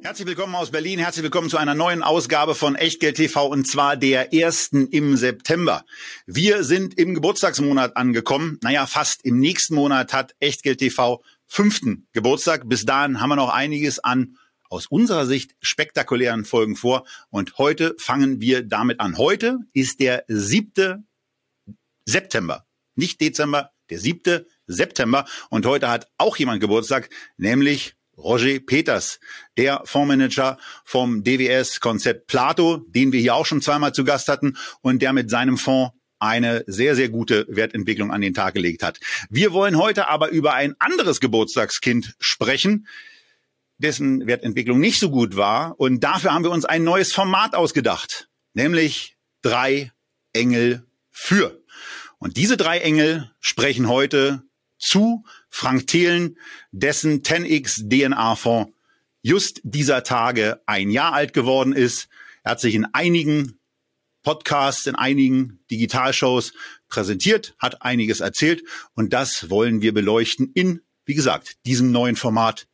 Herzlich willkommen aus Berlin, herzlich willkommen zu einer neuen Ausgabe von Echtgeld TV und zwar der ersten im September. Wir sind im Geburtstagsmonat angekommen. Naja, fast im nächsten Monat hat Echtgeld TV fünften Geburtstag. Bis dahin haben wir noch einiges an aus unserer Sicht spektakulären Folgen vor. Und heute fangen wir damit an. Heute ist der siebte September, nicht Dezember, der siebte September. Und heute hat auch jemand Geburtstag, nämlich Roger Peters, der Fondsmanager vom DWS-Konzept Plato, den wir hier auch schon zweimal zu Gast hatten und der mit seinem Fonds eine sehr, sehr gute Wertentwicklung an den Tag gelegt hat. Wir wollen heute aber über ein anderes Geburtstagskind sprechen, dessen Wertentwicklung nicht so gut war. Und dafür haben wir uns ein neues Format ausgedacht, nämlich drei Engel für. Und diese drei Engel sprechen heute zu Frank Thelen, dessen 10x DNA-Fonds just dieser Tage ein Jahr alt geworden ist. Er hat sich in einigen Podcasts, in einigen Digitalshows präsentiert, hat einiges erzählt und das wollen wir beleuchten in, wie gesagt, diesem neuen Format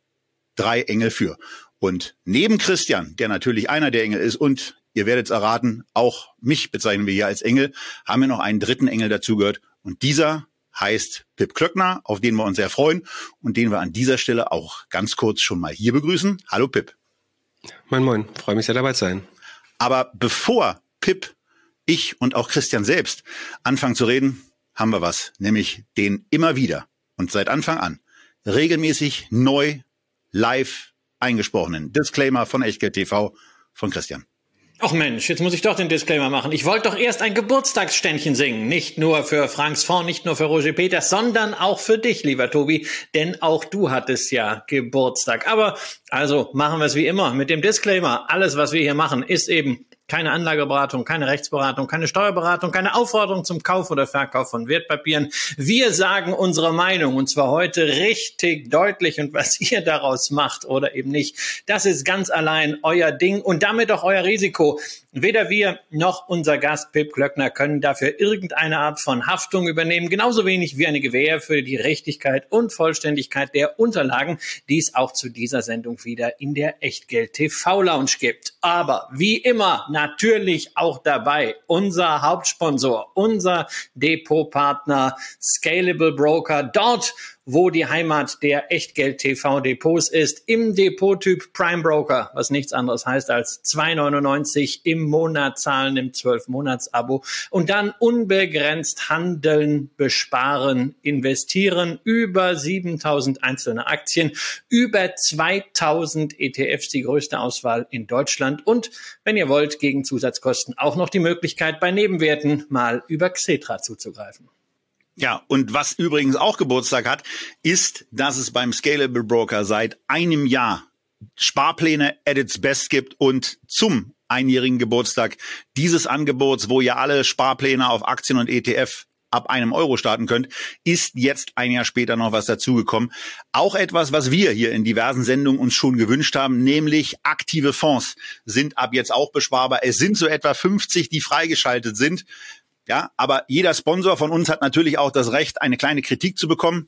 Drei Engel für. Und neben Christian, der natürlich einer der Engel ist und ihr werdet es erraten, auch mich bezeichnen wir hier als Engel, haben wir noch einen dritten Engel dazugehört und dieser heißt Pip Klöckner, auf den wir uns sehr freuen und den wir an dieser Stelle auch ganz kurz schon mal hier begrüßen. Hallo Pip. Moin Moin, freue mich sehr dabei zu sein. Aber bevor Pip ich und auch Christian selbst anfangen zu reden, haben wir was, nämlich den immer wieder und seit Anfang an regelmäßig neu live eingesprochenen Disclaimer von Echtgeld TV von Christian. Ach Mensch, jetzt muss ich doch den Disclaimer machen. Ich wollte doch erst ein Geburtstagsständchen singen. Nicht nur für Franks Fond, nicht nur für Roger Peters, sondern auch für dich, lieber Tobi. Denn auch du hattest ja Geburtstag. Aber also machen wir es wie immer mit dem Disclaimer. Alles, was wir hier machen, ist eben keine Anlageberatung, keine Rechtsberatung, keine Steuerberatung, keine Aufforderung zum Kauf oder Verkauf von Wertpapieren. Wir sagen unsere Meinung und zwar heute richtig deutlich und was ihr daraus macht oder eben nicht, das ist ganz allein euer Ding und damit auch euer Risiko. Weder wir noch unser Gast Pip Klöckner können dafür irgendeine Art von Haftung übernehmen, genauso wenig wie eine Gewähr für die Richtigkeit und Vollständigkeit der Unterlagen, die es auch zu dieser Sendung wieder in der Echtgeld TV Lounge gibt. Aber wie immer natürlich auch dabei unser Hauptsponsor, unser Depotpartner Scalable Broker. Dort wo die Heimat der Echtgeld-TV-Depots ist, im Depottyp Prime Broker, was nichts anderes heißt als 2,99 im Monat zahlen im 12-Monats-Abo und dann unbegrenzt handeln, besparen, investieren, über 7000 einzelne Aktien, über 2000 ETFs, die größte Auswahl in Deutschland. Und, wenn ihr wollt, gegen Zusatzkosten auch noch die Möglichkeit, bei Nebenwerten mal über Xetra zuzugreifen. Ja, und was übrigens auch Geburtstag hat, ist, dass es beim Scalable Broker seit einem Jahr Sparpläne at its best gibt und zum einjährigen Geburtstag dieses Angebots, wo ihr alle Sparpläne auf Aktien und ETF ab einem Euro starten könnt, ist jetzt ein Jahr später noch was dazugekommen. Auch etwas, was wir hier in diversen Sendungen uns schon gewünscht haben, nämlich aktive Fonds sind ab jetzt auch besparbar. Es sind so etwa 50, die freigeschaltet sind. Ja, aber jeder Sponsor von uns hat natürlich auch das Recht, eine kleine Kritik zu bekommen,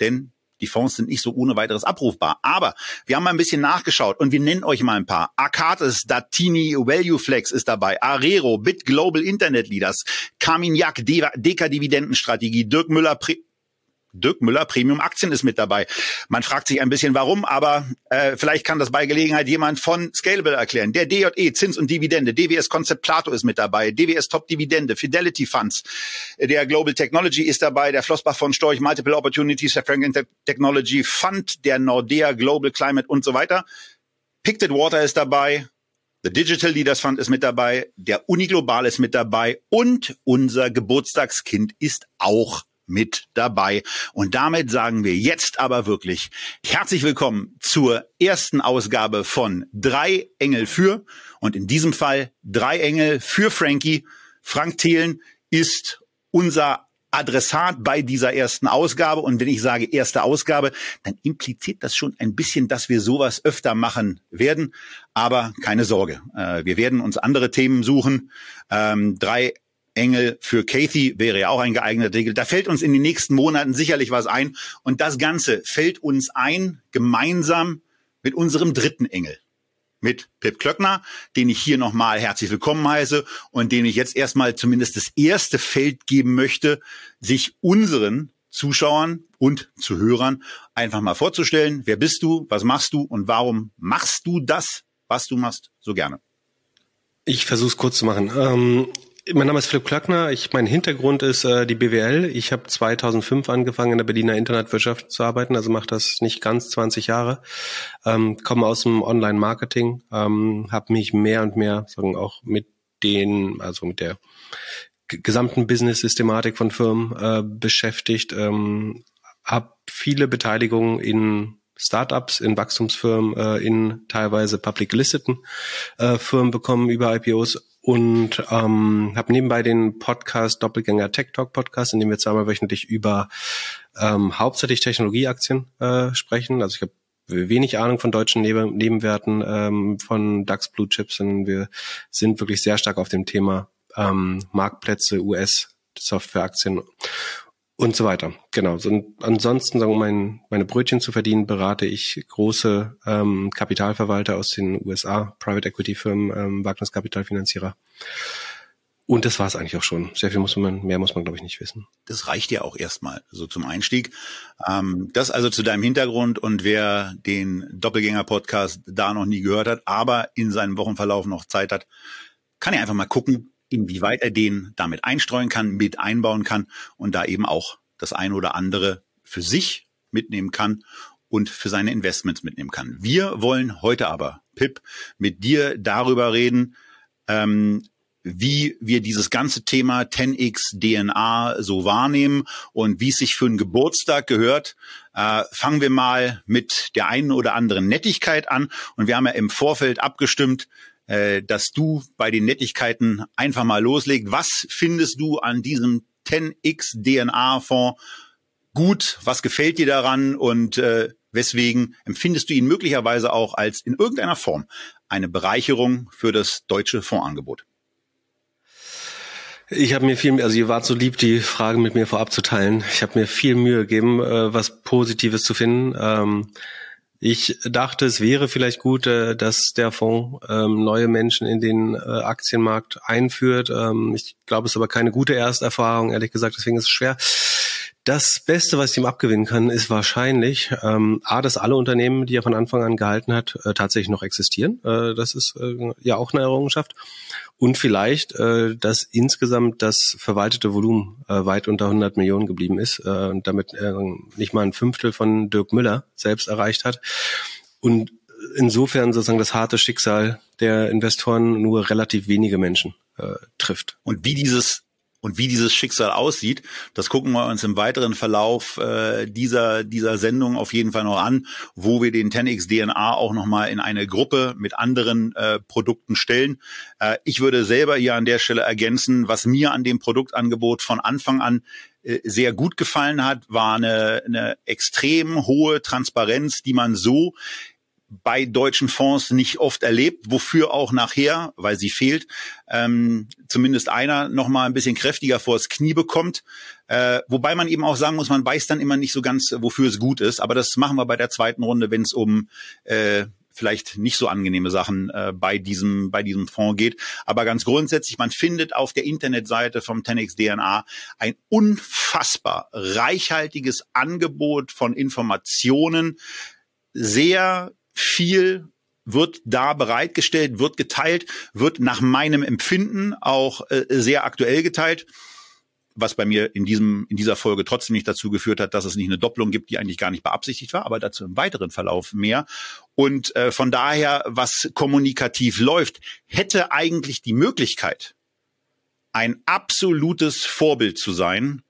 denn die Fonds sind nicht so ohne weiteres abrufbar. Aber wir haben mal ein bisschen nachgeschaut und wir nennen euch mal ein paar. Arcatis, Datini, Valueflex ist dabei, Arero, Bit Global Internet Leaders, Carmignac, Deka Dividendenstrategie, Dirk Müller, Dirk Müller Premium Aktien ist mit dabei. Man fragt sich ein bisschen warum, aber äh, vielleicht kann das bei Gelegenheit jemand von Scalable erklären. Der DJE Zins und Dividende, DWS Konzept Plato ist mit dabei, DWS Top Dividende, Fidelity Funds, der Global Technology ist dabei, der Flossbach von Storch, Multiple Opportunities, der Franklin Technology Fund, der Nordea Global Climate und so weiter. Picted Water ist dabei, The Digital Leaders Fund ist mit dabei, der Uniglobal ist mit dabei und unser Geburtstagskind ist auch mit dabei. Und damit sagen wir jetzt aber wirklich herzlich willkommen zur ersten Ausgabe von Drei Engel für. Und in diesem Fall Drei Engel für Frankie. Frank Thelen ist unser Adressat bei dieser ersten Ausgabe. Und wenn ich sage erste Ausgabe, dann impliziert das schon ein bisschen, dass wir sowas öfter machen werden. Aber keine Sorge, äh, wir werden uns andere Themen suchen. Ähm, drei Engel für Kathy wäre ja auch ein geeigneter Titel. Da fällt uns in den nächsten Monaten sicherlich was ein. Und das Ganze fällt uns ein gemeinsam mit unserem dritten Engel mit Pip Klöckner, den ich hier nochmal herzlich willkommen heiße und den ich jetzt erstmal zumindest das erste Feld geben möchte, sich unseren Zuschauern und Zuhörern einfach mal vorzustellen. Wer bist du? Was machst du? Und warum machst du das, was du machst, so gerne? Ich versuche es kurz zu machen. Ähm, mein Name ist Philipp Klackner. Ich, mein Hintergrund ist äh, die BWL. Ich habe 2005 angefangen, in der Berliner Internetwirtschaft zu arbeiten, also mache das nicht ganz 20 Jahre. Ähm, komme aus dem Online-Marketing, ähm, habe mich mehr und mehr sagen auch mit den, also mit der gesamten Business-Systematik von Firmen äh, beschäftigt. Ähm, habe viele Beteiligungen in Startups, in Wachstumsfirmen, äh, in teilweise public listeten äh, Firmen bekommen über IPOs und ähm, habe nebenbei den Podcast Doppelgänger Tech Talk Podcast, in dem wir zweimal wöchentlich über ähm, hauptsächlich Technologieaktien äh, sprechen. Also ich habe wenig Ahnung von deutschen Neben Nebenwerten ähm, von DAX Blue Chips, sondern wir sind wirklich sehr stark auf dem Thema ähm, Marktplätze, US Softwareaktien und so weiter. Genau. Und ansonsten, wir, mein, meine Brötchen zu verdienen, berate ich große ähm, Kapitalverwalter aus den USA, Private Equity Firmen, ähm, Wagniskapitalfinanzierer. Und das war es eigentlich auch schon. Sehr viel muss man, mehr muss man, glaube ich, nicht wissen. Das reicht ja auch erstmal so zum Einstieg. Ähm, das also zu deinem Hintergrund und wer den Doppelgänger-Podcast da noch nie gehört hat, aber in seinem Wochenverlauf noch Zeit hat, kann ja einfach mal gucken, inwieweit er den damit einstreuen kann, mit einbauen kann und da eben auch das eine oder andere für sich mitnehmen kann und für seine Investments mitnehmen kann. Wir wollen heute aber, Pip, mit dir darüber reden, ähm, wie wir dieses ganze Thema 10x DNA so wahrnehmen und wie es sich für einen Geburtstag gehört. Äh, fangen wir mal mit der einen oder anderen Nettigkeit an. Und wir haben ja im Vorfeld abgestimmt, äh, dass du bei den Nettigkeiten einfach mal loslegst. Was findest du an diesem 10x DNA-Fonds gut? Was gefällt dir daran? Und äh, weswegen empfindest du ihn möglicherweise auch als in irgendeiner Form eine Bereicherung für das deutsche Fondsangebot? Ich habe mir viel, also ihr wart so lieb, die Fragen mit mir vorab zu teilen. Ich habe mir viel Mühe gegeben, äh, was Positives zu finden. Ähm, ich dachte, es wäre vielleicht gut, äh, dass der Fonds ähm, neue Menschen in den äh, Aktienmarkt einführt. Ähm, ich glaube, es ist aber keine gute Ersterfahrung, ehrlich gesagt, deswegen ist es schwer. Das Beste, was ich ihm abgewinnen kann, ist wahrscheinlich, ähm, A, dass alle Unternehmen, die er von Anfang an gehalten hat, äh, tatsächlich noch existieren. Äh, das ist äh, ja auch eine Errungenschaft. Und vielleicht, äh, dass insgesamt das verwaltete Volumen äh, weit unter 100 Millionen geblieben ist äh, und damit äh, nicht mal ein Fünftel von Dirk Müller selbst erreicht hat. Und insofern sozusagen das harte Schicksal der Investoren nur relativ wenige Menschen äh, trifft. Und wie dieses und wie dieses Schicksal aussieht, das gucken wir uns im weiteren Verlauf äh, dieser, dieser Sendung auf jeden Fall noch an, wo wir den 10x DNA auch nochmal in eine Gruppe mit anderen äh, Produkten stellen. Äh, ich würde selber hier an der Stelle ergänzen, was mir an dem Produktangebot von Anfang an äh, sehr gut gefallen hat, war eine, eine extrem hohe Transparenz, die man so bei deutschen Fonds nicht oft erlebt, wofür auch nachher, weil sie fehlt, ähm, zumindest einer noch mal ein bisschen kräftiger vors Knie bekommt. Äh, wobei man eben auch sagen muss, man weiß dann immer nicht so ganz, wofür es gut ist. Aber das machen wir bei der zweiten Runde, wenn es um äh, vielleicht nicht so angenehme Sachen äh, bei diesem bei diesem Fonds geht. Aber ganz grundsätzlich, man findet auf der Internetseite vom 10x DNA ein unfassbar reichhaltiges Angebot von Informationen, sehr viel wird da bereitgestellt, wird geteilt, wird nach meinem Empfinden auch äh, sehr aktuell geteilt, was bei mir in diesem in dieser Folge trotzdem nicht dazu geführt hat, dass es nicht eine Doppelung gibt, die eigentlich gar nicht beabsichtigt war, aber dazu im weiteren Verlauf mehr. Und äh, von daher, was kommunikativ läuft, hätte eigentlich die Möglichkeit, ein absolutes Vorbild zu sein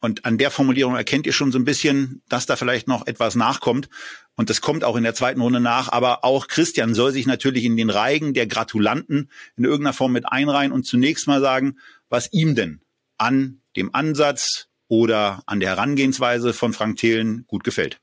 und an der Formulierung erkennt ihr schon so ein bisschen, dass da vielleicht noch etwas nachkommt. Und das kommt auch in der zweiten Runde nach. Aber auch Christian soll sich natürlich in den Reigen der Gratulanten in irgendeiner Form mit einreihen und zunächst mal sagen, was ihm denn an dem Ansatz oder an der Herangehensweise von Frank Thelen gut gefällt.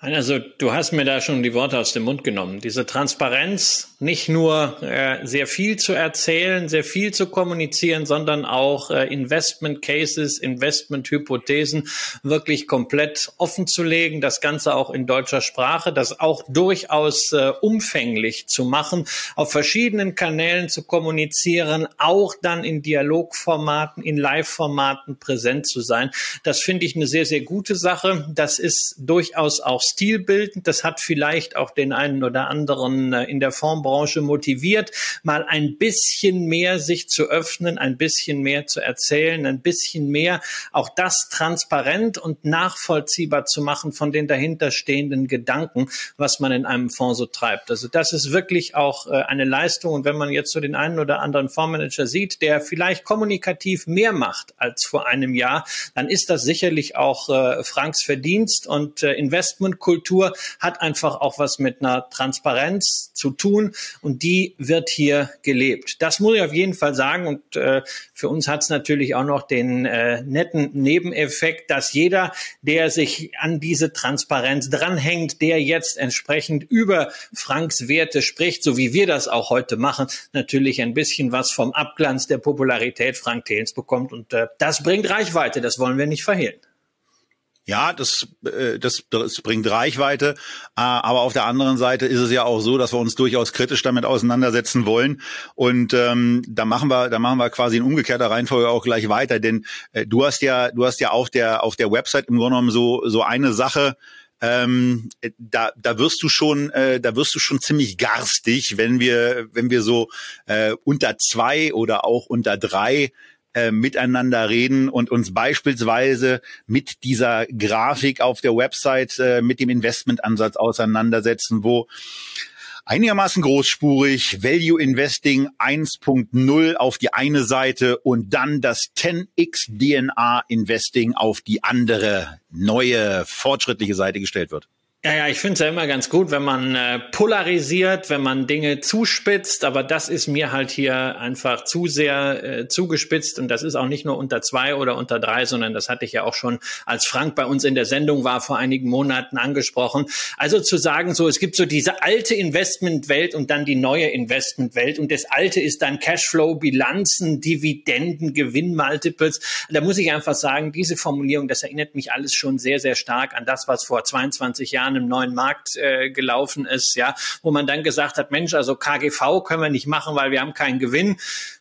Also du hast mir da schon die Worte aus dem Mund genommen. Diese Transparenz, nicht nur äh, sehr viel zu erzählen, sehr viel zu kommunizieren, sondern auch äh, Investment Cases, Investment Hypothesen wirklich komplett offen zu legen, das Ganze auch in deutscher Sprache, das auch durchaus äh, umfänglich zu machen, auf verschiedenen Kanälen zu kommunizieren, auch dann in Dialogformaten, in Live-Formaten präsent zu sein. Das finde ich eine sehr, sehr gute Sache. Das ist durchaus auch stilbildend. Das hat vielleicht auch den einen oder anderen äh, in der Fondsbranche motiviert, mal ein bisschen mehr sich zu öffnen, ein bisschen mehr zu erzählen, ein bisschen mehr auch das transparent und nachvollziehbar zu machen von den dahinterstehenden Gedanken, was man in einem Fonds so treibt. Also das ist wirklich auch äh, eine Leistung. Und wenn man jetzt so den einen oder anderen Fondsmanager sieht, der vielleicht kommunikativ mehr macht als vor einem Jahr, dann ist das sicherlich auch äh, Franks Verdienst und Investment Kultur hat einfach auch was mit einer Transparenz zu tun und die wird hier gelebt. Das muss ich auf jeden Fall sagen und äh, für uns hat es natürlich auch noch den äh, netten Nebeneffekt, dass jeder, der sich an diese Transparenz dranhängt, der jetzt entsprechend über Franks Werte spricht, so wie wir das auch heute machen, natürlich ein bisschen was vom Abglanz der Popularität Frank Thels bekommt und äh, das bringt Reichweite, das wollen wir nicht verhehlen. Ja, das, äh, das, das bringt Reichweite, äh, aber auf der anderen Seite ist es ja auch so, dass wir uns durchaus kritisch damit auseinandersetzen wollen. Und ähm, da machen wir, da machen wir quasi in umgekehrter Reihenfolge auch gleich weiter, denn äh, du hast ja, du hast ja auf der auf der Website im Grunde genommen so so eine Sache. Ähm, da, da wirst du schon, äh, da wirst du schon ziemlich garstig, wenn wir, wenn wir so äh, unter zwei oder auch unter drei äh, miteinander reden und uns beispielsweise mit dieser Grafik auf der Website äh, mit dem Investmentansatz auseinandersetzen, wo einigermaßen großspurig Value Investing 1.0 auf die eine Seite und dann das 10x DNA Investing auf die andere neue fortschrittliche Seite gestellt wird. Ja, ja, ich finde es ja immer ganz gut, wenn man äh, polarisiert, wenn man Dinge zuspitzt, aber das ist mir halt hier einfach zu sehr äh, zugespitzt und das ist auch nicht nur unter zwei oder unter drei, sondern das hatte ich ja auch schon, als Frank bei uns in der Sendung war, vor einigen Monaten angesprochen. Also zu sagen, so, es gibt so diese alte Investmentwelt und dann die neue Investmentwelt und das alte ist dann Cashflow, Bilanzen, Dividenden, Gewinnmultiples. Da muss ich einfach sagen, diese Formulierung, das erinnert mich alles schon sehr, sehr stark an das, was vor 22 Jahren Jahren im neuen Markt äh, gelaufen ist, ja, wo man dann gesagt hat, Mensch, also KGV können wir nicht machen, weil wir haben keinen Gewinn.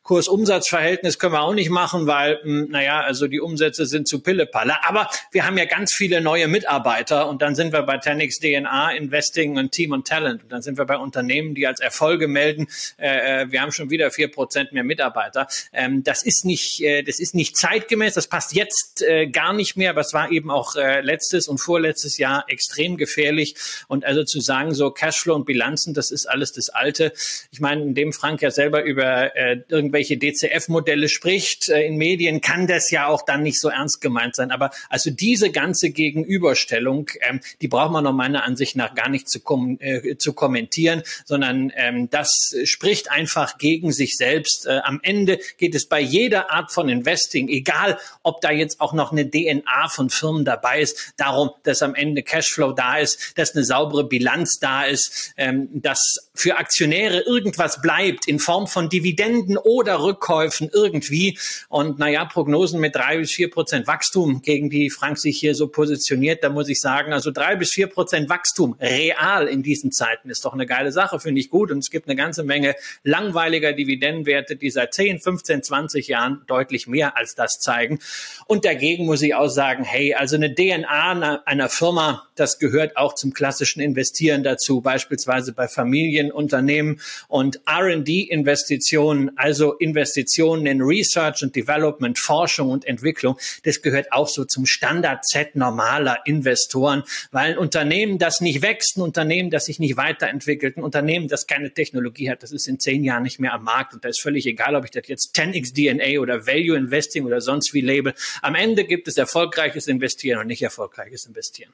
Kurs-Umsatz-Verhältnis können wir auch nicht machen, weil, mh, hm, naja, also die Umsätze sind zu Pillepalle. Aber wir haben ja ganz viele neue Mitarbeiter und dann sind wir bei Tenix DNA, Investing und Team und Talent. Und dann sind wir bei Unternehmen, die als Erfolge melden, äh, äh, wir haben schon wieder vier Prozent mehr Mitarbeiter. Ähm, das ist nicht, äh, das ist nicht zeitgemäß, das passt jetzt äh, gar nicht mehr, aber es war eben auch äh, letztes und vorletztes Jahr extrem gefährlich. Und also zu sagen, so Cashflow und Bilanzen, das ist alles das Alte. Ich meine, indem Frank ja selber über äh, irgendwelche irgendwelche DCF-Modelle spricht äh, in Medien, kann das ja auch dann nicht so ernst gemeint sein. Aber also diese ganze Gegenüberstellung, ähm, die braucht man noch meiner Ansicht nach gar nicht zu, kom äh, zu kommentieren, sondern ähm, das spricht einfach gegen sich selbst. Äh, am Ende geht es bei jeder Art von Investing, egal ob da jetzt auch noch eine DNA von Firmen dabei ist, darum, dass am Ende Cashflow da ist, dass eine saubere Bilanz da ist, ähm, dass für Aktionäre irgendwas bleibt in Form von Dividenden oder oder Rückkäufen irgendwie. Und naja, Prognosen mit drei bis vier Prozent Wachstum, gegen die Frank sich hier so positioniert, da muss ich sagen, also drei bis vier Prozent Wachstum real in diesen Zeiten ist doch eine geile Sache, finde ich gut. Und es gibt eine ganze Menge langweiliger Dividendenwerte, die seit 10, 15, 20 Jahren deutlich mehr als das zeigen. Und dagegen muss ich auch sagen, hey, also eine DNA einer Firma, das gehört auch zum klassischen Investieren dazu, beispielsweise bei Familienunternehmen und R&D-Investitionen, also Investitionen in Research und Development, Forschung und Entwicklung, das gehört auch so zum Standard-Set normaler Investoren, weil ein Unternehmen, das nicht wächst, ein Unternehmen, das sich nicht weiterentwickelt, ein Unternehmen, das keine Technologie hat, das ist in zehn Jahren nicht mehr am Markt und da ist völlig egal, ob ich das jetzt 10x DNA oder Value Investing oder sonst wie label. Am Ende gibt es erfolgreiches Investieren und nicht erfolgreiches Investieren.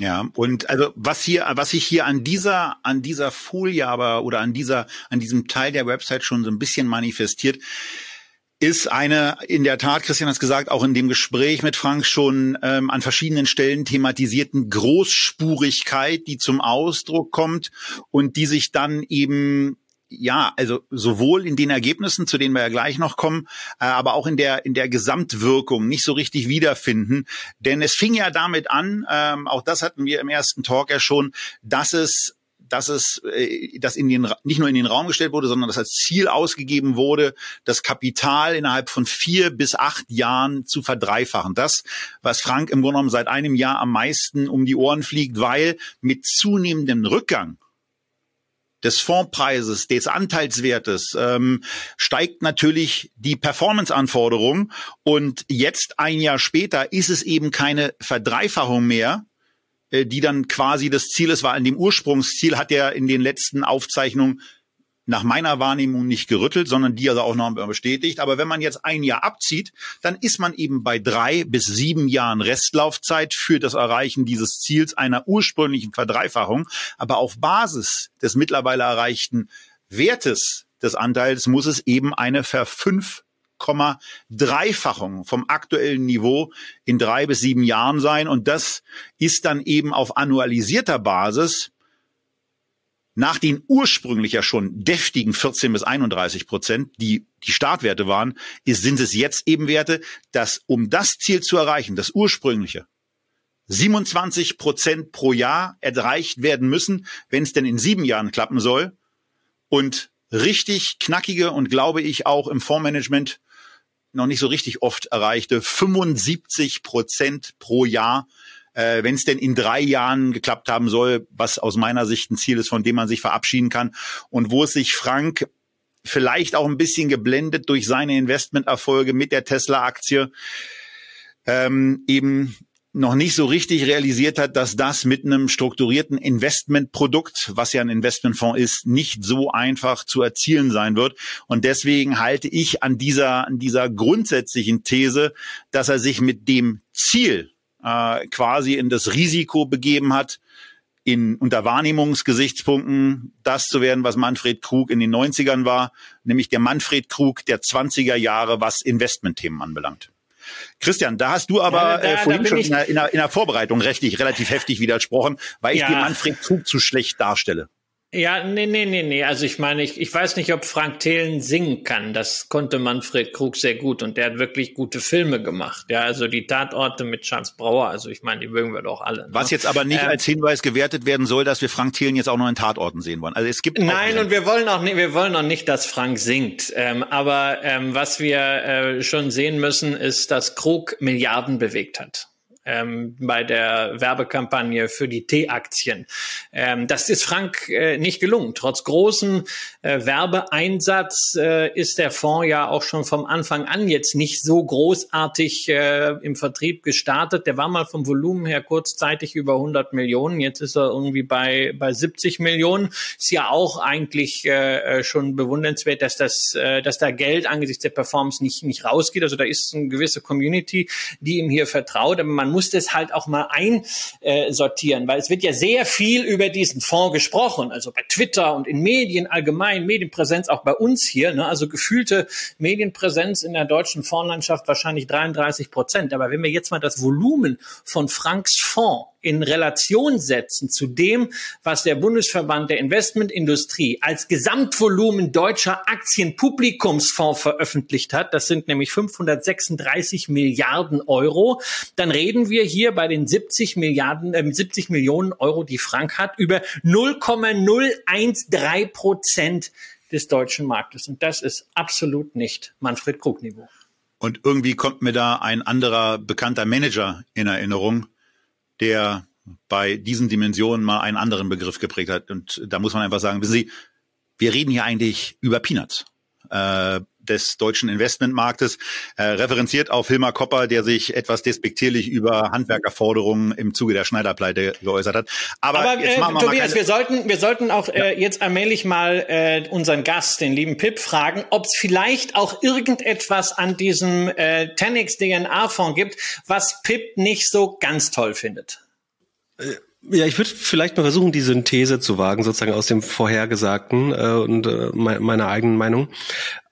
Ja, und also was hier, was sich hier an dieser, an dieser Folie aber oder an dieser, an diesem Teil der Website schon so ein bisschen manifestiert, ist eine, in der Tat, Christian hat es gesagt, auch in dem Gespräch mit Frank schon ähm, an verschiedenen Stellen thematisierten Großspurigkeit, die zum Ausdruck kommt und die sich dann eben ja, also sowohl in den Ergebnissen, zu denen wir ja gleich noch kommen, äh, aber auch in der in der Gesamtwirkung nicht so richtig wiederfinden. Denn es fing ja damit an, ähm, auch das hatten wir im ersten Talk ja schon, dass es dass es äh, dass in den nicht nur in den Raum gestellt wurde, sondern dass als Ziel ausgegeben wurde, das Kapital innerhalb von vier bis acht Jahren zu verdreifachen. Das, was Frank im Grunde genommen seit einem Jahr am meisten um die Ohren fliegt, weil mit zunehmendem Rückgang des Fondspreises, des Anteilswertes, ähm, steigt natürlich die Performance-Anforderung. Und jetzt, ein Jahr später, ist es eben keine Verdreifachung mehr, äh, die dann quasi das Ziel ist, war in dem Ursprungsziel hat er in den letzten Aufzeichnungen nach meiner Wahrnehmung nicht gerüttelt, sondern die also auch noch bestätigt. Aber wenn man jetzt ein Jahr abzieht, dann ist man eben bei drei bis sieben Jahren Restlaufzeit für das Erreichen dieses Ziels einer ursprünglichen Verdreifachung. Aber auf Basis des mittlerweile erreichten Wertes des Anteils muss es eben eine Verfünf Dreifachung vom aktuellen Niveau in drei bis sieben Jahren sein. Und das ist dann eben auf annualisierter Basis nach den ursprünglich ja schon deftigen 14 bis 31 Prozent, die die Startwerte waren, ist, sind es jetzt eben Werte, dass um das Ziel zu erreichen, das ursprüngliche, 27 Prozent pro Jahr erreicht werden müssen, wenn es denn in sieben Jahren klappen soll. Und richtig knackige und glaube ich auch im Fondsmanagement noch nicht so richtig oft erreichte 75 Prozent pro Jahr, äh, wenn es denn in drei Jahren geklappt haben soll, was aus meiner Sicht ein Ziel ist, von dem man sich verabschieden kann und wo es sich Frank vielleicht auch ein bisschen geblendet durch seine Investmenterfolge mit der Tesla-Aktie ähm, eben noch nicht so richtig realisiert hat, dass das mit einem strukturierten Investmentprodukt, was ja ein Investmentfonds ist, nicht so einfach zu erzielen sein wird. Und deswegen halte ich an dieser, an dieser grundsätzlichen These, dass er sich mit dem Ziel äh, quasi in das Risiko begeben hat, in, unter Wahrnehmungsgesichtspunkten das zu werden, was Manfred Krug in den 90ern war, nämlich der Manfred Krug der 20er Jahre, was Investmentthemen anbelangt. Christian, da hast du aber ja, da, äh, vorhin schon in der, in, der, in der Vorbereitung rechtlich relativ heftig widersprochen, weil ich ja. dir Manfred Krug zu schlecht darstelle. Ja, nee, nee, nee, nee. Also ich meine, ich, ich weiß nicht, ob Frank Thelen singen kann. Das konnte Manfred Krug sehr gut und der hat wirklich gute Filme gemacht. Ja, also die Tatorte mit Charles Brauer, also ich meine, die mögen wir doch alle. Ne? Was jetzt aber nicht ähm, als Hinweis gewertet werden soll, dass wir Frank Thelen jetzt auch noch in Tatorten sehen wollen. Also es gibt Nein, und wir wollen auch nicht, wir wollen auch nicht, dass Frank singt. Ähm, aber ähm, was wir äh, schon sehen müssen, ist, dass Krug Milliarden bewegt hat ähm, bei der Werbekampagne für die T-Aktien. Ähm, das ist Frank äh, nicht gelungen. Trotz großen äh, Werbeeinsatz äh, ist der Fonds ja auch schon vom Anfang an jetzt nicht so großartig äh, im Vertrieb gestartet. Der war mal vom Volumen her kurzzeitig über 100 Millionen. Jetzt ist er irgendwie bei, bei 70 Millionen. Ist ja auch eigentlich äh, äh, schon bewundernswert, dass das, äh, dass da Geld angesichts der Performance nicht, nicht rausgeht. Also da ist eine gewisse Community, die ihm hier vertraut. Aber man muss das halt auch mal einsortieren, weil es wird ja sehr viel über diesen Fonds gesprochen, also bei Twitter und in Medien allgemein, Medienpräsenz auch bei uns hier, ne? also gefühlte Medienpräsenz in der deutschen Fondslandschaft wahrscheinlich 33 Prozent. Aber wenn wir jetzt mal das Volumen von Franks Fonds in Relation setzen zu dem, was der Bundesverband der Investmentindustrie als Gesamtvolumen deutscher Aktienpublikumsfonds veröffentlicht hat, das sind nämlich 536 Milliarden Euro, dann reden wir hier bei den 70 Milliarden, äh, 70 Millionen Euro, die Frank hat, über 0,013 Prozent des deutschen Marktes. Und das ist absolut nicht Manfred Krug-Niveau. Und irgendwie kommt mir da ein anderer bekannter Manager in Erinnerung, der bei diesen Dimensionen mal einen anderen Begriff geprägt hat. Und da muss man einfach sagen, wissen Sie, wir reden hier eigentlich über Peanuts. Äh, des deutschen Investmentmarktes, äh, referenziert auf Hilmar Kopper, der sich etwas despektierlich über Handwerkerforderungen im Zuge der Schneiderpleite geäußert hat. Aber, Aber jetzt äh, machen wir Tobias, mal wir sollten, wir sollten auch äh, jetzt allmählich mal äh, unseren Gast, den lieben Pip, fragen, ob es vielleicht auch irgendetwas an diesem äh, Tenix DNA-Fonds gibt, was Pip nicht so ganz toll findet. Äh, ja, ich würde vielleicht mal versuchen, die Synthese zu wagen, sozusagen aus dem Vorhergesagten äh, und äh, me meiner eigenen Meinung.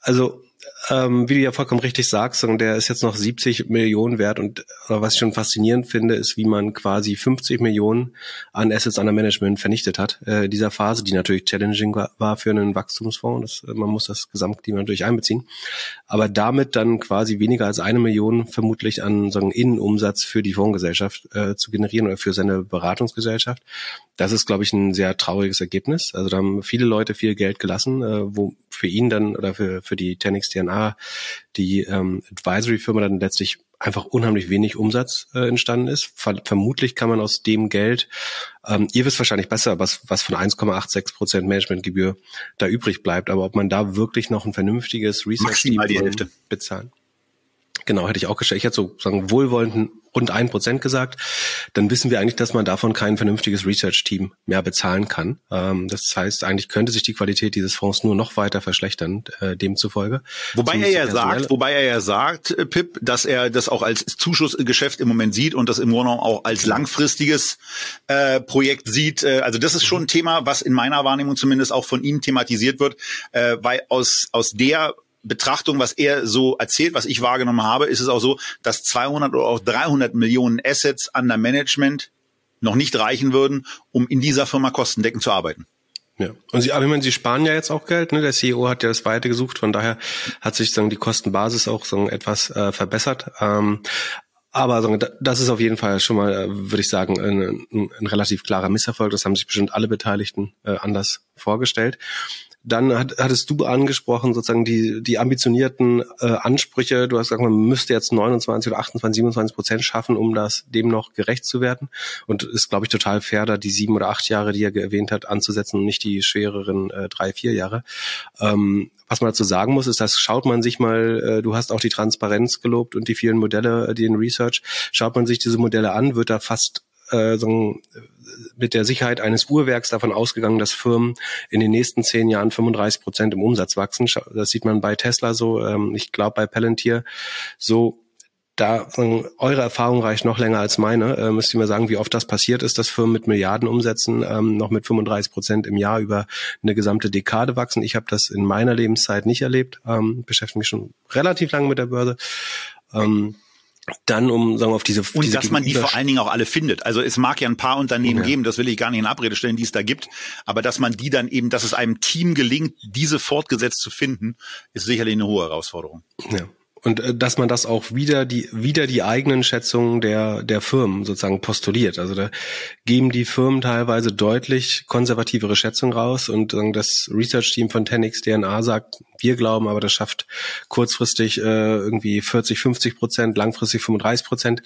Also ähm, wie du ja vollkommen richtig sagst, der ist jetzt noch 70 Millionen wert und was ich schon faszinierend finde, ist, wie man quasi 50 Millionen an Assets under Management vernichtet hat. Äh, dieser Phase, die natürlich challenging war, war für einen Wachstumsfonds. Das, man muss das Gesamtklima natürlich einbeziehen. Aber damit dann quasi weniger als eine Million vermutlich an einen Innenumsatz für die Fondsgesellschaft äh, zu generieren oder für seine Beratungsgesellschaft. Das ist, glaube ich, ein sehr trauriges Ergebnis. Also da haben viele Leute viel Geld gelassen, äh, wo für ihn dann oder für, für die Tenix DNA, die ähm, Advisory-Firma dann letztlich einfach unheimlich wenig Umsatz äh, entstanden ist. Ver vermutlich kann man aus dem Geld, ähm, ihr wisst wahrscheinlich besser, was, was von 1,86 Prozent Managementgebühr da übrig bleibt, aber ob man da wirklich noch ein vernünftiges Research-Team bezahlen. Genau, hätte ich auch gestellt. Ich hätte sozusagen wohlwollend rund ein Prozent gesagt. Dann wissen wir eigentlich, dass man davon kein vernünftiges Research-Team mehr bezahlen kann. Ähm, das heißt, eigentlich könnte sich die Qualität dieses Fonds nur noch weiter verschlechtern, äh, demzufolge. Wobei er ja sagt, wobei er ja sagt, äh, Pip, dass er das auch als Zuschussgeschäft im Moment sieht und das im Grunde auch als langfristiges äh, Projekt sieht. Äh, also das ist schon ein Thema, was in meiner Wahrnehmung zumindest auch von ihm thematisiert wird, äh, weil aus aus der Betrachtung, was er so erzählt, was ich wahrgenommen habe, ist es auch so, dass 200 oder auch 300 Millionen Assets under Management noch nicht reichen würden, um in dieser Firma kostendeckend zu arbeiten. Ja. Und sie, aber ich meine, sie sparen ja jetzt auch Geld, ne? Der CEO hat ja das weiter gesucht, von daher hat sich sagen, die Kostenbasis auch so etwas äh, verbessert. Ähm, aber sagen, das ist auf jeden Fall schon mal, äh, würde ich sagen, ein, ein, relativ klarer Misserfolg. Das haben sich bestimmt alle Beteiligten äh, anders vorgestellt. Dann hat, hattest du angesprochen, sozusagen die, die ambitionierten äh, Ansprüche. Du hast gesagt, man müsste jetzt 29 oder 28, 27 Prozent schaffen, um das dem noch gerecht zu werden. Und ist, glaube ich, total fair, da die sieben oder acht Jahre, die er erwähnt hat, anzusetzen und nicht die schwereren äh, drei, vier Jahre. Ähm, was man dazu sagen muss, ist, dass schaut man sich mal, äh, du hast auch die Transparenz gelobt und die vielen Modelle, äh, die in Research, schaut man sich diese Modelle an, wird da fast äh, so mit der Sicherheit eines Uhrwerks davon ausgegangen, dass Firmen in den nächsten zehn Jahren 35 Prozent im Umsatz wachsen. Das sieht man bei Tesla so, ähm, ich glaube bei Palantir so. Da eure Erfahrung reicht noch länger als meine. Äh, müsst ihr mir sagen, wie oft das passiert ist, dass Firmen mit Milliarden umsetzen, ähm, noch mit 35 Prozent im Jahr über eine gesamte Dekade wachsen. Ich habe das in meiner Lebenszeit nicht erlebt. Ähm, beschäftige mich schon relativ lange mit der Börse. Ähm, dann um sagen wir, auf diese und diese dass man die vor allen Dingen auch alle findet. Also es mag ja ein paar Unternehmen ja. geben, das will ich gar nicht in Abrede stellen, die es da gibt, aber dass man die dann eben, dass es einem Team gelingt, diese fortgesetzt zu finden, ist sicherlich eine hohe Herausforderung. Ja. Und äh, dass man das auch wieder die wieder die eigenen Schätzungen der der Firmen sozusagen postuliert. Also da geben die Firmen teilweise deutlich konservativere Schätzungen raus und das Research Team von Tenix DNA sagt, wir glauben, aber das schafft kurzfristig äh, irgendwie 40, 50 Prozent, langfristig 35 Prozent.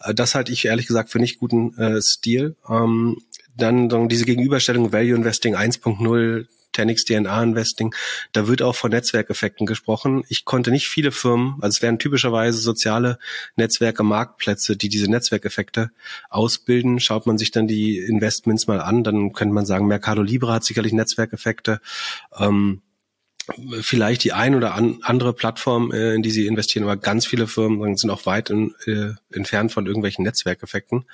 Äh, das halte ich ehrlich gesagt für nicht guten äh, Stil. Ähm, dann, dann diese Gegenüberstellung Value Investing 1.0 Tenix DNA Investing, da wird auch von Netzwerkeffekten gesprochen. Ich konnte nicht viele Firmen, also es wären typischerweise soziale Netzwerke, Marktplätze, die diese Netzwerkeffekte ausbilden. Schaut man sich dann die Investments mal an, dann könnte man sagen, Mercado Libre hat sicherlich Netzwerkeffekte. Ähm, vielleicht die ein oder an, andere Plattform, äh, in die sie investieren, aber ganz viele Firmen sind auch weit in, äh, entfernt von irgendwelchen Netzwerkeffekten.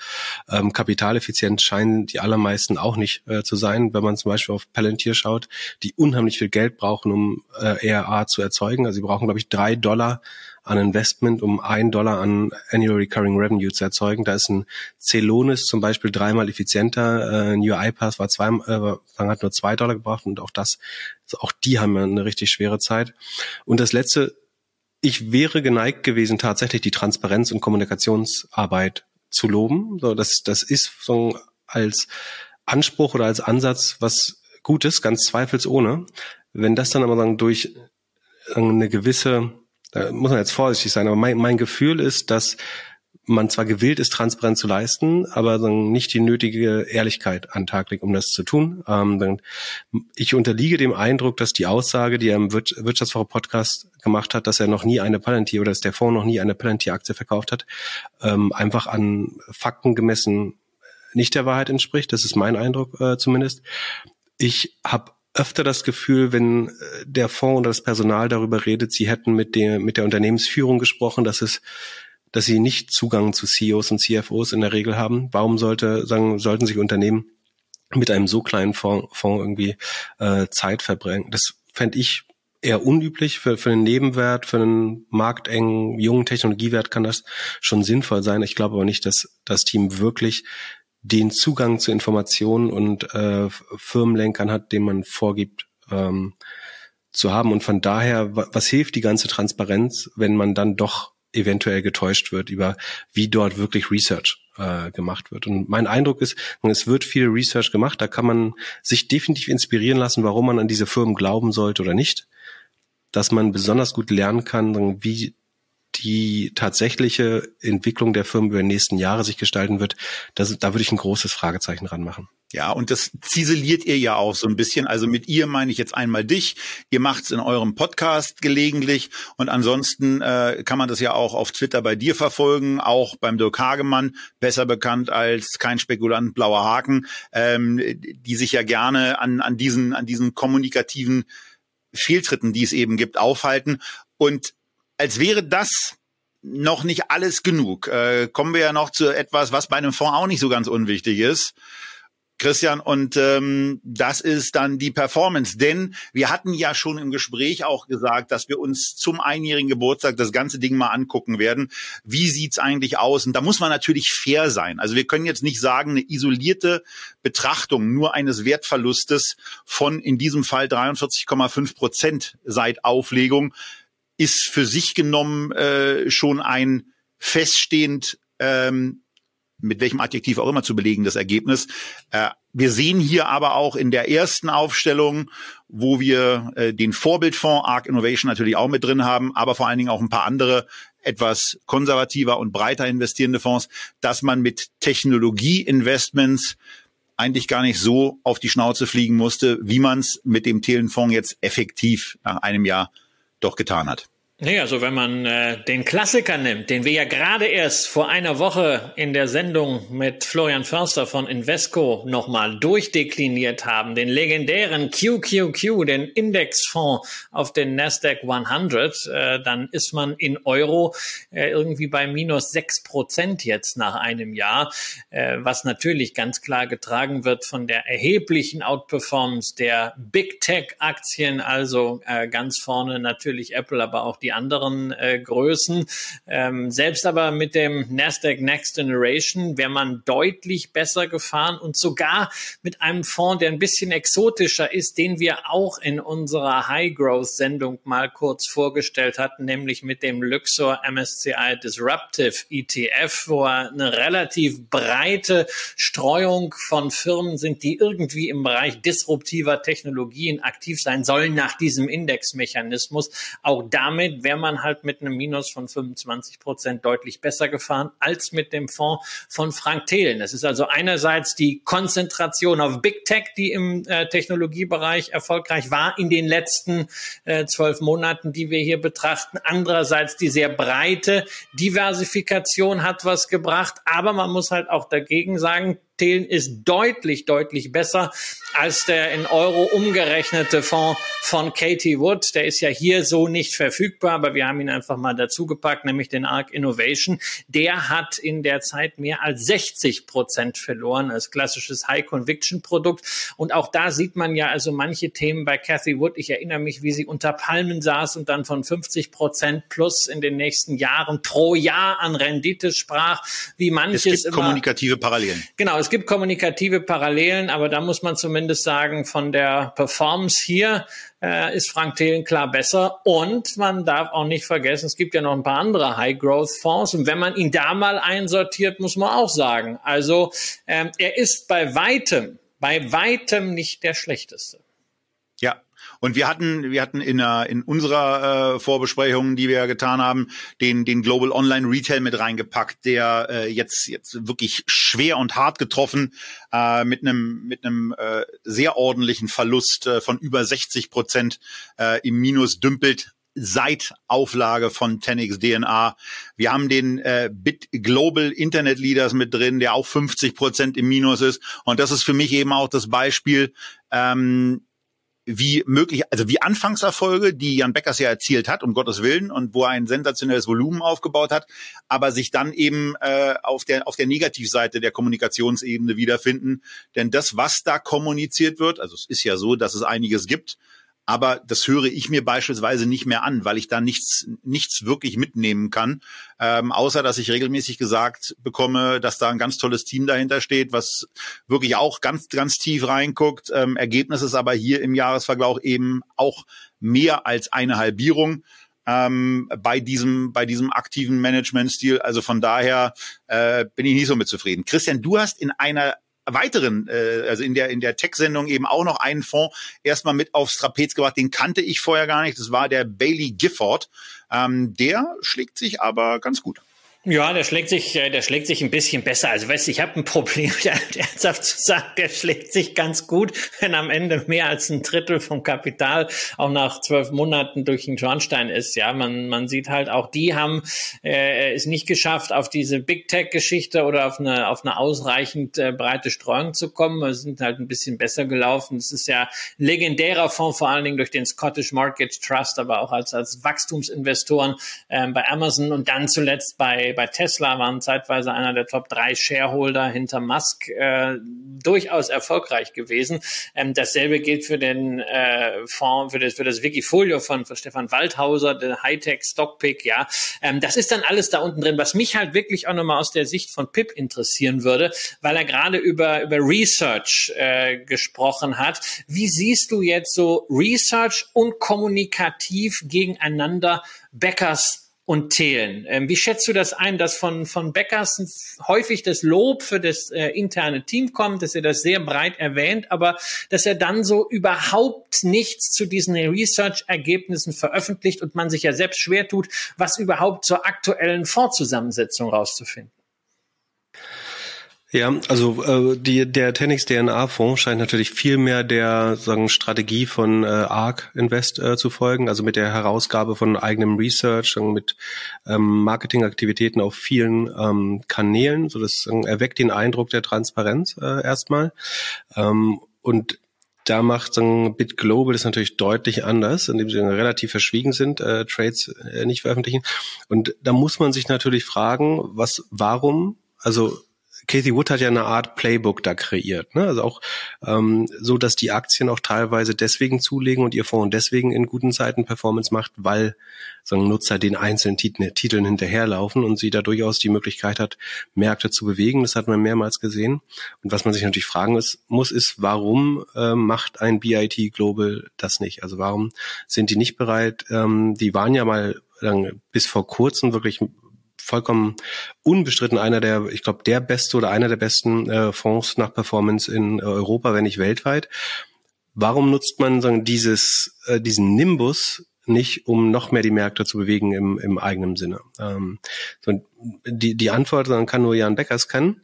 Ähm, kapitaleffizient scheinen die allermeisten auch nicht äh, zu sein, wenn man zum Beispiel auf Palantir schaut, die unheimlich viel Geld brauchen, um äh, ERA zu erzeugen. Also sie brauchen, glaube ich, drei Dollar an Investment, um ein Dollar an Annual Recurring Revenue zu erzeugen. Da ist ein Celonis zum Beispiel dreimal effizienter. Äh, ein UiPath war zwei, äh, hat nur zwei Dollar gebraucht und auch das, also auch die haben eine richtig schwere Zeit. Und das letzte, ich wäre geneigt gewesen, tatsächlich die Transparenz und Kommunikationsarbeit zu loben. So, das, das ist so als Anspruch oder als Ansatz was Gutes, ganz zweifelsohne. Wenn das dann aber dann durch eine gewisse da muss man jetzt vorsichtig sein, aber mein, mein Gefühl ist, dass man zwar gewillt ist, Transparenz zu leisten, aber dann nicht die nötige Ehrlichkeit an Tag legt, um das zu tun. Ähm, ich unterliege dem Eindruck, dass die Aussage, die er im Wirtschaftswoche-Podcast gemacht hat, dass er noch nie eine Palantir oder dass der Fonds noch nie eine Palantir-Aktie verkauft hat, ähm, einfach an Fakten gemessen nicht der Wahrheit entspricht. Das ist mein Eindruck äh, zumindest. Ich habe öfter das Gefühl, wenn äh, der Fonds oder das Personal darüber redet, sie hätten mit der, mit der Unternehmensführung gesprochen, dass es dass sie nicht Zugang zu CEOs und CFOs in der Regel haben. Warum sollte, sagen, sollten sich Unternehmen mit einem so kleinen Fonds, Fonds irgendwie äh, Zeit verbringen? Das fände ich eher unüblich. Für, für einen Nebenwert, für einen marktengen, jungen Technologiewert kann das schon sinnvoll sein. Ich glaube aber nicht, dass das Team wirklich den Zugang zu Informationen und äh, Firmenlenkern hat, den man vorgibt ähm, zu haben. Und von daher, was hilft die ganze Transparenz, wenn man dann doch eventuell getäuscht wird über, wie dort wirklich Research äh, gemacht wird. Und mein Eindruck ist, es wird viel Research gemacht, da kann man sich definitiv inspirieren lassen, warum man an diese Firmen glauben sollte oder nicht. Dass man besonders gut lernen kann, wie die tatsächliche Entwicklung der Firmen über die nächsten Jahre sich gestalten wird, das, da würde ich ein großes Fragezeichen ranmachen. Ja, und das ziseliert ihr ja auch so ein bisschen. Also mit ihr meine ich jetzt einmal dich. Ihr macht's in eurem Podcast gelegentlich und ansonsten äh, kann man das ja auch auf Twitter bei dir verfolgen, auch beim Dirk Hagemann, besser bekannt als kein Spekulant blauer Haken, ähm, die sich ja gerne an an diesen an diesen kommunikativen Fehltritten, die es eben gibt, aufhalten. Und als wäre das noch nicht alles genug, äh, kommen wir ja noch zu etwas, was bei einem Fonds auch nicht so ganz unwichtig ist. Christian, und ähm, das ist dann die Performance. Denn wir hatten ja schon im Gespräch auch gesagt, dass wir uns zum einjährigen Geburtstag das ganze Ding mal angucken werden. Wie sieht's eigentlich aus? Und da muss man natürlich fair sein. Also wir können jetzt nicht sagen, eine isolierte Betrachtung nur eines Wertverlustes von in diesem Fall 43,5 Prozent seit Auflegung ist für sich genommen äh, schon ein feststehend ähm, mit welchem Adjektiv auch immer zu belegen, das Ergebnis. Äh, wir sehen hier aber auch in der ersten Aufstellung, wo wir äh, den Vorbildfonds Arc Innovation natürlich auch mit drin haben, aber vor allen Dingen auch ein paar andere etwas konservativer und breiter investierende Fonds, dass man mit Technologieinvestments eigentlich gar nicht so auf die Schnauze fliegen musste, wie man es mit dem Thelenfonds jetzt effektiv nach einem Jahr doch getan hat. Nee, also wenn man äh, den Klassiker nimmt, den wir ja gerade erst vor einer Woche in der Sendung mit Florian Förster von Invesco nochmal durchdekliniert haben, den legendären QQQ, den Indexfonds auf den Nasdaq 100, äh, dann ist man in Euro äh, irgendwie bei minus sechs Prozent jetzt nach einem Jahr, äh, was natürlich ganz klar getragen wird von der erheblichen Outperformance der Big Tech Aktien, also äh, ganz vorne natürlich Apple, aber auch die die anderen äh, Größen. Ähm, selbst aber mit dem Nasdaq Next Generation wäre man deutlich besser gefahren und sogar mit einem Fonds, der ein bisschen exotischer ist, den wir auch in unserer High Growth Sendung mal kurz vorgestellt hatten, nämlich mit dem Luxor MSCI Disruptive ETF, wo eine relativ breite Streuung von Firmen sind, die irgendwie im Bereich disruptiver Technologien aktiv sein sollen nach diesem Indexmechanismus. Auch damit wäre man halt mit einem Minus von 25 Prozent deutlich besser gefahren als mit dem Fonds von Frank Thelen. Es ist also einerseits die Konzentration auf Big Tech, die im äh, Technologiebereich erfolgreich war in den letzten äh, zwölf Monaten, die wir hier betrachten. Andererseits die sehr breite Diversifikation hat was gebracht. Aber man muss halt auch dagegen sagen, Thelen ist deutlich, deutlich besser als der in Euro umgerechnete Fonds von Katie Wood. Der ist ja hier so nicht verfügbar, aber wir haben ihn einfach mal dazu gepackt, nämlich den ARC Innovation. Der hat in der Zeit mehr als 60 Prozent verloren als klassisches High Conviction Produkt. Und auch da sieht man ja also manche Themen bei Cathy Wood. Ich erinnere mich, wie sie unter Palmen saß und dann von 50 Prozent plus in den nächsten Jahren pro Jahr an Rendite sprach, wie manches es gibt immer, kommunikative Parallelen. Genau, es gibt kommunikative Parallelen, aber da muss man zumindest sagen, von der Performance hier äh, ist Frank Thelen klar besser. Und man darf auch nicht vergessen, es gibt ja noch ein paar andere High-Growth-Fonds. Und wenn man ihn da mal einsortiert, muss man auch sagen. Also ähm, er ist bei weitem, bei weitem nicht der schlechteste. Und wir hatten, wir hatten in, einer, in unserer äh, Vorbesprechung, die wir getan haben, den, den Global Online Retail mit reingepackt, der äh, jetzt, jetzt wirklich schwer und hart getroffen äh, mit einem mit einem äh, sehr ordentlichen Verlust äh, von über 60 Prozent äh, im Minus dümpelt seit Auflage von 10x DNA. Wir haben den äh, Bit Global Internet Leaders mit drin, der auch 50 Prozent im Minus ist. Und das ist für mich eben auch das Beispiel, ähm, wie möglich, also wie Anfangserfolge, die Jan Beckers ja erzielt hat, um Gottes Willen, und wo er ein sensationelles Volumen aufgebaut hat, aber sich dann eben äh, auf der auf der Negativseite der Kommunikationsebene wiederfinden. Denn das, was da kommuniziert wird, also es ist ja so, dass es einiges gibt, aber das höre ich mir beispielsweise nicht mehr an, weil ich da nichts, nichts wirklich mitnehmen kann, ähm, außer dass ich regelmäßig gesagt bekomme, dass da ein ganz tolles Team dahinter steht, was wirklich auch ganz, ganz tief reinguckt. Ähm, Ergebnis ist aber hier im Jahresvergleich eben auch mehr als eine Halbierung ähm, bei diesem bei diesem aktiven Managementstil. Also von daher äh, bin ich nicht so mit zufrieden. Christian, du hast in einer weiteren, äh, also in der in der Tech-Sendung eben auch noch einen Fonds erstmal mit aufs Trapez gebracht. Den kannte ich vorher gar nicht. Das war der Bailey Gifford. Ähm, der schlägt sich aber ganz gut. Ja, der schlägt sich, äh, der schlägt sich ein bisschen besser. Also weißt, ich habe ein Problem, ernsthaft zu sagen, der schlägt sich ganz gut, wenn am Ende mehr als ein Drittel vom Kapital auch nach zwölf Monaten durch den Schornstein ist. Ja, man, man sieht halt auch, die haben äh, es nicht geschafft, auf diese Big Tech-Geschichte oder auf eine, auf eine ausreichend äh, breite Streuung zu kommen. Sie sind halt ein bisschen besser gelaufen. Es ist ja legendärer Fonds, vor allen Dingen durch den Scottish Market Trust, aber auch als, als Wachstumsinvestoren äh, bei Amazon und dann zuletzt bei bei, Tesla waren zeitweise einer der Top 3 Shareholder hinter Musk äh, durchaus erfolgreich gewesen. Ähm, dasselbe gilt für den äh, Fonds, für das, für das Wikifolio von, von Stefan Waldhauser, der Hightech Stockpick, ja. Ähm, das ist dann alles da unten drin, was mich halt wirklich auch nochmal aus der Sicht von Pip interessieren würde, weil er gerade über, über Research äh, gesprochen hat. Wie siehst du jetzt so Research und kommunikativ gegeneinander Beckers und Thelen. Ähm, wie schätzt du das ein, dass von, von Beckers häufig das Lob für das äh, interne Team kommt, dass er das sehr breit erwähnt, aber dass er dann so überhaupt nichts zu diesen Research-Ergebnissen veröffentlicht und man sich ja selbst schwer tut, was überhaupt zur aktuellen Vorzusammensetzung rauszufinden? Ja, also äh, die, der Tenix DNA-Fonds scheint natürlich viel mehr der sagen, Strategie von äh, ARK Invest äh, zu folgen, also mit der Herausgabe von eigenem Research, mit ähm, Marketingaktivitäten auf vielen ähm, Kanälen. So das äh, erweckt den Eindruck der Transparenz äh, erstmal. Ähm, und da macht sagen, Bit Global das natürlich deutlich anders, indem sie relativ verschwiegen sind, äh, Trades äh, nicht veröffentlichen. Und da muss man sich natürlich fragen, was, warum, also Casey Wood hat ja eine Art Playbook da kreiert. Ne? Also auch ähm, so, dass die Aktien auch teilweise deswegen zulegen und ihr Fonds deswegen in guten Zeiten Performance macht, weil so ein Nutzer den einzelnen Titeln, Titeln hinterherlaufen und sie da durchaus die Möglichkeit hat, Märkte zu bewegen. Das hat man mehrmals gesehen. Und was man sich natürlich fragen ist, muss, ist, warum äh, macht ein BIT Global das nicht? Also warum sind die nicht bereit? Ähm, die waren ja mal bis vor kurzem wirklich vollkommen unbestritten einer der, ich glaube, der beste oder einer der besten äh, Fonds nach Performance in äh, Europa, wenn nicht weltweit. Warum nutzt man sagen, dieses, äh, diesen Nimbus nicht, um noch mehr die Märkte zu bewegen im, im eigenen Sinne? Ähm, so, die, die Antwort dann kann nur Jan Beckers kennen.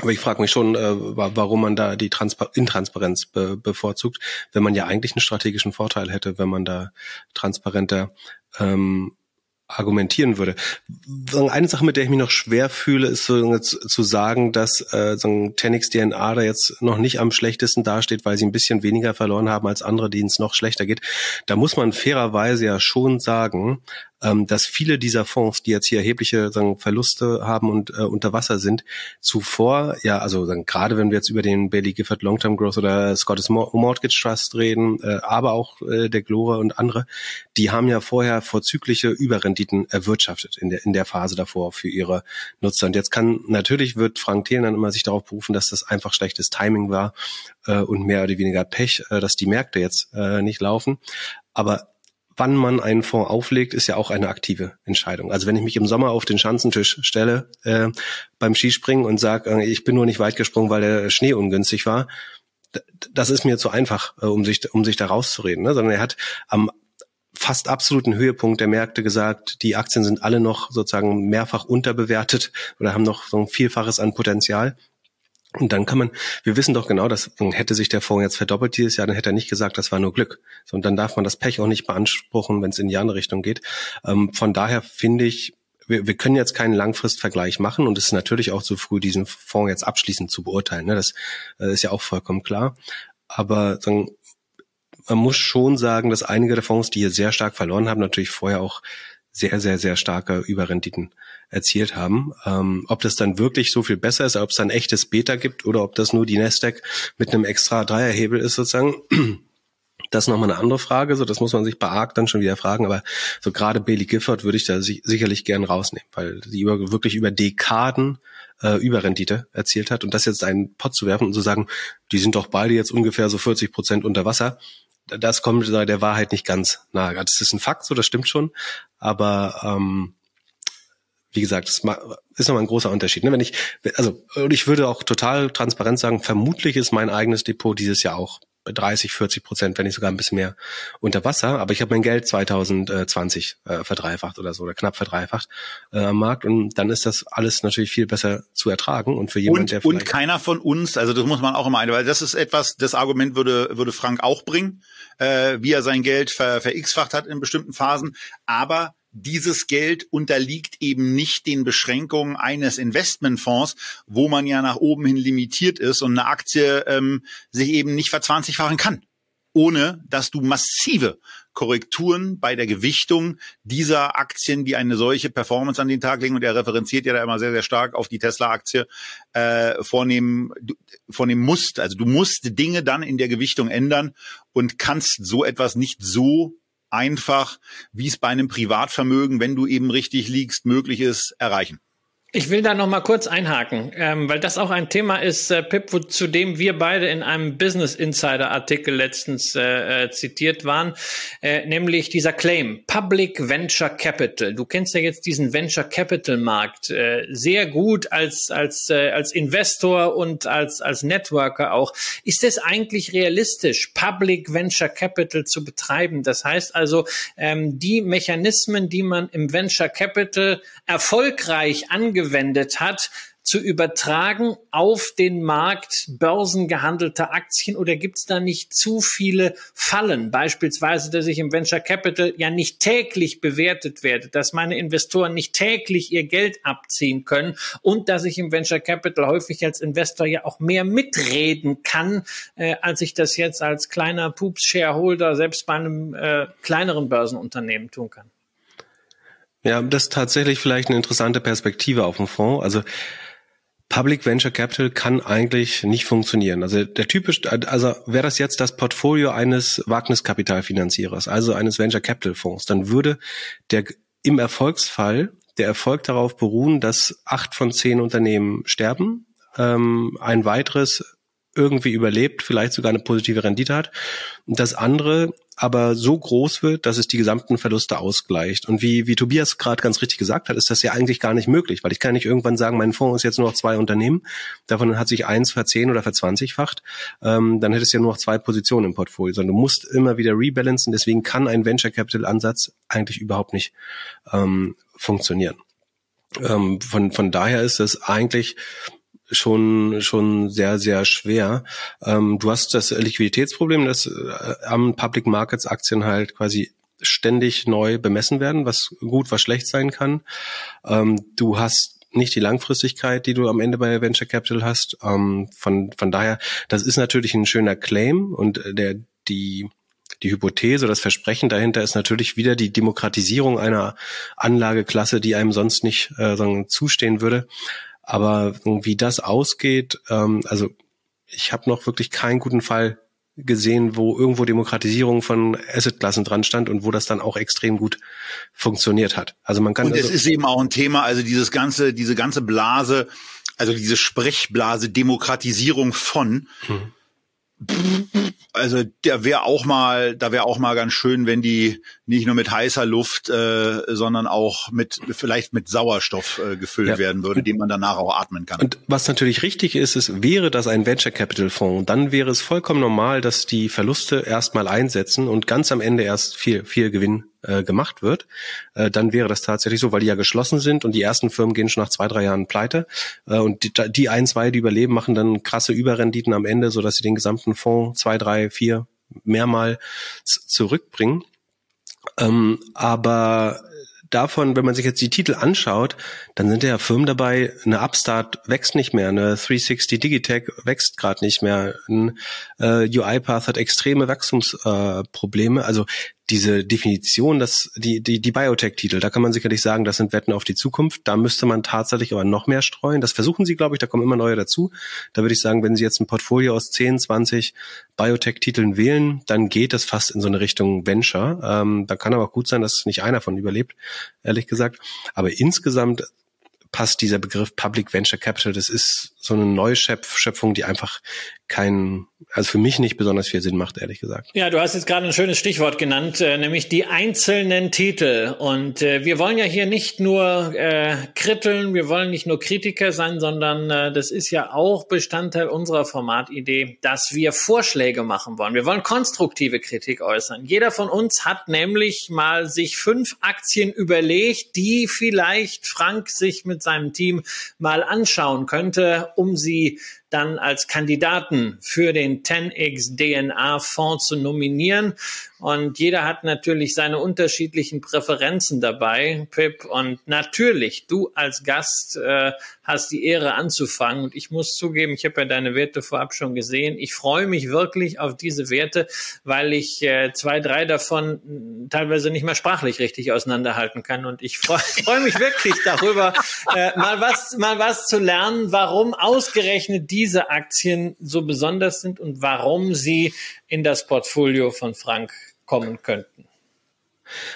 Aber ich frage mich schon, äh, warum man da die Transpar Intransparenz be bevorzugt, wenn man ja eigentlich einen strategischen Vorteil hätte, wenn man da transparenter ähm, argumentieren würde. Eine Sache, mit der ich mich noch schwer fühle, ist so zu sagen, dass äh, so Tenix DNA da jetzt noch nicht am schlechtesten dasteht, weil sie ein bisschen weniger verloren haben als andere, denen es noch schlechter geht. Da muss man fairerweise ja schon sagen, ähm, dass viele dieser Fonds, die jetzt hier erhebliche sagen, Verluste haben und äh, unter Wasser sind, zuvor, ja, also sagen, gerade wenn wir jetzt über den Bailey Gifford Long-Term Growth oder Scottish Mortgage Trust reden, äh, aber auch äh, der Glora und andere, die haben ja vorher vorzügliche Überrenditen erwirtschaftet in der, in der Phase davor für ihre Nutzer. Und jetzt kann, natürlich wird Frank Thelen dann immer sich darauf berufen, dass das einfach schlechtes Timing war äh, und mehr oder weniger Pech, äh, dass die Märkte jetzt äh, nicht laufen. Aber wann man einen Fonds auflegt, ist ja auch eine aktive Entscheidung. Also wenn ich mich im Sommer auf den Schanzentisch stelle äh, beim Skispringen und sage, äh, ich bin nur nicht weit gesprungen, weil der Schnee ungünstig war, das ist mir zu einfach, äh, um sich um sich da rauszureden. Ne? Sondern er hat am fast absoluten Höhepunkt der Märkte gesagt, die Aktien sind alle noch sozusagen mehrfach unterbewertet oder haben noch so ein Vielfaches an Potenzial. Und dann kann man, wir wissen doch genau, dass hätte sich der Fonds jetzt verdoppelt dieses Jahr, dann hätte er nicht gesagt, das war nur Glück. So, und dann darf man das Pech auch nicht beanspruchen, wenn es in die andere Richtung geht. Ähm, von daher finde ich, wir, wir können jetzt keinen Langfristvergleich machen und es ist natürlich auch zu früh, diesen Fonds jetzt abschließend zu beurteilen. Ne? Das äh, ist ja auch vollkommen klar. Aber sagen, man muss schon sagen, dass einige der Fonds, die hier sehr stark verloren haben, natürlich vorher auch sehr, sehr, sehr starke Überrenditen erzielt haben. Ähm, ob das dann wirklich so viel besser ist, ob es dann echtes Beta gibt oder ob das nur die Nasdaq mit einem extra Dreierhebel ist sozusagen, Das ist nochmal eine andere Frage, so das muss man sich bei ARK dann schon wieder fragen, aber so gerade Bailey Gifford würde ich da si sicherlich gern rausnehmen, weil sie über, wirklich über Dekaden äh, Überrendite erzielt hat. Und das jetzt einen Pott zu werfen und zu sagen, die sind doch beide jetzt ungefähr so 40 Prozent unter Wasser, das kommt der Wahrheit nicht ganz nahe. Das ist ein Fakt, so das stimmt schon, aber ähm, wie gesagt, das ist nochmal ein großer Unterschied. Ne? Wenn ich, also ich würde auch total transparent sagen, vermutlich ist mein eigenes Depot dieses Jahr auch 30, 40 Prozent, wenn nicht sogar ein bisschen mehr unter Wasser. Aber ich habe mein Geld 2020 äh, verdreifacht oder so oder knapp verdreifacht äh, am Markt und dann ist das alles natürlich viel besser zu ertragen und für jemanden, und, der und keiner von uns, also das muss man auch immer ein, weil das ist etwas, das Argument würde würde Frank auch bringen, äh, wie er sein Geld ver, ver x-facht hat in bestimmten Phasen, aber dieses Geld unterliegt eben nicht den Beschränkungen eines Investmentfonds, wo man ja nach oben hin limitiert ist und eine Aktie ähm, sich eben nicht verzwanzigfachen kann, ohne dass du massive Korrekturen bei der Gewichtung dieser Aktien, die eine solche Performance an den Tag legen, und er referenziert ja da immer sehr, sehr stark auf die Tesla-Aktie, äh, vornehmen, vornehmen musst. Also du musst Dinge dann in der Gewichtung ändern und kannst so etwas nicht so einfach, wie es bei einem Privatvermögen, wenn du eben richtig liegst, möglich ist, erreichen. Ich will da noch mal kurz einhaken, ähm, weil das auch ein Thema ist, äh, Pip, wo, zu dem wir beide in einem Business Insider Artikel letztens äh, äh, zitiert waren, äh, nämlich dieser Claim Public Venture Capital. Du kennst ja jetzt diesen Venture Capital Markt äh, sehr gut als als äh, als Investor und als als Networker auch. Ist es eigentlich realistisch, Public Venture Capital zu betreiben? Das heißt also, ähm, die Mechanismen, die man im Venture Capital erfolgreich angewendet angewendet hat, zu übertragen auf den Markt börsengehandelter Aktien oder gibt es da nicht zu viele Fallen? Beispielsweise, dass ich im Venture Capital ja nicht täglich bewertet werde, dass meine Investoren nicht täglich ihr Geld abziehen können und dass ich im Venture Capital häufig als Investor ja auch mehr mitreden kann, äh, als ich das jetzt als kleiner Pups-Shareholder selbst bei einem äh, kleineren Börsenunternehmen tun kann. Ja, das ist tatsächlich vielleicht eine interessante Perspektive auf den Fonds. Also Public Venture Capital kann eigentlich nicht funktionieren. Also der typisch, also wäre das jetzt das Portfolio eines Wagniskapitalfinanzierers, also eines Venture Capital Fonds, dann würde der im Erfolgsfall der Erfolg darauf beruhen, dass acht von zehn Unternehmen sterben, ähm, ein weiteres irgendwie überlebt, vielleicht sogar eine positive Rendite hat. Und das andere aber so groß wird, dass es die gesamten Verluste ausgleicht. Und wie, wie Tobias gerade ganz richtig gesagt hat, ist das ja eigentlich gar nicht möglich, weil ich kann nicht irgendwann sagen, mein Fonds ist jetzt nur noch zwei Unternehmen, davon hat sich eins verzehn oder verzwanzigfacht, ähm, dann hättest du ja nur noch zwei Positionen im Portfolio, sondern du musst immer wieder rebalancen, deswegen kann ein Venture Capital Ansatz eigentlich überhaupt nicht ähm, funktionieren. Ähm, von, von daher ist es eigentlich schon schon sehr sehr schwer. Ähm, du hast das Liquiditätsproblem, dass äh, am Public Markets Aktien halt quasi ständig neu bemessen werden, was gut, was schlecht sein kann. Ähm, du hast nicht die Langfristigkeit, die du am Ende bei Venture Capital hast. Ähm, von von daher, das ist natürlich ein schöner Claim und der die die Hypothese, das Versprechen dahinter ist natürlich wieder die Demokratisierung einer Anlageklasse, die einem sonst nicht äh, sagen, zustehen würde. Aber wie das ausgeht, ähm, also ich habe noch wirklich keinen guten Fall gesehen, wo irgendwo Demokratisierung von Assetklassen dran stand und wo das dann auch extrem gut funktioniert hat. Also man kann und es also ist eben auch ein Thema, also dieses ganze, diese ganze Blase, also diese Sprechblase Demokratisierung von. Hm also der wäre auch mal, da wäre auch mal ganz schön, wenn die nicht nur mit heißer Luft, äh, sondern auch mit vielleicht mit Sauerstoff äh, gefüllt ja. werden würde, den man danach auch atmen kann. Und was natürlich richtig ist, ist, wäre das ein Venture Capital Fonds, dann wäre es vollkommen normal, dass die Verluste erstmal einsetzen und ganz am Ende erst viel viel Gewinn äh, gemacht wird, äh, dann wäre das tatsächlich so, weil die ja geschlossen sind und die ersten Firmen gehen schon nach zwei, drei Jahren pleite. Äh, und die, die ein, zwei, die überleben, machen dann krasse Überrenditen am Ende, so dass sie den gesamten Fonds zwei, drei, vier mehrmal zurückbringen. Ähm, aber davon, wenn man sich jetzt die Titel anschaut, dann sind ja Firmen dabei, eine Upstart wächst nicht mehr, eine 360 Digitech wächst gerade nicht mehr, ein äh, UiPath hat extreme Wachstumsprobleme. Äh, also diese Definition, dass die, die, die Biotech-Titel, da kann man sicherlich sagen, das sind Wetten auf die Zukunft. Da müsste man tatsächlich aber noch mehr streuen. Das versuchen sie, glaube ich, da kommen immer neue dazu. Da würde ich sagen, wenn sie jetzt ein Portfolio aus 10, 20 Biotech-Titeln wählen, dann geht das fast in so eine Richtung Venture. Ähm, da kann aber auch gut sein, dass nicht einer von überlebt, ehrlich gesagt. Aber insgesamt passt dieser Begriff Public Venture Capital. Das ist so eine Neuschöpfung, die einfach kein, also für mich nicht besonders viel Sinn macht, ehrlich gesagt. Ja, du hast jetzt gerade ein schönes Stichwort genannt, äh, nämlich die einzelnen Titel. Und äh, wir wollen ja hier nicht nur äh, kritteln, wir wollen nicht nur Kritiker sein, sondern äh, das ist ja auch Bestandteil unserer Formatidee, dass wir Vorschläge machen wollen. Wir wollen konstruktive Kritik äußern. Jeder von uns hat nämlich mal sich fünf Aktien überlegt, die vielleicht Frank sich mit seinem Team mal anschauen könnte, um sie dann als Kandidaten für den 10x DNA Fonds zu nominieren. Und jeder hat natürlich seine unterschiedlichen Präferenzen dabei, Pip. Und natürlich, du als Gast äh, hast die Ehre anzufangen. Und ich muss zugeben, ich habe ja deine Werte vorab schon gesehen. Ich freue mich wirklich auf diese Werte, weil ich äh, zwei, drei davon teilweise nicht mehr sprachlich richtig auseinanderhalten kann. Und ich freue freu mich wirklich darüber, äh, mal was, mal was zu lernen, warum ausgerechnet diese Aktien so besonders sind und warum sie in das Portfolio von Frank kommen könnten.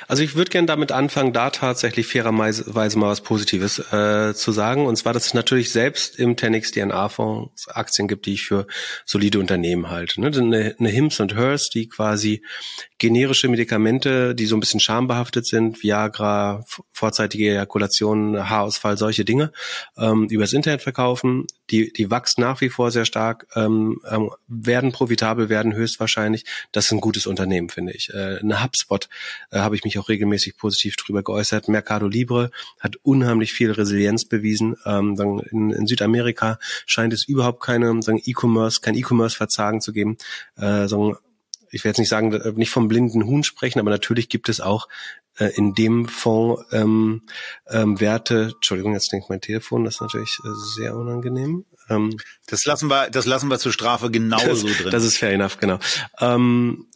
Also ich würde gerne damit anfangen, da tatsächlich fairerweise mal was Positives äh, zu sagen. Und zwar, dass es natürlich selbst im Tenix DNA-Fonds Aktien gibt, die ich für solide Unternehmen halte. Ne? Eine, eine Hims und Hers, die quasi generische Medikamente, die so ein bisschen schambehaftet sind, Viagra, vorzeitige Ejakulation, Haarausfall, solche Dinge, ähm, übers Internet verkaufen. Die, die wachsen nach wie vor sehr stark, ähm, ähm, werden profitabel, werden höchstwahrscheinlich. Das ist ein gutes Unternehmen, finde ich. Äh, eine HubSpot äh, habe ich mich auch regelmäßig positiv drüber geäußert. Mercado Libre hat unheimlich viel Resilienz bewiesen. Ähm, in, in Südamerika scheint es überhaupt keine E-Commerce, kein E-Commerce-Verzagen zu geben. Äh, ich werde jetzt nicht sagen, äh, nicht vom blinden Huhn sprechen, aber natürlich gibt es auch äh, in dem Fonds ähm, ähm, Werte. Entschuldigung, jetzt denkt mein Telefon, das ist natürlich äh, sehr unangenehm. Ähm, das lassen wir, das lassen wir zur Strafe genauso das, drin. Das ist fair enough, genau. Ähm,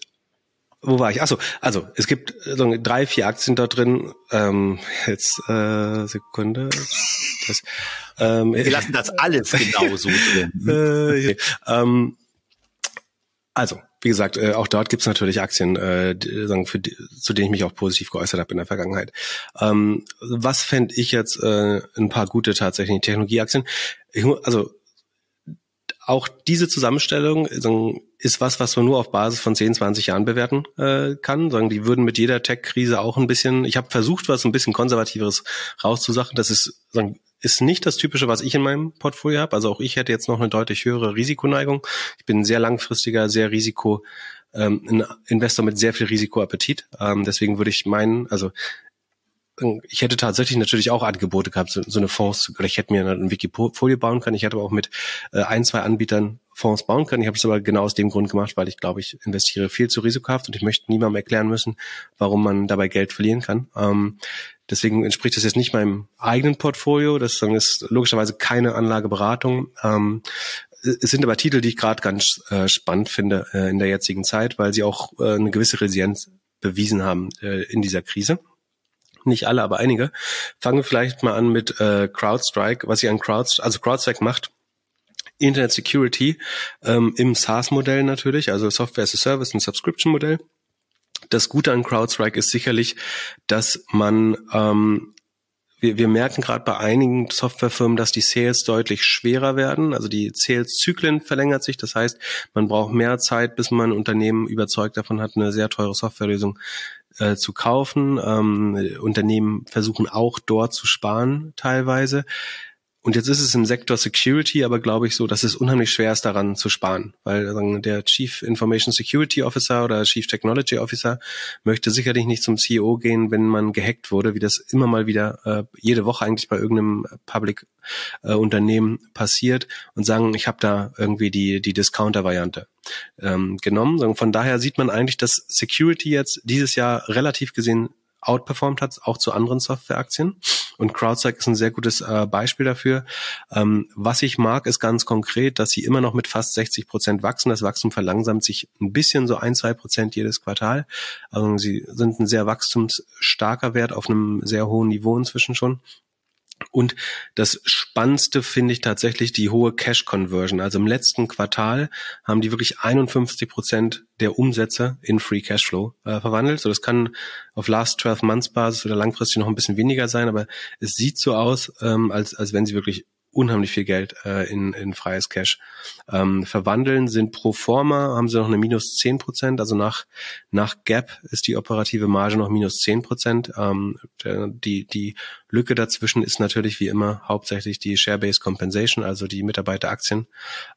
wo war ich? Achso, also es gibt so drei, vier Aktien da drin. Ähm, jetzt äh, Sekunde. Das, ähm, Wir lassen das alles genauso drin. äh, ähm, also, wie gesagt, äh, auch dort gibt's natürlich Aktien, äh, die, für die, zu denen ich mich auch positiv geäußert habe in der Vergangenheit. Ähm, was fände ich jetzt äh, ein paar gute tatsächlich Technologieaktien? Ich, also auch diese Zusammenstellung sagen, ist was, was man nur auf Basis von 10, 20 Jahren bewerten äh, kann. Sagen, die würden mit jeder Tech-Krise auch ein bisschen, ich habe versucht, was ein bisschen konservativeres rauszusachen. Das ist sagen, ist nicht das Typische, was ich in meinem Portfolio habe. Also auch ich hätte jetzt noch eine deutlich höhere Risikoneigung. Ich bin ein sehr langfristiger, sehr Risiko, ähm, ein Investor mit sehr viel Risikoappetit. Ähm, deswegen würde ich meinen, also ich hätte tatsächlich natürlich auch Angebote gehabt, so, so eine Fonds, oder ich hätte mir ein Wikifolio bauen können. Ich hätte aber auch mit äh, ein, zwei Anbietern Fonds bauen können. Ich habe es aber genau aus dem Grund gemacht, weil ich glaube, ich investiere viel zu risikohaft und ich möchte niemandem erklären müssen, warum man dabei Geld verlieren kann. Ähm, deswegen entspricht das jetzt nicht meinem eigenen Portfolio. Das ist logischerweise keine Anlageberatung. Ähm, es sind aber Titel, die ich gerade ganz äh, spannend finde äh, in der jetzigen Zeit, weil sie auch äh, eine gewisse Resilienz bewiesen haben äh, in dieser Krise nicht alle, aber einige. Fangen wir vielleicht mal an mit äh, CrowdStrike, was sie an Crowd, also CrowdStrike macht. Internet Security ähm, im SaaS-Modell natürlich, also Software as a Service, ein Subscription-Modell. Das Gute an CrowdStrike ist sicherlich, dass man ähm, wir, wir merken gerade bei einigen Softwarefirmen, dass die Sales deutlich schwerer werden. Also die Sales-Zyklen verlängert sich. Das heißt, man braucht mehr Zeit, bis man ein Unternehmen überzeugt davon hat, eine sehr teure Softwarelösung äh, zu kaufen. Ähm, Unternehmen versuchen auch dort zu sparen teilweise. Und jetzt ist es im Sektor Security aber, glaube ich, so, dass es unheimlich schwer ist, daran zu sparen, weil sagen, der Chief Information Security Officer oder Chief Technology Officer möchte sicherlich nicht zum CEO gehen, wenn man gehackt wurde, wie das immer mal wieder äh, jede Woche eigentlich bei irgendeinem Public äh, Unternehmen passiert und sagen, ich habe da irgendwie die die Discounter-Variante ähm, genommen. Von daher sieht man eigentlich, dass Security jetzt dieses Jahr relativ gesehen outperformed hat, auch zu anderen Softwareaktien. Und CrowdStrike ist ein sehr gutes äh, Beispiel dafür. Ähm, was ich mag, ist ganz konkret, dass sie immer noch mit fast 60 Prozent wachsen. Das Wachstum verlangsamt sich ein bisschen, so ein, zwei Prozent jedes Quartal. Also sie sind ein sehr wachstumsstarker Wert auf einem sehr hohen Niveau inzwischen schon. Und das Spannendste finde ich tatsächlich die hohe Cash Conversion. Also im letzten Quartal haben die wirklich 51 Prozent der Umsätze in Free Cashflow äh, verwandelt. So, das kann auf Last 12 Months Basis oder langfristig noch ein bisschen weniger sein, aber es sieht so aus, ähm, als, als wenn sie wirklich unheimlich viel Geld äh, in, in freies Cash ähm, verwandeln, sind pro forma, haben sie noch eine minus zehn Prozent, also nach, nach Gap ist die operative Marge noch minus zehn Prozent. Ähm, die, die Lücke dazwischen ist natürlich wie immer hauptsächlich die Share-Based Compensation, also die Mitarbeiteraktien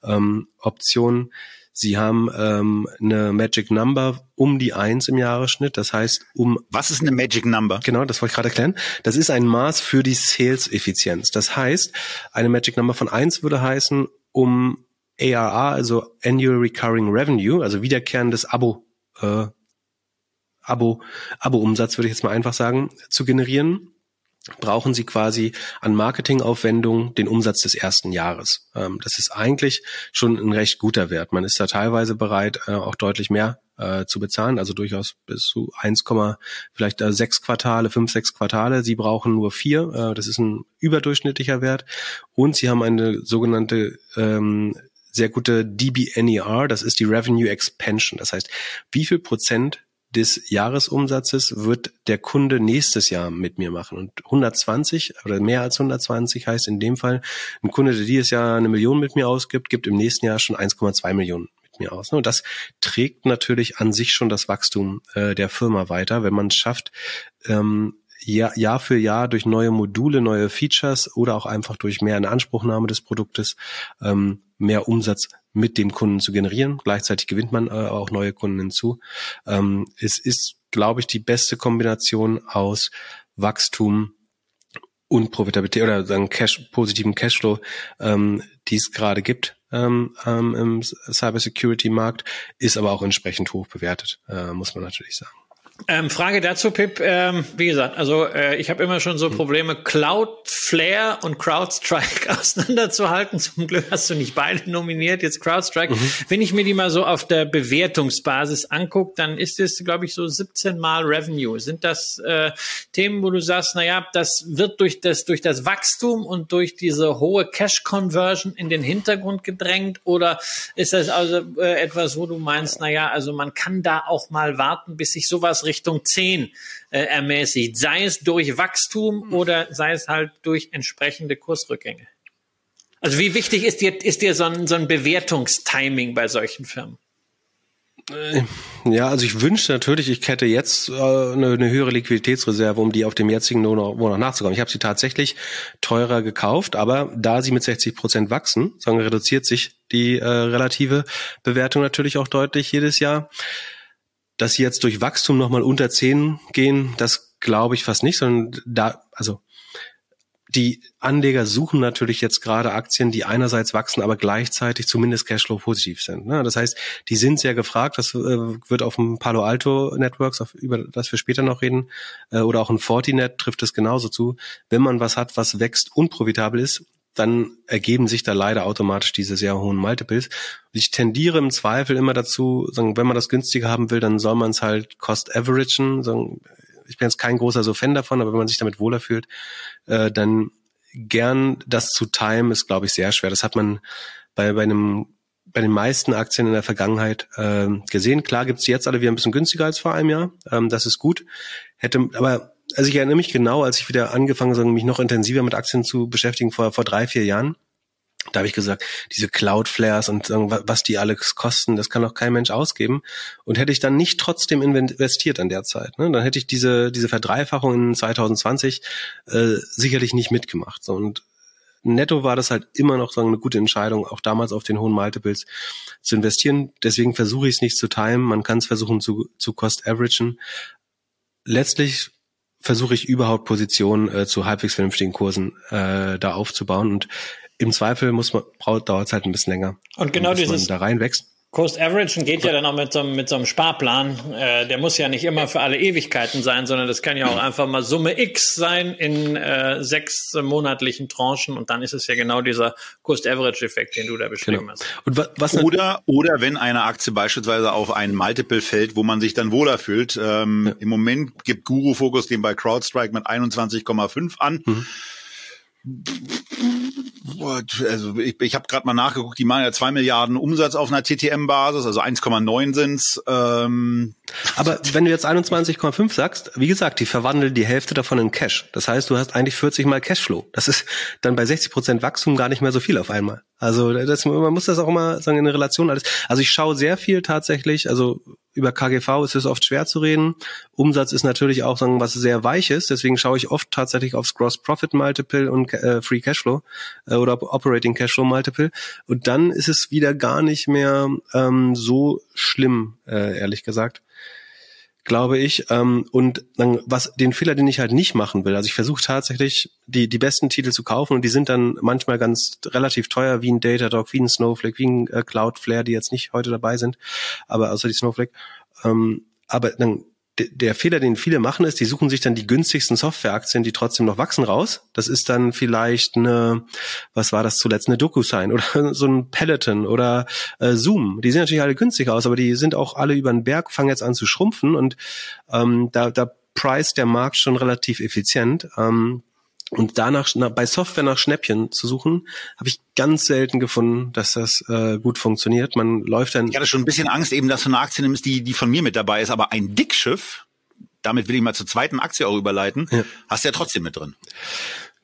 ähm, Optionen. Sie haben ähm, eine Magic Number um die eins im Jahresschnitt. Das heißt, um was ist eine Magic Number? Genau, das wollte ich gerade erklären. Das ist ein Maß für die Sales-Effizienz. Das heißt, eine Magic Number von eins würde heißen, um ARR, also Annual Recurring Revenue, also wiederkehrendes Abo, äh, Abo, Abo-Umsatz würde ich jetzt mal einfach sagen, zu generieren, brauchen sie quasi an Marketingaufwendungen den Umsatz des ersten Jahres. Ähm, das ist eigentlich schon ein recht guter Wert. Man ist da teilweise bereit, äh, auch deutlich mehr äh, zu bezahlen, also durchaus bis zu 1, vielleicht äh, sechs Quartale, fünf, sechs Quartale. Sie brauchen nur vier. Das ist ein überdurchschnittlicher Wert. Und sie haben eine sogenannte ähm, sehr gute DBNER, das ist die Revenue Expansion. Das heißt, wie viel Prozent des Jahresumsatzes wird der Kunde nächstes Jahr mit mir machen. Und 120 oder mehr als 120 heißt in dem Fall, ein Kunde, der dieses Jahr eine Million mit mir ausgibt, gibt im nächsten Jahr schon 1,2 Millionen mit mir aus. Und das trägt natürlich an sich schon das Wachstum äh, der Firma weiter, wenn man es schafft, ähm, Jahr, Jahr für Jahr durch neue Module, neue Features oder auch einfach durch mehr Inanspruchnahme des Produktes ähm, mehr Umsatz mit dem Kunden zu generieren. Gleichzeitig gewinnt man äh, auch neue Kunden hinzu. Ähm, es ist, glaube ich, die beste Kombination aus Wachstum und Profitabilität oder sagen Cash, positiven Cashflow, ähm, die es gerade gibt ähm, ähm, im Cybersecurity-Markt, ist aber auch entsprechend hoch bewertet, äh, muss man natürlich sagen. Ähm, Frage dazu, Pip. Ähm, wie gesagt, also äh, ich habe immer schon so hm. Probleme, Cloudflare und CrowdStrike auseinanderzuhalten. Zum Glück hast du nicht beide nominiert, jetzt CrowdStrike. Mhm. Wenn ich mir die mal so auf der Bewertungsbasis angucke, dann ist es, glaube ich, so 17 Mal Revenue. Sind das äh, Themen, wo du sagst, na ja, das wird durch das, durch das Wachstum und durch diese hohe Cash-Conversion in den Hintergrund gedrängt? Oder ist das also äh, etwas, wo du meinst, na ja, also man kann da auch mal warten, bis sich sowas Richtung 10 äh, ermäßigt, sei es durch Wachstum oder sei es halt durch entsprechende Kursrückgänge. Also wie wichtig ist dir, ist dir so ein, so ein Bewertungstiming bei solchen Firmen? Äh, ja, also ich wünschte natürlich, ich hätte jetzt äh, eine, eine, höhere Liquiditätsreserve, um die auf dem jetzigen Niveau noch, noch nachzukommen. Ich habe sie tatsächlich teurer gekauft, aber da sie mit 60 Prozent wachsen, sagen, reduziert sich die äh, relative Bewertung natürlich auch deutlich jedes Jahr. Dass sie jetzt durch Wachstum nochmal unter 10 gehen, das glaube ich fast nicht, sondern da, also die Anleger suchen natürlich jetzt gerade Aktien, die einerseits wachsen, aber gleichzeitig zumindest Cashflow positiv sind. Ne? Das heißt, die sind sehr gefragt. Das äh, wird auf dem Palo Alto Networks, über das wir später noch reden, äh, oder auch ein Fortinet trifft es genauso zu. Wenn man was hat, was wächst und profitabel ist, dann ergeben sich da leider automatisch diese sehr hohen Multiples. Ich tendiere im Zweifel immer dazu, sagen, wenn man das günstiger haben will, dann soll man es halt cost averagen. Sagen, ich bin jetzt kein großer so Fan davon, aber wenn man sich damit wohler fühlt, äh, dann gern das zu time ist, glaube ich, sehr schwer. Das hat man bei, bei einem bei den meisten Aktien in der Vergangenheit äh, gesehen. Klar gibt's jetzt alle wieder ein bisschen günstiger als vor einem Jahr. Ähm, das ist gut. Hätte, aber also ich erinnere mich genau, als ich wieder angefangen habe, mich noch intensiver mit Aktien zu beschäftigen vor, vor drei, vier Jahren. Da habe ich gesagt, diese Cloudflares und was die alles kosten, das kann doch kein Mensch ausgeben. Und hätte ich dann nicht trotzdem investiert an der Zeit, ne, dann hätte ich diese, diese Verdreifachung in 2020 äh, sicherlich nicht mitgemacht. So, und netto war das halt immer noch so eine gute Entscheidung, auch damals auf den hohen Multiples zu investieren. Deswegen versuche ich es nicht zu timen. Man kann es versuchen zu, zu cost-averagen. Letztlich versuche ich überhaupt Positionen äh, zu halbwegs vernünftigen Kursen äh, da aufzubauen und im Zweifel muss man dauert es halt ein bisschen länger, und genau bis dieses man da reinwächst. Cost Average geht ja dann auch mit so, einem, mit so einem Sparplan. Äh, der muss ja nicht immer für alle Ewigkeiten sein, sondern das kann ja auch einfach mal Summe X sein in äh, sechs monatlichen Tranchen und dann ist es ja genau dieser Cost Average Effekt, den du da beschrieben genau. hast. Und was, was oder, oder wenn eine Aktie beispielsweise auf ein Multiple fällt, wo man sich dann wohler fühlt. Ähm, ja. Im Moment gibt Guru Focus den bei CrowdStrike mit 21,5 an. Mhm also ich, ich habe gerade mal nachgeguckt, die machen ja zwei Milliarden Umsatz auf einer TTM-Basis, also 1,9 sind's. Ähm, Aber wenn du jetzt 21,5 sagst, wie gesagt, die verwandeln die Hälfte davon in Cash. Das heißt, du hast eigentlich 40 mal Cashflow. Das ist dann bei 60 Prozent Wachstum gar nicht mehr so viel auf einmal. Also das, man muss das auch immer sagen in Relation alles. Also ich schaue sehr viel tatsächlich. Also über KGV ist es oft schwer zu reden. Umsatz ist natürlich auch sagen was sehr weich ist. Deswegen schaue ich oft tatsächlich aufs Gross Profit Multiple und äh, Free Cashflow äh, oder Operating Cashflow Multiple. Und dann ist es wieder gar nicht mehr ähm, so schlimm, äh, ehrlich gesagt glaube ich. Ähm, und dann, was den Fehler, den ich halt nicht machen will. Also ich versuche tatsächlich die die besten Titel zu kaufen und die sind dann manchmal ganz relativ teuer, wie ein Datadog, wie ein Snowflake, wie ein äh, Cloudflare, die jetzt nicht heute dabei sind, aber außer die Snowflake. Ähm, aber dann der Fehler, den viele machen, ist, die suchen sich dann die günstigsten Softwareaktien, die trotzdem noch wachsen, raus. Das ist dann vielleicht eine, was war das zuletzt, eine DocuSign oder so ein Peloton oder äh, Zoom. Die sehen natürlich alle günstig aus, aber die sind auch alle über den Berg, fangen jetzt an zu schrumpfen und ähm, da, da preist der Markt schon relativ effizient. Ähm, und danach bei Software nach Schnäppchen zu suchen, habe ich ganz selten gefunden, dass das äh, gut funktioniert. Man läuft dann. Ich hatte schon ein bisschen Angst, eben, dass du eine Aktie nimmst, die, die von mir mit dabei ist, aber ein Dickschiff, damit will ich mal zur zweiten Aktie auch überleiten, ja. hast du ja trotzdem mit drin.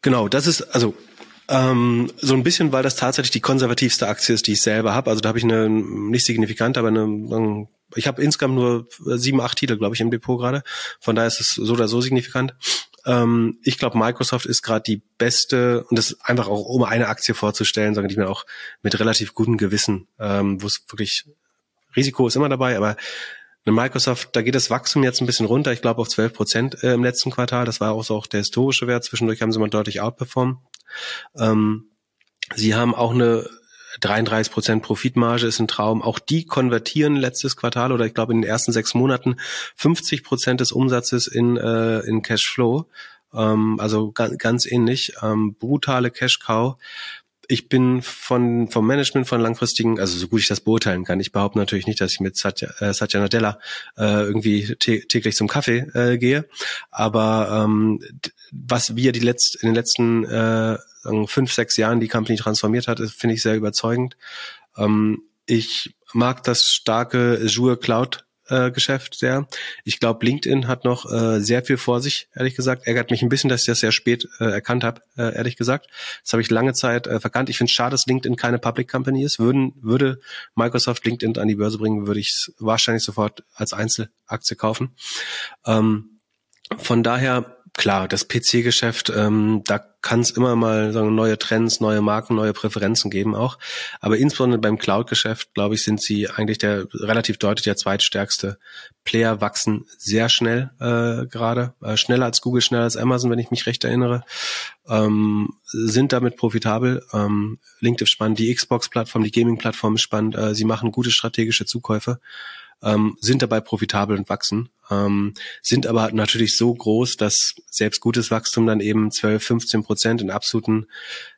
Genau, das ist, also ähm, so ein bisschen, weil das tatsächlich die konservativste Aktie ist, die ich selber habe. Also da habe ich eine nicht signifikant, aber eine, ich habe insgesamt nur sieben, acht Titel, glaube ich, im Depot gerade. Von daher ist es so oder so signifikant. Ähm, ich glaube, Microsoft ist gerade die beste und das einfach auch, um eine Aktie vorzustellen, sagen die mir auch mit relativ gutem Gewissen, ähm, wo es wirklich Risiko ist immer dabei, aber eine Microsoft, da geht das Wachstum jetzt ein bisschen runter, ich glaube auf 12 Prozent äh, im letzten Quartal. Das war auch so auch der historische Wert. Zwischendurch haben sie mal deutlich outperformed. Ähm, sie haben auch eine 33 Prozent Profitmarge ist ein Traum. Auch die konvertieren letztes Quartal oder ich glaube in den ersten sechs Monaten 50 Prozent des Umsatzes in, äh, in Cashflow. Ähm, also ganz, ganz ähnlich. Ähm, brutale Cash Cow. Ich bin von, vom Management von langfristigen, also so gut ich das beurteilen kann. Ich behaupte natürlich nicht, dass ich mit Satya, äh, Satya Nadella äh, irgendwie täglich zum Kaffee äh, gehe. Aber ähm, was wir die letzt, in den letzten äh, fünf, sechs Jahren die Company transformiert hat, finde ich sehr überzeugend. Ähm, ich mag das starke Azure Cloud äh, Geschäft sehr. Ich glaube, LinkedIn hat noch äh, sehr viel vor sich, ehrlich gesagt. Ärgert mich ein bisschen, dass ich das sehr spät äh, erkannt habe, äh, ehrlich gesagt. Das habe ich lange Zeit äh, verkannt. Ich finde es schade, dass LinkedIn keine Public Company ist. Würden, würde Microsoft LinkedIn an die Börse bringen, würde ich es wahrscheinlich sofort als Einzelaktie kaufen. Ähm, von daher klar, das PC-Geschäft, ähm, da kann es immer mal sagen, neue Trends, neue Marken, neue Präferenzen geben auch. Aber insbesondere beim Cloud-Geschäft, glaube ich, sind sie eigentlich der relativ deutlich der zweitstärkste Player, wachsen sehr schnell äh, gerade, äh, schneller als Google, schneller als Amazon, wenn ich mich recht erinnere, ähm, sind damit profitabel. Ähm, LinkedIn spannend, die Xbox-Plattform, die Gaming-Plattform spannend. Äh, sie machen gute strategische Zukäufe ähm, sind dabei profitabel und wachsen, ähm, sind aber natürlich so groß, dass selbst gutes Wachstum dann eben 12, 15 Prozent in absoluten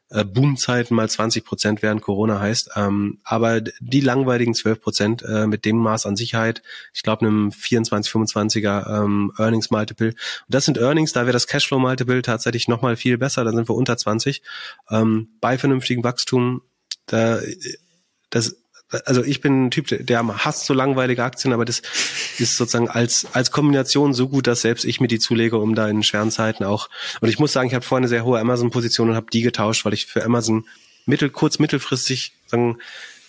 äh, Boomzeiten mal 20 Prozent während Corona heißt. Ähm, aber die langweiligen 12 Prozent äh, mit dem Maß an Sicherheit, ich glaube einem 24, 25er ähm, Earnings Multiple. Und das sind Earnings, da wäre das Cashflow Multiple tatsächlich nochmal viel besser, da sind wir unter 20. Ähm, bei vernünftigem Wachstum, da das also ich bin ein Typ, der hasst so langweilige Aktien, aber das ist sozusagen als, als Kombination so gut, dass selbst ich mir die zulege, um da in schweren Zeiten auch. Und ich muss sagen, ich habe vorher eine sehr hohe Amazon-Position und habe die getauscht, weil ich für Amazon mittel, kurz, mittelfristig sagen,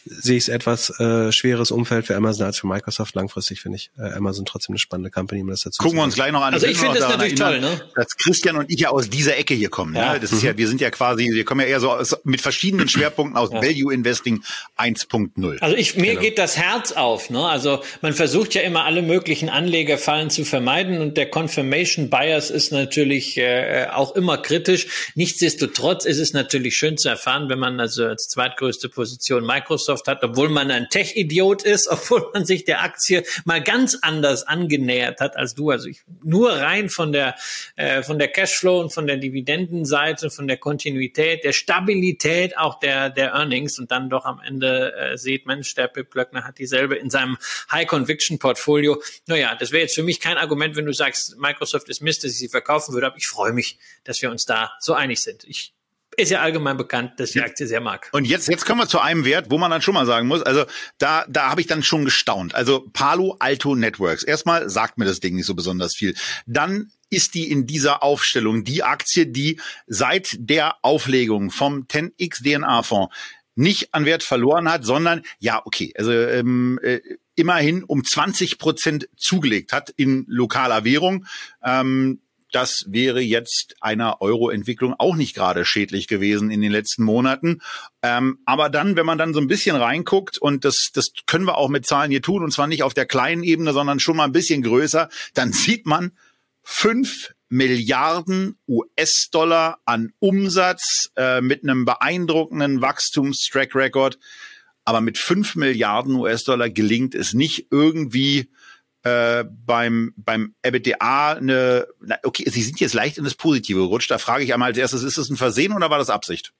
sehe ich es etwas äh, schweres Umfeld für Amazon als für Microsoft. Langfristig finde ich äh, Amazon trotzdem eine spannende Company, um das dazu Gucken wir uns gleich noch an. Also ich finde das natürlich toll, ne? Dass Christian und ich ja aus dieser Ecke hier kommen. Ne? Ja. Ne? Das ist ja, wir sind ja quasi, wir kommen ja eher so aus, mit verschiedenen Schwerpunkten aus ja. Value Investing 1.0. Also ich, mir genau. geht das Herz auf. Ne? Also man versucht ja immer alle möglichen Anlegerfallen zu vermeiden und der Confirmation Bias ist natürlich äh, auch immer kritisch. Nichtsdestotrotz ist es natürlich schön zu erfahren, wenn man also als zweitgrößte Position Microsoft Microsoft hat, obwohl man ein Tech-Idiot ist, obwohl man sich der Aktie mal ganz anders angenähert hat als du. Also ich, nur rein von der, äh, von der Cashflow und von der Dividendenseite, von der Kontinuität, der Stabilität auch der, der Earnings und dann doch am Ende äh, sieht, Mensch, der Pip Glöckner hat dieselbe in seinem High-Conviction-Portfolio. Naja, das wäre jetzt für mich kein Argument, wenn du sagst, Microsoft ist Mist, dass ich sie verkaufen würde, aber ich freue mich, dass wir uns da so einig sind. Ich ist ja allgemein bekannt, dass die Aktie sehr mag. Und jetzt, jetzt kommen wir zu einem Wert, wo man dann schon mal sagen muss, also da, da habe ich dann schon gestaunt. Also Palo Alto Networks. Erstmal sagt mir das Ding nicht so besonders viel. Dann ist die in dieser Aufstellung die Aktie, die seit der Auflegung vom 10x DNA Fonds nicht an Wert verloren hat, sondern ja, okay, also ähm, äh, immerhin um 20 Prozent zugelegt hat in lokaler Währung. Ähm, das wäre jetzt einer Euro-Entwicklung auch nicht gerade schädlich gewesen in den letzten Monaten. Ähm, aber dann, wenn man dann so ein bisschen reinguckt, und das, das können wir auch mit Zahlen hier tun, und zwar nicht auf der kleinen Ebene, sondern schon mal ein bisschen größer, dann sieht man fünf Milliarden US-Dollar an Umsatz äh, mit einem beeindruckenden Wachstumstrack Record. Aber mit fünf Milliarden US-Dollar gelingt es nicht irgendwie äh, beim, beim EBITDA eine, na, okay, Sie sind jetzt leicht in das Positive gerutscht. Da frage ich einmal als erstes, ist das ein Versehen oder war das Absicht?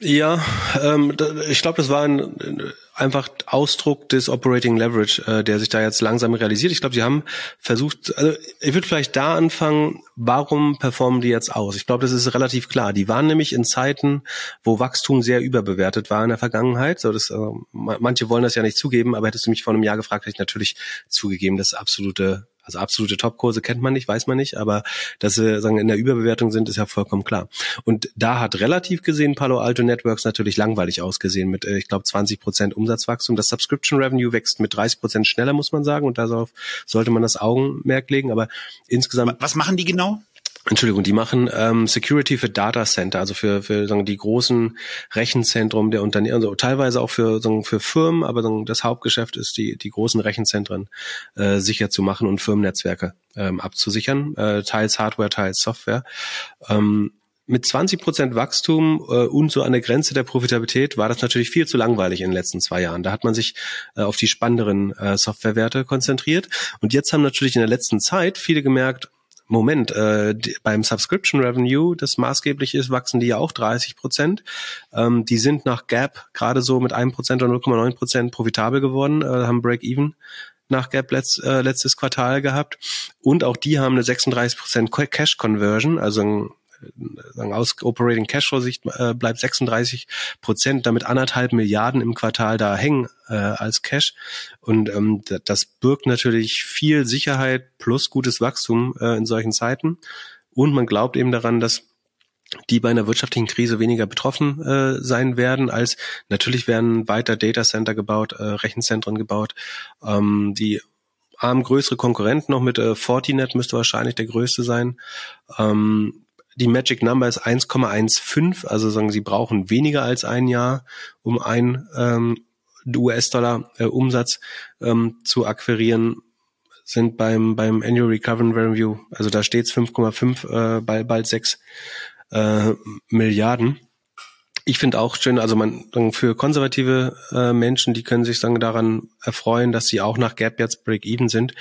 Ja, ähm, ich glaube, das war ein einfach Ausdruck des Operating Leverage, äh, der sich da jetzt langsam realisiert. Ich glaube, sie haben versucht, also ich würde vielleicht da anfangen, warum performen die jetzt aus? Ich glaube, das ist relativ klar. Die waren nämlich in Zeiten, wo Wachstum sehr überbewertet war in der Vergangenheit. So, das, äh, manche wollen das ja nicht zugeben, aber hättest du mich vor einem Jahr gefragt, hätte ich natürlich zugegeben, das absolute also absolute Topkurse kennt man nicht, weiß man nicht, aber dass sie sagen, in der Überbewertung sind, ist ja vollkommen klar. Und da hat relativ gesehen Palo Alto Networks natürlich langweilig ausgesehen mit, äh, ich glaube, 20 Prozent Umsatzwachstum. Das Subscription Revenue wächst mit 30 Prozent schneller, muss man sagen, und darauf sollte man das Augenmerk legen. Aber insgesamt. Was machen die genau? Entschuldigung, die machen ähm, Security für Data Center, also für, für sagen, die großen Rechenzentren der Unternehmen, also teilweise auch für, sagen, für Firmen, aber sagen, das Hauptgeschäft ist, die, die großen Rechenzentren äh, sicher zu machen und Firmennetzwerke ähm, abzusichern, äh, teils Hardware, teils Software. Ähm, mit 20 Prozent Wachstum äh, und so an der Grenze der Profitabilität war das natürlich viel zu langweilig in den letzten zwei Jahren. Da hat man sich äh, auf die spannenderen äh, Softwarewerte konzentriert. Und jetzt haben natürlich in der letzten Zeit viele gemerkt, Moment, äh, die, beim Subscription Revenue, das maßgeblich ist, wachsen die ja auch 30 Prozent. Ähm, die sind nach Gap gerade so mit einem Prozent oder 0,9 Prozent profitabel geworden, äh, haben Break-Even nach Gap letzt, äh, letztes Quartal gehabt. Und auch die haben eine 36 Prozent Cash Conversion, also ein sagen, aus Operating Cashflow Sicht äh, bleibt 36 Prozent, damit anderthalb Milliarden im Quartal da hängen äh, als Cash. Und ähm, das birgt natürlich viel Sicherheit plus gutes Wachstum äh, in solchen Zeiten. Und man glaubt eben daran, dass die bei einer wirtschaftlichen Krise weniger betroffen äh, sein werden, als natürlich werden weiter Datacenter gebaut, äh, Rechenzentren gebaut, ähm, die haben größere Konkurrenten noch mit äh, Fortinet müsste wahrscheinlich der größte sein. Ähm, die Magic Number ist 1,15, also sagen sie brauchen weniger als ein Jahr, um ein ähm, US-Dollar äh, Umsatz ähm, zu akquirieren, sind beim beim Annual Recovery Revenue, also da steht's 5,5 äh, bald bald 6 äh, Milliarden. Ich finde auch schön, also man für konservative äh, Menschen, die können sich sagen daran erfreuen, dass sie auch nach Gap jetzt Break-Even sind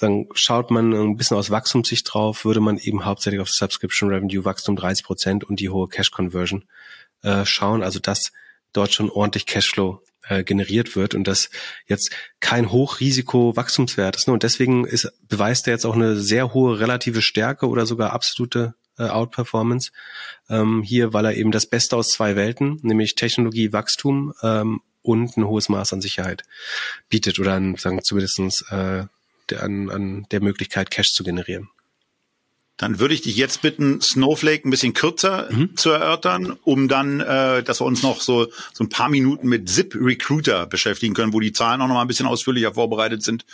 dann schaut man ein bisschen aus Wachstumssicht drauf, würde man eben hauptsächlich auf Subscription Revenue Wachstum 30 Prozent und die hohe Cash Conversion äh, schauen, also dass dort schon ordentlich Cashflow äh, generiert wird und das jetzt kein Hochrisiko Wachstumswert ist. Ne? Und deswegen ist, beweist er jetzt auch eine sehr hohe relative Stärke oder sogar absolute äh, Outperformance ähm, hier, weil er eben das Beste aus zwei Welten, nämlich Technologie, Wachstum ähm, und ein hohes Maß an Sicherheit bietet oder an, sagen zumindestens äh, an, an der Möglichkeit, Cash zu generieren. Dann würde ich dich jetzt bitten, Snowflake ein bisschen kürzer mhm. zu erörtern, um dann, äh, dass wir uns noch so, so ein paar Minuten mit Zip Recruiter beschäftigen können, wo die Zahlen auch noch mal ein bisschen ausführlicher vorbereitet sind.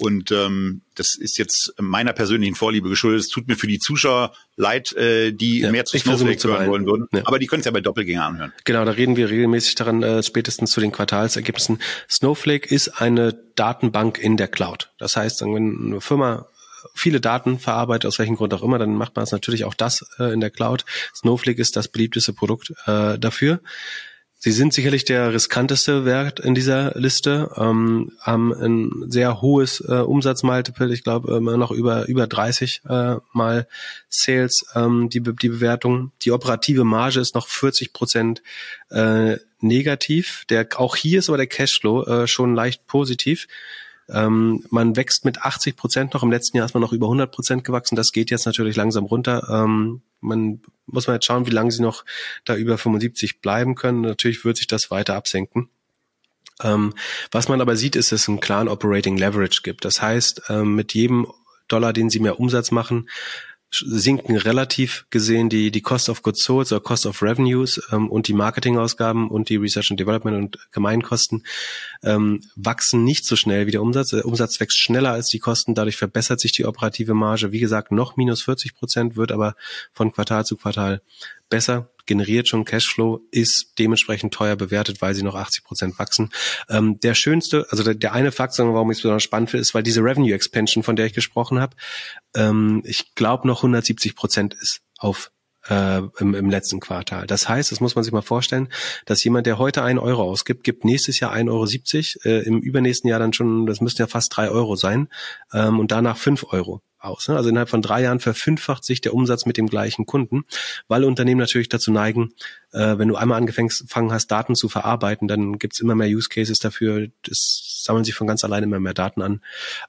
Und ähm, das ist jetzt meiner persönlichen Vorliebe geschuldet. Es tut mir für die Zuschauer leid, äh, die ja, mehr zu Snowflake hören wollen würden. Ja. Aber die können es ja bei Doppelgänger anhören. Genau, da reden wir regelmäßig daran, äh, spätestens zu den Quartalsergebnissen. Snowflake ist eine Datenbank in der Cloud. Das heißt, wenn eine Firma viele Daten verarbeitet, aus welchem Grund auch immer, dann macht man es natürlich auch das äh, in der Cloud. Snowflake ist das beliebteste Produkt äh, dafür. Sie sind sicherlich der riskanteste Wert in dieser Liste, ähm, haben ein sehr hohes äh, Umsatzmultiple, ich glaube immer noch über über 30 äh, mal Sales ähm, die die Bewertung. Die operative Marge ist noch 40 Prozent äh, negativ. Der auch hier ist aber der Cashflow äh, schon leicht positiv. Ähm, man wächst mit 80 Prozent noch. Im letzten Jahr ist man noch über 100 Prozent gewachsen. Das geht jetzt natürlich langsam runter. Ähm, man muss man jetzt schauen, wie lange sie noch da über 75 bleiben können. Natürlich wird sich das weiter absenken. Ähm, was man aber sieht, ist, dass es einen klaren Operating Leverage gibt. Das heißt, ähm, mit jedem Dollar, den sie mehr Umsatz machen, sinken relativ gesehen die, die Cost of Goods Sold oder Cost of Revenues ähm, und die Marketingausgaben und die Research and Development und Gemeinkosten ähm, wachsen nicht so schnell wie der Umsatz. Der Umsatz wächst schneller als die Kosten, dadurch verbessert sich die operative Marge. Wie gesagt, noch minus 40 Prozent, wird aber von Quartal zu Quartal besser generiert schon Cashflow, ist dementsprechend teuer bewertet, weil sie noch 80 Prozent wachsen. Ähm, der schönste, also der, der eine Faktor, warum ich es besonders spannend finde, ist, weil diese Revenue Expansion, von der ich gesprochen habe, ähm, ich glaube noch 170 Prozent ist auf äh, im, im letzten Quartal. Das heißt, das muss man sich mal vorstellen, dass jemand, der heute einen Euro ausgibt, gibt nächstes Jahr 1,70 Euro, äh, im übernächsten Jahr dann schon, das müssten ja fast drei Euro sein, ähm, und danach fünf Euro aus. Ne? Also innerhalb von drei Jahren verfünffacht sich der Umsatz mit dem gleichen Kunden, weil Unternehmen natürlich dazu neigen, äh, wenn du einmal angefangen hast, Daten zu verarbeiten, dann gibt's immer mehr Use Cases dafür. Es sammeln sich von ganz alleine immer mehr Daten an.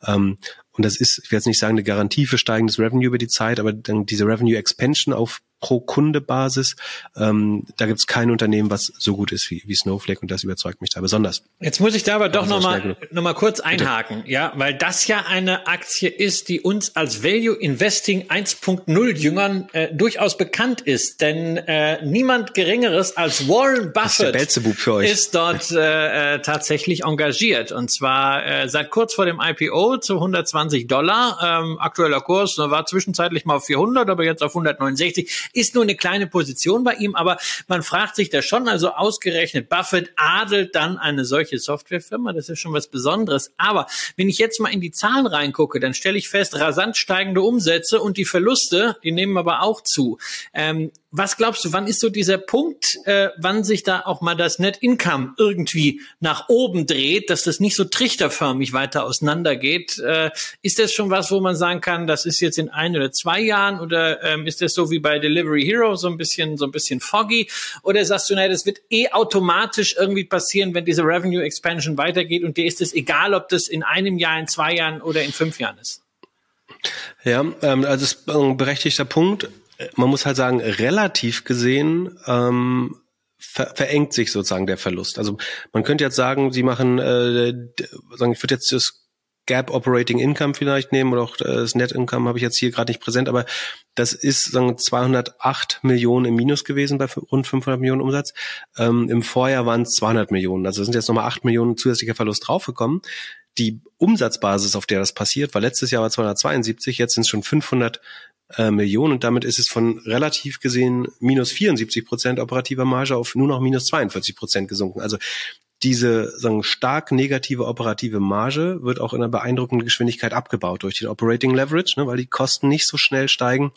Ähm, und das ist, ich werde jetzt nicht sagen, eine Garantie für steigendes Revenue über die Zeit, aber dann diese Revenue Expansion auf pro Kunde Basis, ähm, da gibt es kein Unternehmen, was so gut ist wie, wie Snowflake und das überzeugt mich da besonders. Jetzt muss ich da aber doch nochmal noch mal kurz einhaken, Bitte. ja, weil das ja eine Aktie ist, die uns als Value Investing 1.0 Jüngern äh, durchaus bekannt ist, denn äh, niemand Geringeres als Warren Buffett ist, ist dort äh, äh, tatsächlich engagiert und zwar äh, seit kurz vor dem IPO zu 120 Dollar. Ähm, aktueller Kurs war zwischenzeitlich mal auf 400, aber jetzt auf 169 ist nur eine kleine Position bei ihm, aber man fragt sich da schon, also ausgerechnet Buffett adelt dann eine solche Softwarefirma, das ist schon was Besonderes. Aber wenn ich jetzt mal in die Zahlen reingucke, dann stelle ich fest, rasant steigende Umsätze und die Verluste, die nehmen aber auch zu. Ähm, was glaubst du, wann ist so dieser Punkt, äh, wann sich da auch mal das Net Income irgendwie nach oben dreht, dass das nicht so trichterförmig weiter auseinandergeht? Äh, ist das schon was, wo man sagen kann, das ist jetzt in ein oder zwei Jahren oder ähm, ist das so wie bei Delivery Hero so ein bisschen so ein bisschen foggy? Oder sagst du, nein, das wird eh automatisch irgendwie passieren, wenn diese Revenue Expansion weitergeht und dir ist es egal, ob das in einem Jahr, in zwei Jahren oder in fünf Jahren ist? Ja, ähm, also das ist ein berechtigter Punkt man muss halt sagen, relativ gesehen ähm, ver verengt sich sozusagen der Verlust. Also man könnte jetzt sagen, sie machen, äh, sagen, ich würde jetzt das Gap Operating Income vielleicht nehmen oder auch äh, das Net Income habe ich jetzt hier gerade nicht präsent, aber das ist sagen 208 Millionen im Minus gewesen bei rund 500 Millionen Umsatz. Ähm, Im Vorjahr waren es 200 Millionen, also sind jetzt nochmal 8 Millionen zusätzlicher Verlust draufgekommen. Die Umsatzbasis, auf der das passiert, war letztes Jahr war 272, jetzt sind es schon 500 äh, Millionen und damit ist es von relativ gesehen minus 74 Prozent operativer Marge auf nur noch minus 42 Prozent gesunken. Also diese sagen, stark negative operative Marge wird auch in einer beeindruckenden Geschwindigkeit abgebaut durch den Operating Leverage, ne, weil die Kosten nicht so schnell steigen,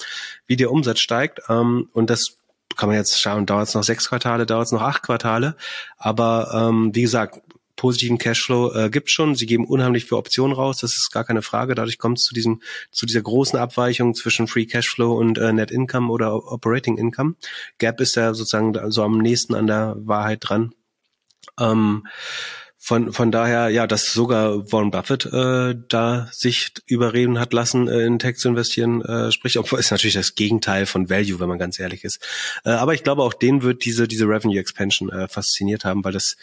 wie der Umsatz steigt. Ähm, und das kann man jetzt schauen, dauert es noch sechs Quartale, dauert es noch acht Quartale. Aber ähm, wie gesagt, positiven Cashflow äh, gibt schon. Sie geben unheimlich viele Optionen raus, das ist gar keine Frage. Dadurch kommt es zu diesem, zu dieser großen Abweichung zwischen Free Cashflow und äh, Net Income oder Operating Income. Gap ist ja sozusagen so am nächsten an der Wahrheit dran. Ähm, von, von daher, ja, dass sogar Warren Buffett äh, da sich überreden hat lassen, äh, in Tech zu investieren, äh, spricht, obwohl ist natürlich das Gegenteil von Value, wenn man ganz ehrlich ist. Äh, aber ich glaube, auch den wird diese, diese Revenue Expansion äh, fasziniert haben, weil das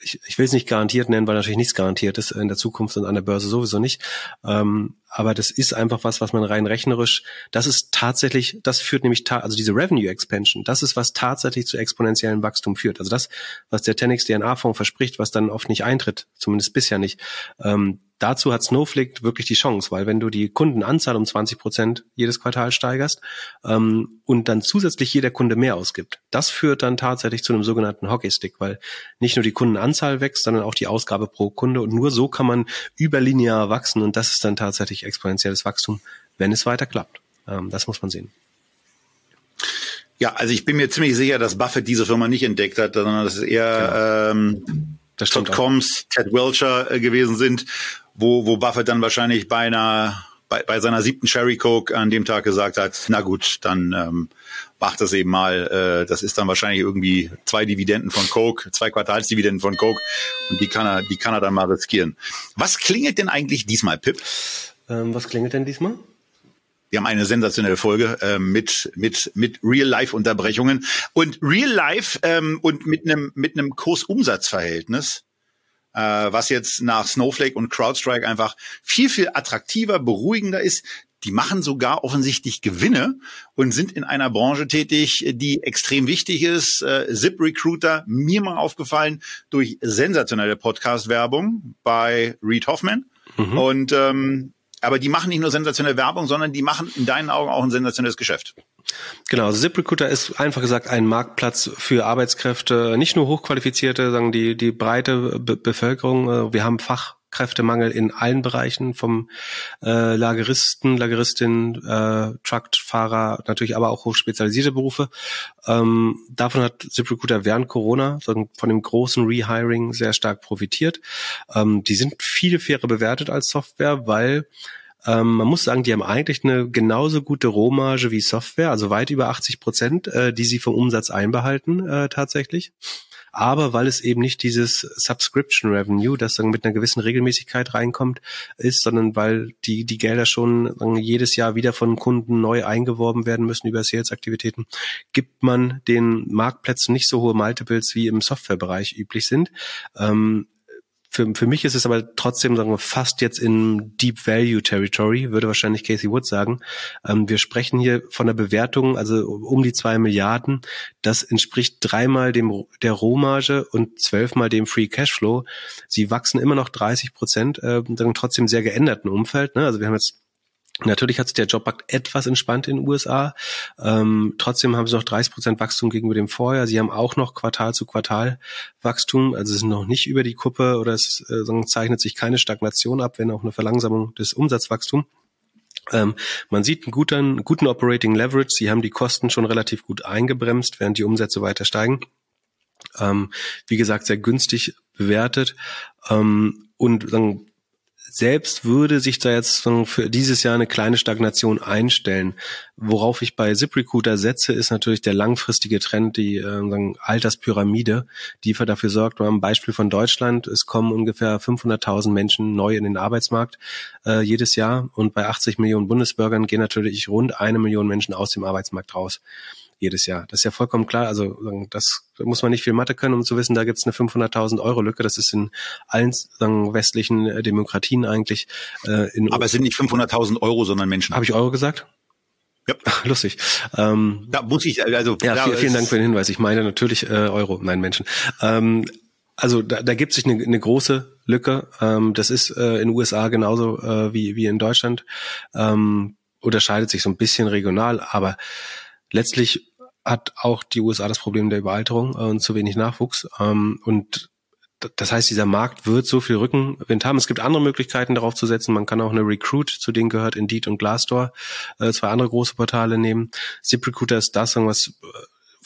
ich, ich will es nicht garantiert nennen, weil natürlich nichts garantiert ist in der Zukunft und an der Börse sowieso nicht. Ähm, aber das ist einfach was, was man rein rechnerisch, das ist tatsächlich, das führt nämlich, also diese Revenue Expansion, das ist, was tatsächlich zu exponentiellem Wachstum führt. Also das, was der Tenix DNA-Fonds verspricht, was dann oft nicht eintritt, zumindest bisher nicht, ähm, dazu hat Snowflake wirklich die Chance, weil wenn du die Kundenanzahl um 20 Prozent jedes Quartal steigerst ähm, und dann zusätzlich jeder Kunde mehr ausgibt, das führt dann tatsächlich zu einem sogenannten Hockeystick, weil nicht nur die Kundenanzahl wächst, sondern auch die Ausgabe pro Kunde und nur so kann man überlinear wachsen und das ist dann tatsächlich exponentielles Wachstum, wenn es weiter klappt. Ähm, das muss man sehen. Ja, also ich bin mir ziemlich sicher, dass Buffett diese Firma nicht entdeckt hat, sondern dass es eher genau. ähm, Combs, Ted Welcher äh, gewesen sind, wo, wo Buffett dann wahrscheinlich bei einer bei, bei seiner siebten Sherry Coke an dem Tag gesagt hat, na gut, dann ähm, macht das eben mal. Äh, das ist dann wahrscheinlich irgendwie zwei Dividenden von Coke, zwei Quartalsdividenden von Coke und die kann er, die kann er dann mal riskieren. Was klingelt denn eigentlich diesmal, Pip? Ähm, was klingelt denn diesmal? Wir haben eine sensationelle Folge äh, mit mit mit Real-Life-Unterbrechungen und Real-Life ähm, und mit einem mit einem Kursumsatzverhältnis, äh, was jetzt nach Snowflake und CrowdStrike einfach viel viel attraktiver, beruhigender ist. Die machen sogar offensichtlich Gewinne und sind in einer Branche tätig, die extrem wichtig ist. Äh, Zip Recruiter, mir mal aufgefallen durch sensationelle Podcast-Werbung bei Reed Hoffman. Mhm. Und ähm, aber die machen nicht nur sensationelle Werbung, sondern die machen in deinen Augen auch ein sensationelles Geschäft. Genau, also ZipRecruiter ist einfach gesagt ein Marktplatz für Arbeitskräfte, nicht nur hochqualifizierte, sagen die die breite Be Bevölkerung. Äh, wir haben Fach Fachkräftemangel in allen Bereichen, vom äh, Lageristen, Lageristin, äh, Truckfahrer, natürlich aber auch hochspezialisierte Berufe. Ähm, davon hat ZipRecruiter während Corona von dem großen Rehiring sehr stark profitiert. Ähm, die sind viel fairer bewertet als Software, weil ähm, man muss sagen, die haben eigentlich eine genauso gute Rohmarge wie Software, also weit über 80 Prozent, äh, die sie vom Umsatz einbehalten äh, tatsächlich aber weil es eben nicht dieses Subscription Revenue, das dann mit einer gewissen Regelmäßigkeit reinkommt, ist, sondern weil die, die Gelder schon jedes Jahr wieder von Kunden neu eingeworben werden müssen über Sales-Aktivitäten, gibt man den Marktplätzen nicht so hohe Multiples wie im Softwarebereich üblich sind. Ähm, für, für mich ist es aber trotzdem sagen wir, fast jetzt in Deep Value Territory, würde wahrscheinlich Casey Wood sagen. Ähm, wir sprechen hier von der Bewertung, also um die zwei Milliarden. Das entspricht dreimal dem der Rohmarge und zwölfmal dem Free Cashflow. Sie wachsen immer noch 30 Prozent, äh, trotzdem sehr geänderten Umfeld. Ne? Also wir haben jetzt Natürlich hat sich der Jobmarkt etwas entspannt in den USA. Ähm, trotzdem haben sie noch 30 Prozent Wachstum gegenüber dem Vorjahr. Sie haben auch noch Quartal zu Quartal Wachstum, also sie sind noch nicht über die Kuppe oder es äh, zeichnet sich keine Stagnation ab, wenn auch eine Verlangsamung des Umsatzwachstums. Ähm, man sieht einen guten, guten Operating Leverage. Sie haben die Kosten schon relativ gut eingebremst, während die Umsätze weiter steigen. Ähm, wie gesagt, sehr günstig bewertet. Ähm, und sagen, selbst würde sich da jetzt für dieses Jahr eine kleine Stagnation einstellen. Worauf ich bei ZipRecruiter setze, ist natürlich der langfristige Trend, die äh, Alterspyramide, die dafür sorgt, wir haben ein Beispiel von Deutschland, es kommen ungefähr 500.000 Menschen neu in den Arbeitsmarkt äh, jedes Jahr und bei 80 Millionen Bundesbürgern gehen natürlich rund eine Million Menschen aus dem Arbeitsmarkt raus jedes Jahr. Das ist ja vollkommen klar. Also das da muss man nicht viel Mathe können, um zu wissen, da gibt's eine 500.000 Euro Lücke. Das ist in allen sagen, westlichen äh, Demokratien eigentlich. Äh, in Aber es sind nicht 500.000 Euro, sondern Menschen. Habe ich Euro gesagt? Ja. Lustig. Ähm, da muss ich, also. Ja, vielen, vielen Dank für den Hinweis. Ich meine natürlich äh, Euro, nein Menschen. Ähm, also da, da gibt sich eine, eine große Lücke. Ähm, das ist äh, in den USA genauso äh, wie, wie in Deutschland. Ähm, unterscheidet sich so ein bisschen regional, aber letztlich hat auch die USA das Problem der Überalterung äh, und zu wenig Nachwuchs. Ähm, und das heißt, dieser Markt wird so viel Rückenwind haben. Es gibt andere Möglichkeiten, darauf zu setzen. Man kann auch eine Recruit, zu denen gehört Indeed und Glassdoor, äh, zwei andere große Portale nehmen. ZipRecruiter ist das, was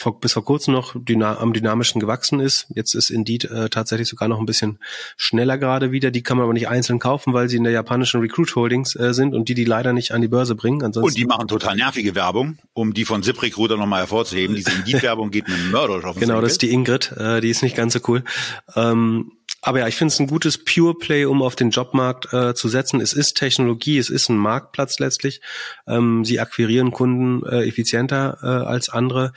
vor, bis vor kurzem noch dyna am dynamischen gewachsen ist. Jetzt ist Indeed äh, tatsächlich sogar noch ein bisschen schneller gerade wieder. Die kann man aber nicht einzeln kaufen, weil sie in der japanischen Recruit Holdings äh, sind und die die leider nicht an die Börse bringen. Ansonsten und die machen total nervige Werbung, um die von ZipRecruiter nochmal hervorzuheben. Diese Indeed-Werbung geht mit Mörder auf Genau, das ist die Ingrid. Äh, die ist nicht ganz so cool. Ähm, aber ja, ich finde es ein gutes Pure Play, um auf den Jobmarkt äh, zu setzen. Es ist Technologie, es ist ein Marktplatz letztlich. Ähm, sie akquirieren Kunden äh, effizienter äh, als andere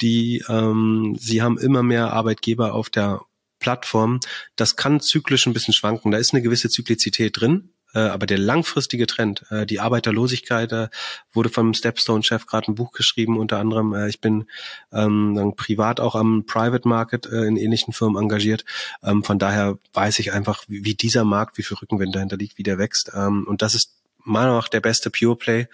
die ähm, sie haben immer mehr Arbeitgeber auf der Plattform. Das kann zyklisch ein bisschen schwanken. Da ist eine gewisse Zyklizität drin. Äh, aber der langfristige Trend, äh, die Arbeiterlosigkeit, äh, wurde vom Stepstone-Chef gerade ein Buch geschrieben, unter anderem. Ich bin ähm, privat auch am Private Market in ähnlichen Firmen engagiert. Ähm, von daher weiß ich einfach, wie, wie dieser Markt, wie viel Rückenwind dahinter liegt, wie der wächst. Ähm, und das ist meiner Meinung nach der beste Pure Play,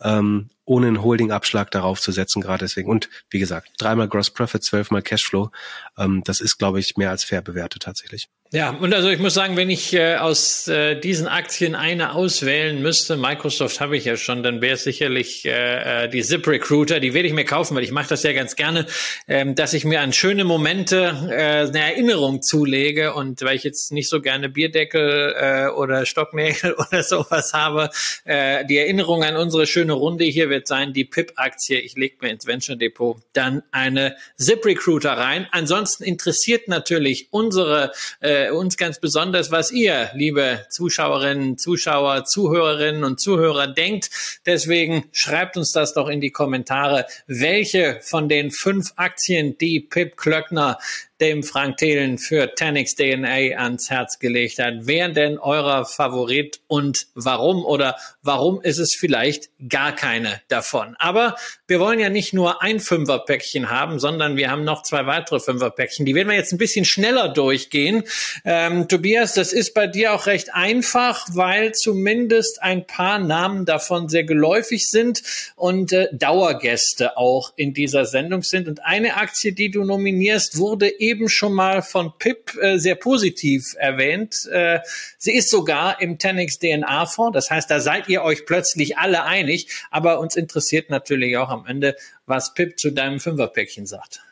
ähm, ohne einen Holding-Abschlag darauf zu setzen, gerade deswegen. Und wie gesagt, dreimal Gross Profit, zwölfmal Cashflow, ähm, das ist, glaube ich, mehr als fair bewertet tatsächlich. Ja, und also ich muss sagen, wenn ich äh, aus äh, diesen Aktien eine auswählen müsste, Microsoft habe ich ja schon, dann wäre es sicherlich äh, äh die ZipRecruiter. Die werde ich mir kaufen, weil ich mache das ja ganz gerne, ähm, dass ich mir an schöne Momente äh, eine Erinnerung zulege. Und weil ich jetzt nicht so gerne Bierdeckel äh, oder Stocknägel oder sowas habe, äh, die Erinnerung an unsere schöne Runde hier wird sein, die PIP-Aktie. Ich lege mir ins Venture Depot dann eine ZipRecruiter rein. Ansonsten interessiert natürlich unsere äh, äh, uns ganz besonders, was ihr, liebe Zuschauerinnen, Zuschauer, Zuhörerinnen und Zuhörer denkt. Deswegen schreibt uns das doch in die Kommentare, welche von den fünf Aktien, die Pip Klöckner dem Frank Thelen für Tanix DNA ans Herz gelegt hat. Wer denn eurer Favorit und warum oder warum ist es vielleicht gar keine davon? Aber wir wollen ja nicht nur ein Fünferpäckchen haben, sondern wir haben noch zwei weitere Fünferpäckchen. Die werden wir jetzt ein bisschen schneller durchgehen. Ähm, Tobias, das ist bei dir auch recht einfach, weil zumindest ein paar Namen davon sehr geläufig sind und äh, Dauergäste auch in dieser Sendung sind. Und eine Aktie, die du nominierst, wurde eben eben schon mal von Pip äh, sehr positiv erwähnt. Äh, sie ist sogar im Tenix DNA Fonds. Das heißt, da seid ihr euch plötzlich alle einig. Aber uns interessiert natürlich auch am Ende, was Pip zu deinem Fünferpäckchen sagt.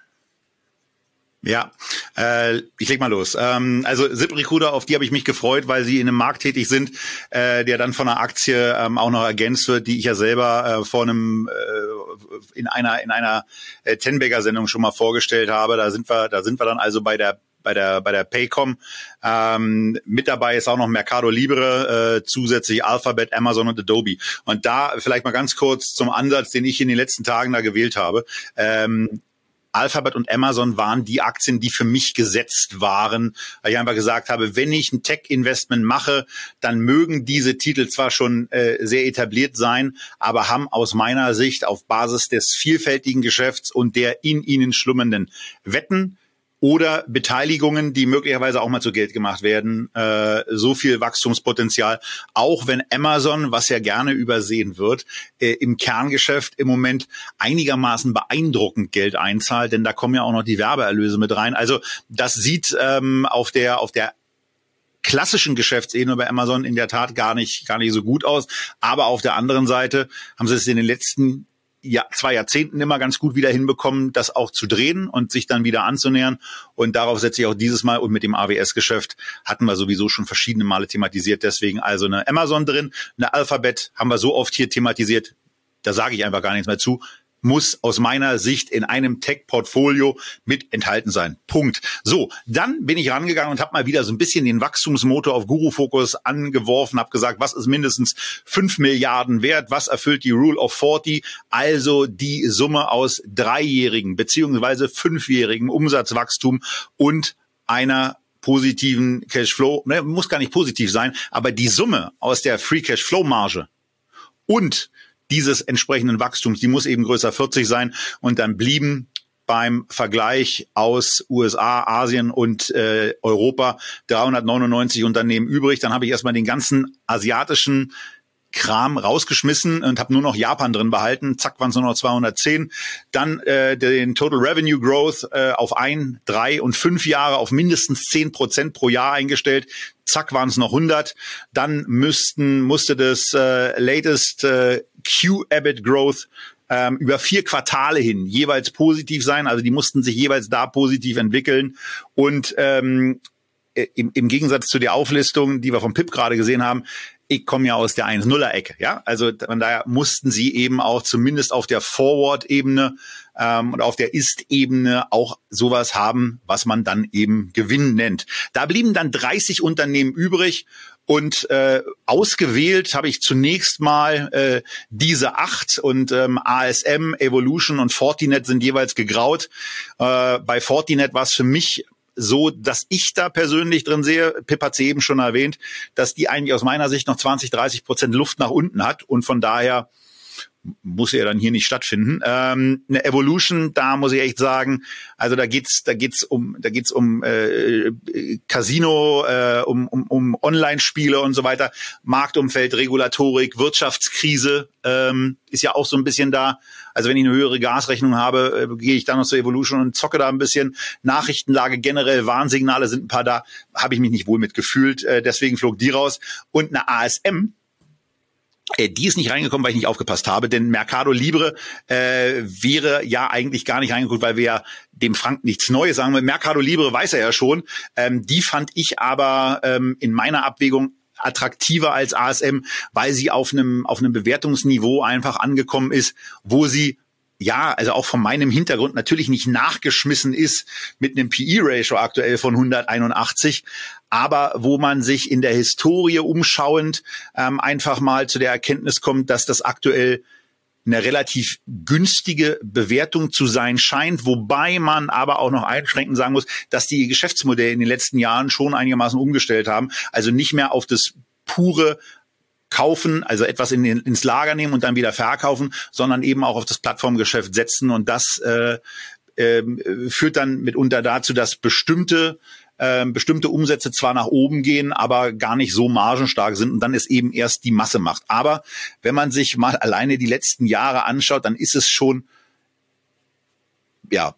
Ja, äh, ich leg mal los. Ähm, also ZipRecruiter, auf die habe ich mich gefreut, weil sie in einem Markt tätig sind, äh, der dann von einer Aktie ähm, auch noch ergänzt wird, die ich ja selber äh, vor einem äh, in einer in einer äh, Tenbagger Sendung schon mal vorgestellt habe. Da sind wir, da sind wir dann also bei der bei der bei der Paycom. Ähm, mit dabei ist auch noch Mercado Libre, äh, zusätzlich Alphabet, Amazon und Adobe. Und da vielleicht mal ganz kurz zum Ansatz, den ich in den letzten Tagen da gewählt habe. Ähm, Alphabet und Amazon waren die Aktien, die für mich gesetzt waren, weil ich einfach gesagt habe, wenn ich ein Tech-Investment mache, dann mögen diese Titel zwar schon äh, sehr etabliert sein, aber haben aus meiner Sicht auf Basis des vielfältigen Geschäfts und der in ihnen schlummernden Wetten oder Beteiligungen, die möglicherweise auch mal zu Geld gemacht werden. Äh, so viel Wachstumspotenzial, auch wenn Amazon, was ja gerne übersehen wird, äh, im Kerngeschäft im Moment einigermaßen beeindruckend Geld einzahlt, denn da kommen ja auch noch die Werbeerlöse mit rein. Also das sieht ähm, auf der auf der klassischen Geschäftsebene bei Amazon in der Tat gar nicht, gar nicht so gut aus. Aber auf der anderen Seite haben sie es in den letzten ja, zwei Jahrzehnten immer ganz gut wieder hinbekommen, das auch zu drehen und sich dann wieder anzunähern. Und darauf setze ich auch dieses Mal und mit dem AWS-Geschäft hatten wir sowieso schon verschiedene Male thematisiert. Deswegen also eine Amazon drin, eine Alphabet haben wir so oft hier thematisiert. Da sage ich einfach gar nichts mehr zu muss aus meiner Sicht in einem Tech-Portfolio mit enthalten sein. Punkt. So, dann bin ich rangegangen und habe mal wieder so ein bisschen den Wachstumsmotor auf Guru Focus angeworfen, habe gesagt, was ist mindestens fünf Milliarden wert, was erfüllt die Rule of 40, also die Summe aus dreijährigen beziehungsweise fünfjährigen Umsatzwachstum und einer positiven Cashflow, ne, muss gar nicht positiv sein, aber die Summe aus der Free Cashflow Marge und dieses entsprechenden Wachstums, die muss eben größer 40 sein und dann blieben beim Vergleich aus USA, Asien und äh, Europa 399 Unternehmen übrig. Dann habe ich erstmal den ganzen asiatischen Kram rausgeschmissen und habe nur noch Japan drin behalten. Zack, waren es nur noch 210. Dann äh, den Total Revenue Growth äh, auf ein, drei und fünf Jahre auf mindestens zehn Prozent pro Jahr eingestellt. Zack, waren es noch 100. Dann müssten musste das äh, latest äh, Q-EBIT Growth ähm, über vier Quartale hin jeweils positiv sein. Also die mussten sich jeweils da positiv entwickeln. Und ähm, im, im Gegensatz zu der Auflistung, die wir vom PIP gerade gesehen haben, ich komme ja aus der 1-0er-Ecke, ja. Also von daher mussten sie eben auch zumindest auf der Forward-Ebene ähm, und auf der Ist-Ebene auch sowas haben, was man dann eben Gewinn nennt. Da blieben dann 30 Unternehmen übrig und äh, ausgewählt habe ich zunächst mal äh, diese acht und ähm, ASM, Evolution und Fortinet sind jeweils gegraut. Äh, bei Fortinet war es für mich so, dass ich da persönlich drin sehe, Pip hat sie eben schon erwähnt, dass die eigentlich aus meiner Sicht noch 20, 30 Prozent Luft nach unten hat und von daher muss ja dann hier nicht stattfinden. Ähm, eine Evolution, da muss ich echt sagen, also da geht's, da geht's um, da geht's um äh, Casino, äh, um, um, um Online-Spiele und so weiter, Marktumfeld, Regulatorik, Wirtschaftskrise ähm, ist ja auch so ein bisschen da. Also wenn ich eine höhere Gasrechnung habe, äh, gehe ich dann noch zur Evolution und zocke da ein bisschen. Nachrichtenlage generell, Warnsignale sind ein paar da, habe ich mich nicht wohl mitgefühlt. Äh, deswegen flog die raus. Und eine ASM, die ist nicht reingekommen, weil ich nicht aufgepasst habe, denn Mercado Libre äh, wäre ja eigentlich gar nicht reingeguckt, weil wir ja dem Frank nichts Neues sagen. Mercado Libre weiß er ja schon. Ähm, die fand ich aber ähm, in meiner Abwägung attraktiver als ASM, weil sie auf einem auf einem Bewertungsniveau einfach angekommen ist, wo sie ja, also auch von meinem Hintergrund natürlich nicht nachgeschmissen ist mit einem PE-Ratio aktuell von 181, aber wo man sich in der Historie umschauend ähm, einfach mal zu der Erkenntnis kommt, dass das aktuell eine relativ günstige Bewertung zu sein scheint, wobei man aber auch noch einschränkend sagen muss, dass die Geschäftsmodelle in den letzten Jahren schon einigermaßen umgestellt haben. Also nicht mehr auf das pure kaufen, also etwas in den, ins Lager nehmen und dann wieder verkaufen, sondern eben auch auf das Plattformgeschäft setzen. Und das äh, äh, führt dann mitunter dazu, dass bestimmte äh, bestimmte Umsätze zwar nach oben gehen, aber gar nicht so margenstark sind und dann ist eben erst die Masse macht. Aber wenn man sich mal alleine die letzten Jahre anschaut, dann ist es schon ja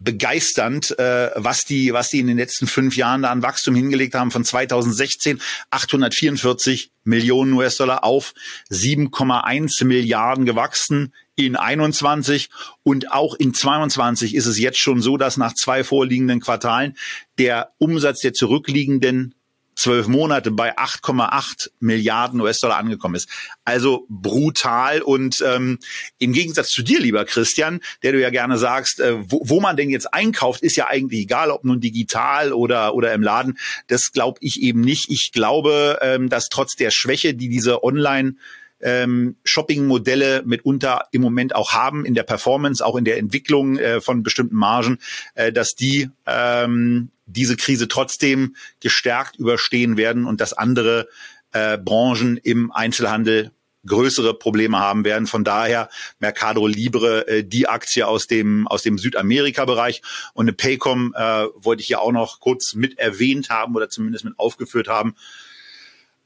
begeisternd, äh, was die, was die in den letzten fünf Jahren da an Wachstum hingelegt haben. Von 2016 844 Millionen US-Dollar auf 7,1 Milliarden gewachsen in 21 und auch in 22 ist es jetzt schon so, dass nach zwei vorliegenden Quartalen der Umsatz der zurückliegenden zwölf Monate bei 8,8 Milliarden US-Dollar angekommen ist. Also brutal und ähm, im Gegensatz zu dir, lieber Christian, der du ja gerne sagst, äh, wo, wo man denn jetzt einkauft, ist ja eigentlich egal, ob nun digital oder oder im Laden. Das glaube ich eben nicht. Ich glaube, ähm, dass trotz der Schwäche, die diese Online ähm, Shopping-Modelle mitunter im Moment auch haben in der Performance, auch in der Entwicklung äh, von bestimmten Margen, äh, dass die ähm, diese Krise trotzdem gestärkt überstehen werden und dass andere äh, Branchen im Einzelhandel größere Probleme haben werden. Von daher Mercado Libre äh, die Aktie aus dem aus dem Südamerika-Bereich und eine Paycom äh, wollte ich ja auch noch kurz mit erwähnt haben oder zumindest mit aufgeführt haben.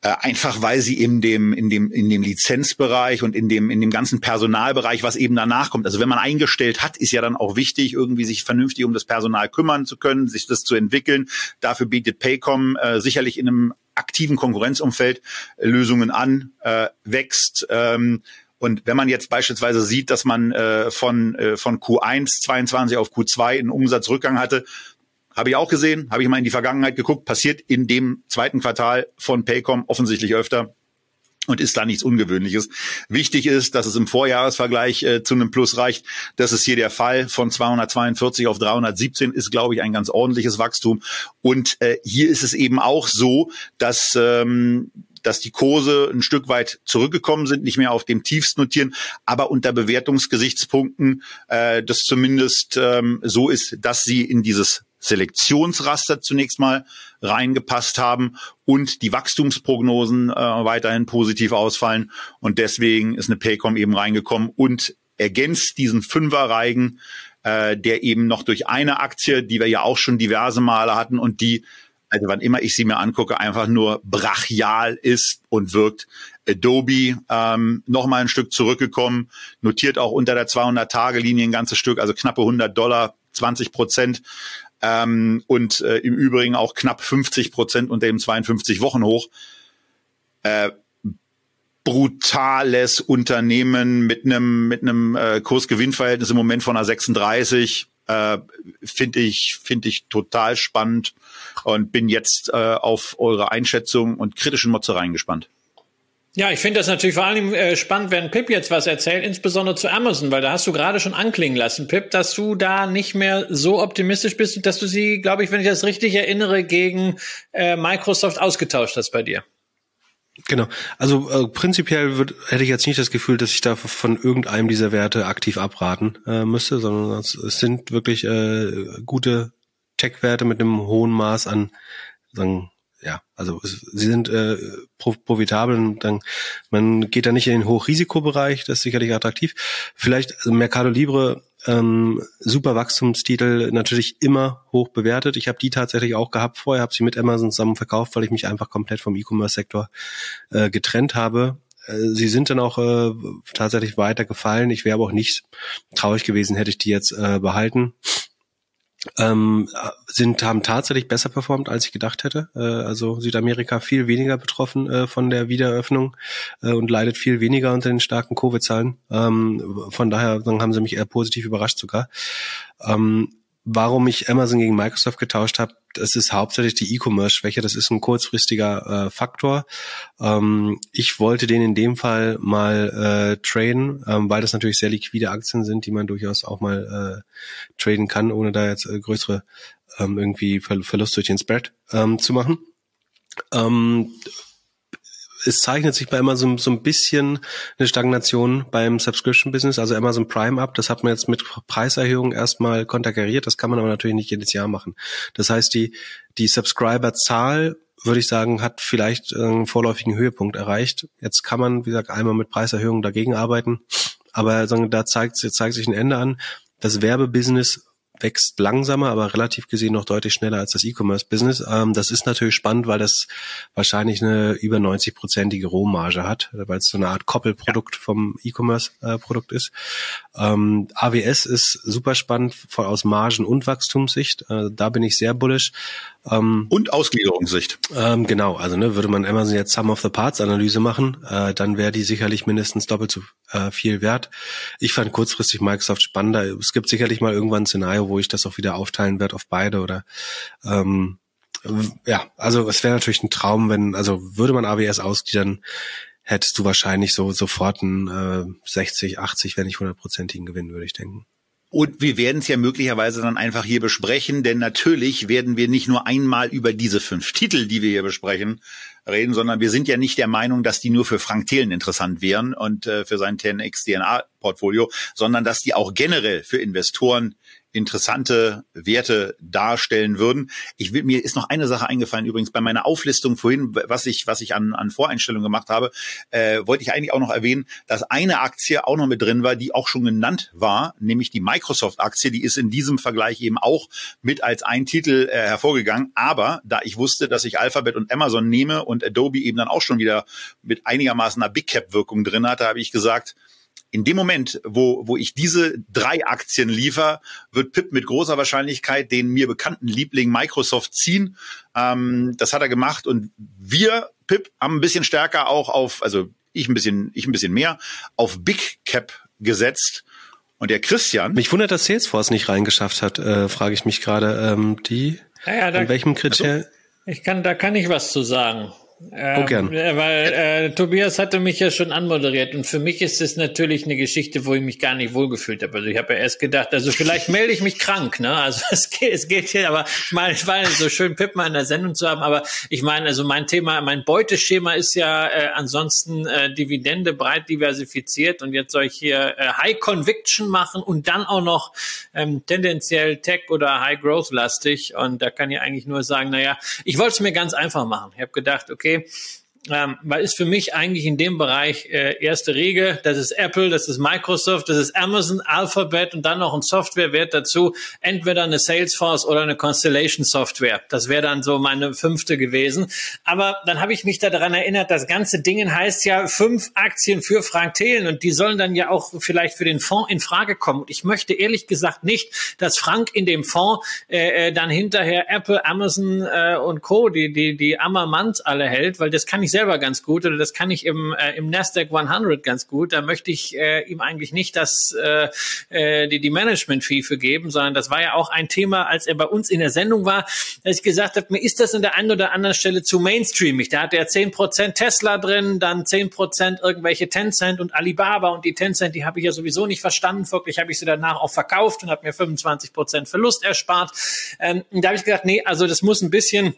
Äh, einfach weil sie in dem in dem in dem Lizenzbereich und in dem in dem ganzen Personalbereich, was eben danach kommt. Also wenn man eingestellt hat, ist ja dann auch wichtig, irgendwie sich vernünftig um das Personal kümmern zu können, sich das zu entwickeln. Dafür bietet Paycom äh, sicherlich in einem aktiven Konkurrenzumfeld äh, Lösungen an, äh, wächst. Ähm, und wenn man jetzt beispielsweise sieht, dass man äh, von, äh, von Q1 22 auf Q2 einen Umsatzrückgang hatte, habe ich auch gesehen, habe ich mal in die Vergangenheit geguckt, passiert in dem zweiten Quartal von Paycom offensichtlich öfter und ist da nichts Ungewöhnliches. Wichtig ist, dass es im Vorjahresvergleich äh, zu einem Plus reicht. Das ist hier der Fall. Von 242 auf 317 ist, glaube ich, ein ganz ordentliches Wachstum. Und äh, hier ist es eben auch so, dass ähm, dass die Kurse ein Stück weit zurückgekommen sind, nicht mehr auf dem Tiefst notieren, aber unter Bewertungsgesichtspunkten äh, das zumindest ähm, so ist, dass sie in dieses Selektionsraster zunächst mal reingepasst haben und die Wachstumsprognosen äh, weiterhin positiv ausfallen. Und deswegen ist eine Paycom eben reingekommen und ergänzt diesen Fünferreigen, äh, der eben noch durch eine Aktie, die wir ja auch schon diverse Male hatten und die, also wann immer ich sie mir angucke, einfach nur brachial ist und wirkt. Adobe ähm, noch mal ein Stück zurückgekommen, notiert auch unter der 200-Tage-Linie ein ganzes Stück, also knappe 100 Dollar, 20 Prozent ähm, und äh, im Übrigen auch knapp 50 Prozent unter dem 52 Wochen hoch. Äh, brutales Unternehmen mit einem mit einem äh, Kursgewinnverhältnis im Moment von einer 36 äh, finde ich finde ich total spannend und bin jetzt äh, auf eure Einschätzung und kritischen Motzereien gespannt. Ja, ich finde das natürlich vor allem äh, spannend, wenn Pip jetzt was erzählt, insbesondere zu Amazon, weil da hast du gerade schon anklingen lassen, Pip, dass du da nicht mehr so optimistisch bist, dass du sie, glaube ich, wenn ich das richtig erinnere, gegen äh, Microsoft ausgetauscht hast bei dir. Genau. Also äh, prinzipiell würd, hätte ich jetzt nicht das Gefühl, dass ich da von irgendeinem dieser Werte aktiv abraten äh, müsste, sondern es, es sind wirklich äh, gute Tech-Werte mit einem hohen Maß an sagen, ja, also sie sind äh, profitabel und dann man geht da nicht in den Hochrisikobereich, das ist sicherlich attraktiv. Vielleicht also Mercado Libre ähm, super Wachstumstitel natürlich immer hoch bewertet. Ich habe die tatsächlich auch gehabt vorher, habe sie mit Amazon zusammen verkauft, weil ich mich einfach komplett vom E-Commerce-Sektor äh, getrennt habe. Äh, sie sind dann auch äh, tatsächlich weiter gefallen. Ich wäre aber auch nicht traurig gewesen, hätte ich die jetzt äh, behalten ähm, sind haben tatsächlich besser performt, als ich gedacht hätte. Äh, also Südamerika viel weniger betroffen äh, von der Wiedereröffnung äh, und leidet viel weniger unter den starken Covid-Zahlen. Ähm, von daher haben sie mich eher positiv überrascht sogar. Ähm, warum ich Amazon gegen Microsoft getauscht habe, das ist hauptsächlich die E-Commerce-Schwäche. Das ist ein kurzfristiger äh, Faktor. Ähm, ich wollte den in dem Fall mal äh, traden, ähm, weil das natürlich sehr liquide Aktien sind, die man durchaus auch mal äh, traden kann, ohne da jetzt äh, größere ähm, irgendwie Ver Verlust durch den Spread ähm, zu machen. Ähm, es zeichnet sich bei Amazon so ein bisschen eine Stagnation beim Subscription-Business, also Amazon Prime ab. Das hat man jetzt mit Preiserhöhungen erstmal konterkariert. Das kann man aber natürlich nicht jedes Jahr machen. Das heißt, die, die Subscriber-Zahl würde ich sagen, hat vielleicht einen vorläufigen Höhepunkt erreicht. Jetzt kann man, wie gesagt, einmal mit Preiserhöhungen dagegen arbeiten. Aber da zeigt, zeigt sich ein Ende an. Das Werbebusiness wächst langsamer, aber relativ gesehen noch deutlich schneller als das E-Commerce-Business. Ähm, das ist natürlich spannend, weil das wahrscheinlich eine über 90-prozentige Rohmarge hat, weil es so eine Art Koppelprodukt ja. vom E-Commerce-Produkt ist. Ähm, AWS ist super spannend von, aus Margen- und Wachstumssicht. Äh, da bin ich sehr bullish. Ähm, und Ausgliederungssicht. Ähm, genau, also ne, würde man Amazon jetzt Sum of the Parts Analyse machen, äh, dann wäre die sicherlich mindestens doppelt so äh, viel wert. Ich fand kurzfristig Microsoft spannender. Es gibt sicherlich mal irgendwann ein Szenario, wo ich das auch wieder aufteilen werde auf beide oder ähm, ja, also es wäre natürlich ein Traum, wenn, also würde man AWS ausgliedern, hättest du wahrscheinlich so sofort einen äh, 60, 80, wenn nicht 100-prozentigen Gewinn, würde ich denken. Und wir werden es ja möglicherweise dann einfach hier besprechen, denn natürlich werden wir nicht nur einmal über diese fünf Titel, die wir hier besprechen, reden, sondern wir sind ja nicht der Meinung, dass die nur für Frank Thelen interessant wären und äh, für sein 10x DNA Portfolio, sondern dass die auch generell für Investoren interessante Werte darstellen würden. Ich will, mir ist noch eine Sache eingefallen übrigens bei meiner Auflistung vorhin, was ich was ich an, an Voreinstellungen gemacht habe, äh, wollte ich eigentlich auch noch erwähnen, dass eine Aktie auch noch mit drin war, die auch schon genannt war, nämlich die Microsoft-Aktie. Die ist in diesem Vergleich eben auch mit als ein Titel äh, hervorgegangen. Aber da ich wusste, dass ich Alphabet und Amazon nehme und Adobe eben dann auch schon wieder mit einigermaßen einer Big Cap-Wirkung drin hatte, habe ich gesagt, in dem Moment, wo, wo ich diese drei Aktien liefer, wird Pip mit großer Wahrscheinlichkeit den mir bekannten Liebling Microsoft ziehen. Ähm, das hat er gemacht und wir, Pip, haben ein bisschen stärker auch auf, also ich ein bisschen, ich ein bisschen mehr, auf Big Cap gesetzt. Und der Christian. Mich wundert, dass Salesforce nicht reingeschafft hat, äh, frage ich mich gerade. Ähm, die, ja, ja, da, in welchem Kriterium? Also, ich kann, da kann ich was zu sagen. Ähm, oh, gern. Weil äh, Tobias hatte mich ja schon anmoderiert und für mich ist es natürlich eine Geschichte, wo ich mich gar nicht wohlgefühlt habe. Also ich habe ja erst gedacht, also vielleicht melde ich mich krank, ne? Also es geht, es geht hier, aber ich meine, es war so schön Pip mal in der Sendung zu haben, aber ich meine, also mein Thema, mein Beuteschema ist ja äh, ansonsten äh, Dividende breit diversifiziert und jetzt soll ich hier äh, High Conviction machen und dann auch noch ähm, tendenziell Tech oder High Growth lastig und da kann ich eigentlich nur sagen, naja, ich wollte es mir ganz einfach machen. Ich habe gedacht, okay, okay, ähm, weil ist für mich eigentlich in dem Bereich äh, erste Regel, das ist Apple, das ist Microsoft, das ist Amazon, Alphabet und dann noch ein Softwarewert dazu, entweder eine Salesforce oder eine Constellation Software. Das wäre dann so meine fünfte gewesen. Aber dann habe ich mich daran erinnert, das ganze Ding heißt ja fünf Aktien für Frank Thelen und die sollen dann ja auch vielleicht für den Fonds in Frage kommen. Und ich möchte ehrlich gesagt nicht, dass Frank in dem Fonds äh, äh dann hinterher Apple, Amazon äh, und Co., die, die, die Ammermanns alle hält, weil das kann ich selber ganz gut oder das kann ich im, äh, im Nasdaq 100 ganz gut. Da möchte ich äh, ihm eigentlich nicht das, äh, äh, die, die Management-Fee für geben, sondern das war ja auch ein Thema, als er bei uns in der Sendung war, dass ich gesagt habe, mir ist das an der einen oder anderen Stelle zu mainstreamig. Da hat er 10% Tesla drin, dann 10% irgendwelche Tencent und Alibaba und die Tencent, die habe ich ja sowieso nicht verstanden. Wirklich habe ich sie danach auch verkauft und habe mir 25% Verlust erspart. Ähm, da habe ich gedacht, nee, also das muss ein bisschen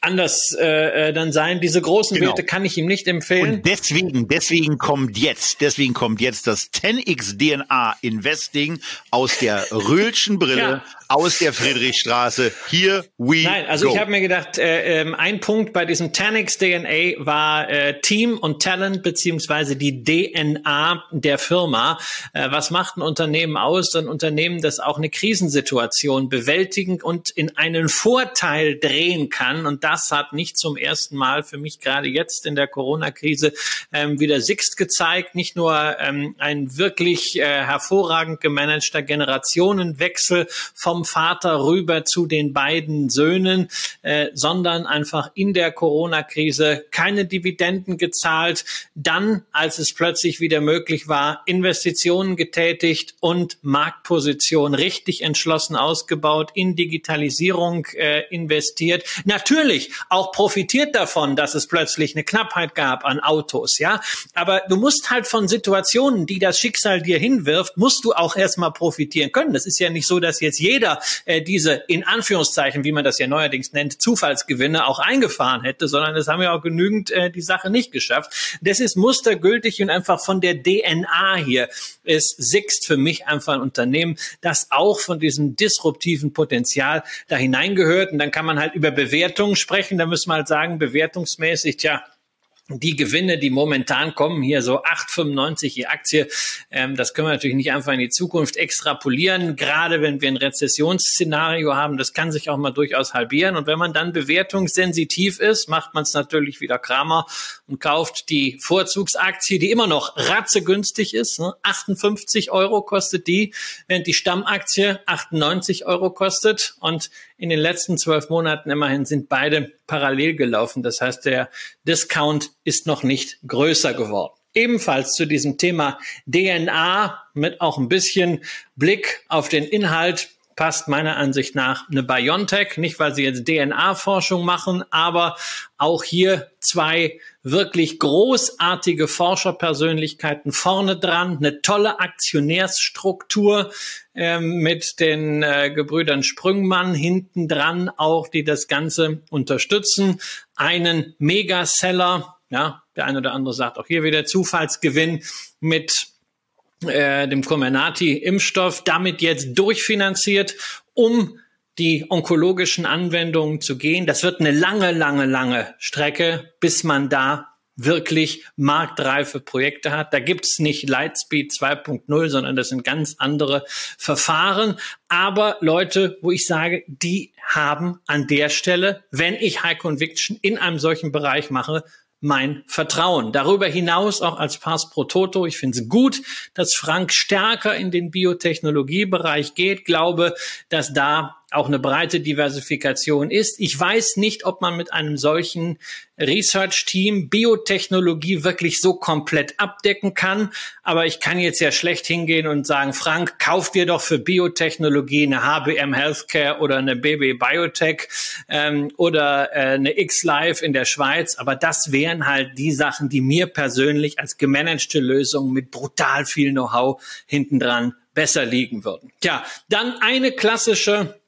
anders äh, äh, dann sein. Diese großen genau. Werte kann ich ihm nicht empfehlen. Und deswegen, deswegen kommt jetzt, deswegen kommt jetzt das 10x DNA Investing aus der Röhlschen Brille, ja. Aus der Friedrichstraße. Here we Nein, also go. ich habe mir gedacht, äh, äh, ein Punkt bei diesem Tanix DNA war äh, Team und Talent beziehungsweise die DNA der Firma. Äh, was macht ein Unternehmen aus? Ein Unternehmen, das auch eine Krisensituation bewältigen und in einen Vorteil drehen kann. Und das hat nicht zum ersten Mal für mich gerade jetzt in der Corona-Krise ähm, wieder Sixt gezeigt. Nicht nur ähm, ein wirklich äh, hervorragend gemanagter Generationenwechsel vom Vater rüber zu den beiden Söhnen, äh, sondern einfach in der Corona-Krise keine Dividenden gezahlt. Dann, als es plötzlich wieder möglich war, Investitionen getätigt und Marktposition richtig entschlossen ausgebaut, in Digitalisierung äh, investiert. Natürlich auch profitiert davon, dass es plötzlich eine Knappheit gab an Autos, ja. Aber du musst halt von Situationen, die das Schicksal dir hinwirft, musst du auch erstmal profitieren können. Das ist ja nicht so, dass jetzt jeder äh, diese in Anführungszeichen, wie man das ja neuerdings nennt, Zufallsgewinne auch eingefahren hätte, sondern es haben ja auch genügend äh, die Sache nicht geschafft. Das ist mustergültig und einfach von der DNA hier ist Sixt für mich einfach ein Unternehmen, das auch von diesem disruptiven Potenzial da hineingehört. Und dann kann man halt über Bewertungen sprechen. Da müssen wir halt sagen, bewertungsmäßig, tja, die Gewinne, die momentan kommen, hier so 8,95 die Aktie, ähm, das können wir natürlich nicht einfach in die Zukunft extrapolieren, gerade wenn wir ein Rezessionsszenario haben, das kann sich auch mal durchaus halbieren. Und wenn man dann bewertungssensitiv ist, macht man es natürlich wieder Kramer und kauft die Vorzugsaktie, die immer noch ratzegünstig ist. Ne? 58 Euro kostet die, während die Stammaktie 98 Euro kostet. Und in den letzten zwölf Monaten immerhin sind beide parallel gelaufen. Das heißt, der Discount ist noch nicht größer geworden. Ebenfalls zu diesem Thema DNA mit auch ein bisschen Blick auf den Inhalt passt meiner Ansicht nach eine BioNTech, nicht weil sie jetzt DNA-Forschung machen, aber auch hier zwei wirklich großartige Forscherpersönlichkeiten vorne dran, eine tolle Aktionärsstruktur ähm, mit den äh, Gebrüdern Sprüngmann hinten dran auch, die das Ganze unterstützen, einen Megaseller, ja, der eine oder andere sagt auch hier wieder Zufallsgewinn mit äh, dem Comirnaty-Impfstoff, damit jetzt durchfinanziert, um die onkologischen Anwendungen zu gehen. Das wird eine lange, lange, lange Strecke, bis man da wirklich marktreife Projekte hat. Da gibt's nicht Lightspeed 2.0, sondern das sind ganz andere Verfahren. Aber Leute, wo ich sage, die haben an der Stelle, wenn ich High Conviction in einem solchen Bereich mache, mein Vertrauen. Darüber hinaus auch als Pass pro Toto. Ich finde es gut, dass Frank stärker in den Biotechnologiebereich geht. Glaube, dass da auch eine breite Diversifikation ist. Ich weiß nicht, ob man mit einem solchen Research-Team Biotechnologie wirklich so komplett abdecken kann. Aber ich kann jetzt ja schlecht hingehen und sagen, Frank, kauf dir doch für Biotechnologie eine HBM Healthcare oder eine BB Biotech ähm, oder äh, eine X-Life in der Schweiz. Aber das wären halt die Sachen, die mir persönlich als gemanagte Lösung mit brutal viel Know-how hintendran besser liegen würden. Tja, dann eine klassische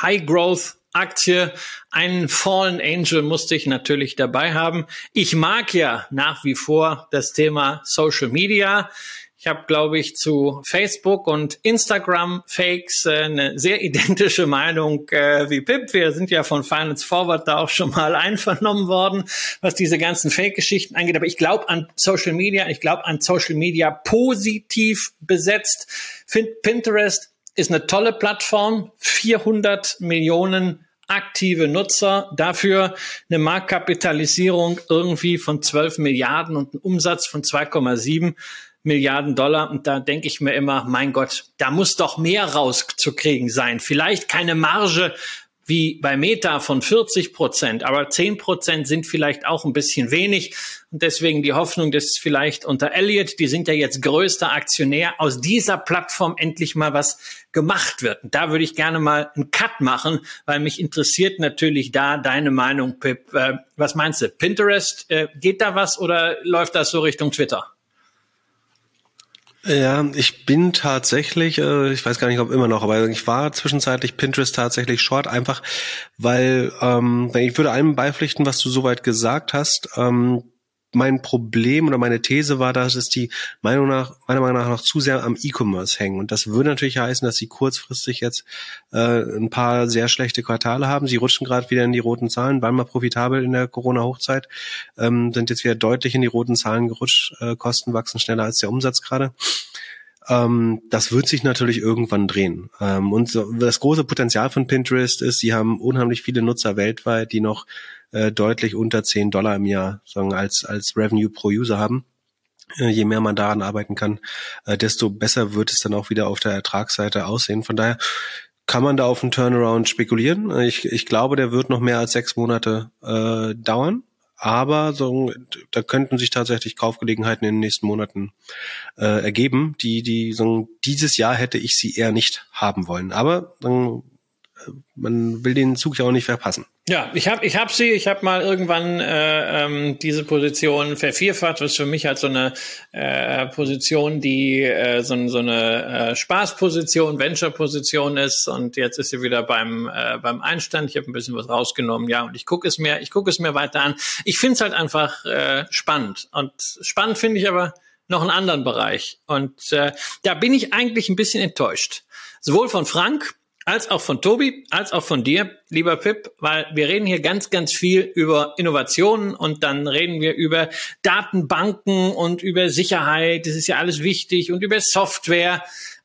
High Growth Aktie. Einen Fallen Angel musste ich natürlich dabei haben. Ich mag ja nach wie vor das Thema Social Media. Ich habe, glaube ich, zu Facebook und Instagram Fakes äh, eine sehr identische Meinung äh, wie Pip. Wir sind ja von Finance Forward da auch schon mal einvernommen worden, was diese ganzen Fake-Geschichten angeht. Aber ich glaube an Social Media. Ich glaube an Social Media positiv besetzt. Find Pinterest ist eine tolle Plattform, 400 Millionen aktive Nutzer, dafür eine Marktkapitalisierung irgendwie von 12 Milliarden und einen Umsatz von 2,7 Milliarden Dollar. Und da denke ich mir immer, mein Gott, da muss doch mehr rauszukriegen sein. Vielleicht keine Marge wie bei Meta von 40 Prozent, aber 10 Prozent sind vielleicht auch ein bisschen wenig. Und deswegen die Hoffnung, dass vielleicht unter Elliott, die sind ja jetzt größter Aktionär, aus dieser Plattform endlich mal was gemacht wird. Und da würde ich gerne mal einen Cut machen, weil mich interessiert natürlich da deine Meinung, Pip. Äh, was meinst du? Pinterest, äh, geht da was oder läuft das so Richtung Twitter? Ja, ich bin tatsächlich, äh, ich weiß gar nicht, ob immer noch, aber ich war zwischenzeitlich Pinterest tatsächlich short, einfach weil ähm, ich würde allem beipflichten, was du soweit gesagt hast. Ähm, mein Problem oder meine These war, dass es die Meinung nach, meiner Meinung nach noch zu sehr am E-Commerce hängen. Und das würde natürlich heißen, dass sie kurzfristig jetzt äh, ein paar sehr schlechte Quartale haben. Sie rutschen gerade wieder in die roten Zahlen, waren mal profitabel in der Corona-Hochzeit, ähm, sind jetzt wieder deutlich in die roten Zahlen gerutscht. Äh, Kosten wachsen schneller als der Umsatz gerade. Ähm, das wird sich natürlich irgendwann drehen. Ähm, und so, das große Potenzial von Pinterest ist, sie haben unheimlich viele Nutzer weltweit, die noch äh, deutlich unter 10 Dollar im Jahr sagen, als, als Revenue pro User haben. Äh, je mehr man daran arbeiten kann, äh, desto besser wird es dann auch wieder auf der Ertragsseite aussehen. Von daher kann man da auf einen Turnaround spekulieren. Ich, ich glaube, der wird noch mehr als sechs Monate äh, dauern. Aber so, da könnten sich tatsächlich Kaufgelegenheiten in den nächsten Monaten äh, ergeben, die, die so, dieses Jahr hätte ich sie eher nicht haben wollen. Aber so, man will den Zug ja auch nicht verpassen. Ja, ich habe ich hab sie, ich habe mal irgendwann äh, ähm, diese Position vervierfacht, was für mich halt so eine äh, Position, die äh, so, so eine äh, Spaßposition, Venture-Position ist und jetzt ist sie wieder beim äh, beim Einstand. Ich habe ein bisschen was rausgenommen, ja, und ich gucke es mir, ich gucke es mir weiter an. Ich finde es halt einfach äh, spannend und spannend finde ich aber noch einen anderen Bereich und äh, da bin ich eigentlich ein bisschen enttäuscht, sowohl von Frank als auch von Tobi, als auch von dir, lieber Pip, weil wir reden hier ganz, ganz viel über Innovationen und dann reden wir über Datenbanken und über Sicherheit. Das ist ja alles wichtig und über Software.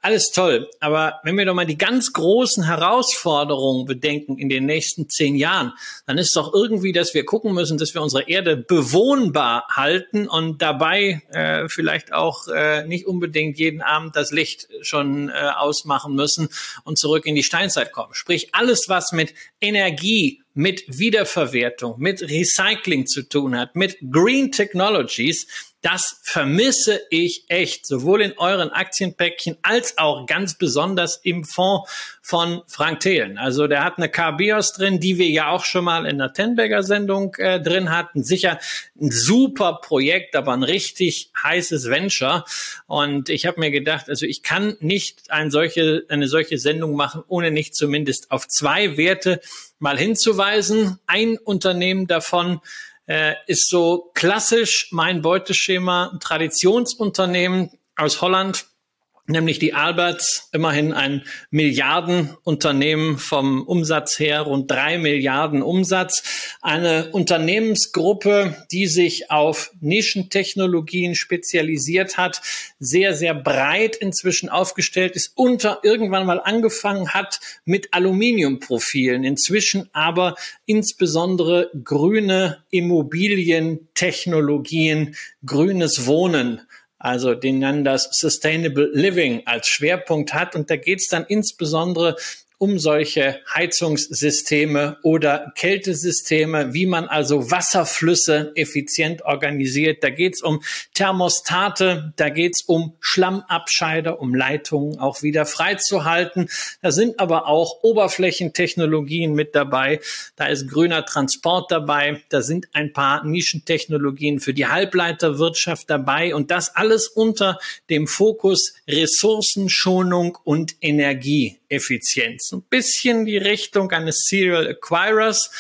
Alles toll. Aber wenn wir doch mal die ganz großen Herausforderungen bedenken in den nächsten zehn Jahren, dann ist doch irgendwie, dass wir gucken müssen, dass wir unsere Erde bewohnbar halten und dabei äh, vielleicht auch äh, nicht unbedingt jeden Abend das Licht schon äh, ausmachen müssen und zurück in die Steinzeit kommen. Sprich, alles, was mit Energie, mit Wiederverwertung, mit Recycling zu tun hat, mit Green Technologies, das vermisse ich echt, sowohl in euren Aktienpäckchen als auch ganz besonders im Fonds von Frank Thelen. Also der hat eine KBIOS drin, die wir ja auch schon mal in der Tenberger Sendung äh, drin hatten. Sicher ein super Projekt, aber ein richtig heißes Venture. Und ich habe mir gedacht, also ich kann nicht ein solche, eine solche Sendung machen, ohne nicht zumindest auf zwei Werte mal hinzuweisen. Ein Unternehmen davon äh, ist so klassisch mein Beuteschema, ein Traditionsunternehmen aus Holland, nämlich die Alberts, immerhin ein Milliardenunternehmen vom Umsatz her, rund drei Milliarden Umsatz. Eine Unternehmensgruppe, die sich auf Nischentechnologien spezialisiert hat, sehr, sehr breit inzwischen aufgestellt ist, unter irgendwann mal angefangen hat mit Aluminiumprofilen, inzwischen aber insbesondere grüne Immobilientechnologien, grünes Wohnen also den nennen das Sustainable Living als Schwerpunkt hat. Und da geht es dann insbesondere um solche Heizungssysteme oder Kältesysteme, wie man also Wasserflüsse effizient organisiert. Da geht es um Thermostate, da geht es um Schlammabscheider, um Leitungen auch wieder freizuhalten. Da sind aber auch Oberflächentechnologien mit dabei. Da ist grüner Transport dabei. Da sind ein paar Nischentechnologien für die Halbleiterwirtschaft dabei und das alles unter dem Fokus Ressourcenschonung und Energieeffizienz. Ein bisschen die Richtung eines Serial Acquirers,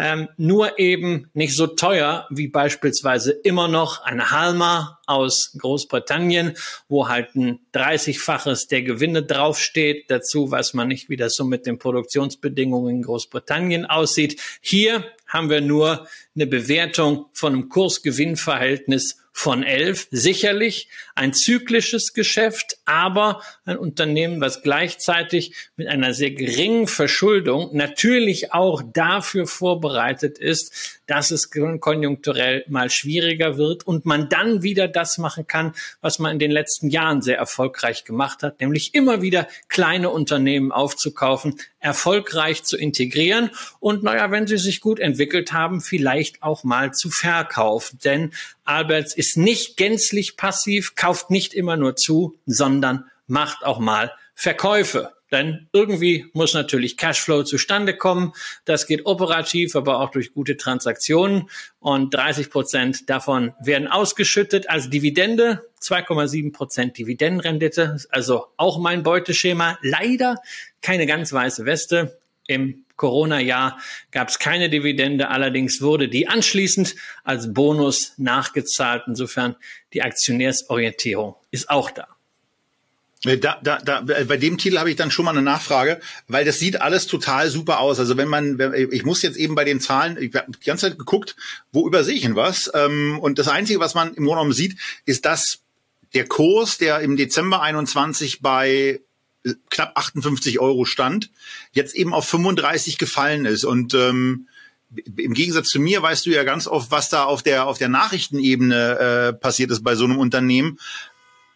ähm, nur eben nicht so teuer wie beispielsweise immer noch eine Halma aus Großbritannien, wo halt ein 30-faches der Gewinne draufsteht. Dazu weiß man nicht, wie das so mit den Produktionsbedingungen in Großbritannien aussieht. Hier haben wir nur eine Bewertung von einem Kursgewinnverhältnis von elf. Sicherlich ein zyklisches Geschäft, aber ein Unternehmen, was gleichzeitig mit einer sehr geringen Verschuldung natürlich auch dafür vorbereitet ist, dass es konjunkturell mal schwieriger wird und man dann wieder das machen kann, was man in den letzten Jahren sehr erfolgreich gemacht hat, nämlich immer wieder kleine Unternehmen aufzukaufen, erfolgreich zu integrieren und naja, wenn sie sich gut entwickelt haben, vielleicht auch mal zu verkaufen. Denn Alberts ist nicht gänzlich passiv, kauft nicht immer nur zu, sondern macht auch mal Verkäufe. Denn irgendwie muss natürlich Cashflow zustande kommen. Das geht operativ, aber auch durch gute Transaktionen. Und 30 Prozent davon werden ausgeschüttet als Dividende. 2,7 Prozent Dividendenrendite. Also auch mein Beuteschema. Leider keine ganz weiße Weste. Im Corona-Jahr gab es keine Dividende, allerdings wurde die anschließend als Bonus nachgezahlt. Insofern die Aktionärsorientierung ist auch da. Äh, da, da, da, bei dem Titel habe ich dann schon mal eine Nachfrage, weil das sieht alles total super aus. Also wenn man, ich muss jetzt eben bei den Zahlen, ich habe die ganze Zeit geguckt, wo übersehe ich denn was? Ähm, und das Einzige, was man im Grunde genommen sieht, ist, dass der Kurs, der im Dezember 21 bei äh, knapp 58 Euro stand, jetzt eben auf 35 gefallen ist. Und ähm, im Gegensatz zu mir weißt du ja ganz oft, was da auf der auf der Nachrichtenebene äh, passiert ist bei so einem Unternehmen.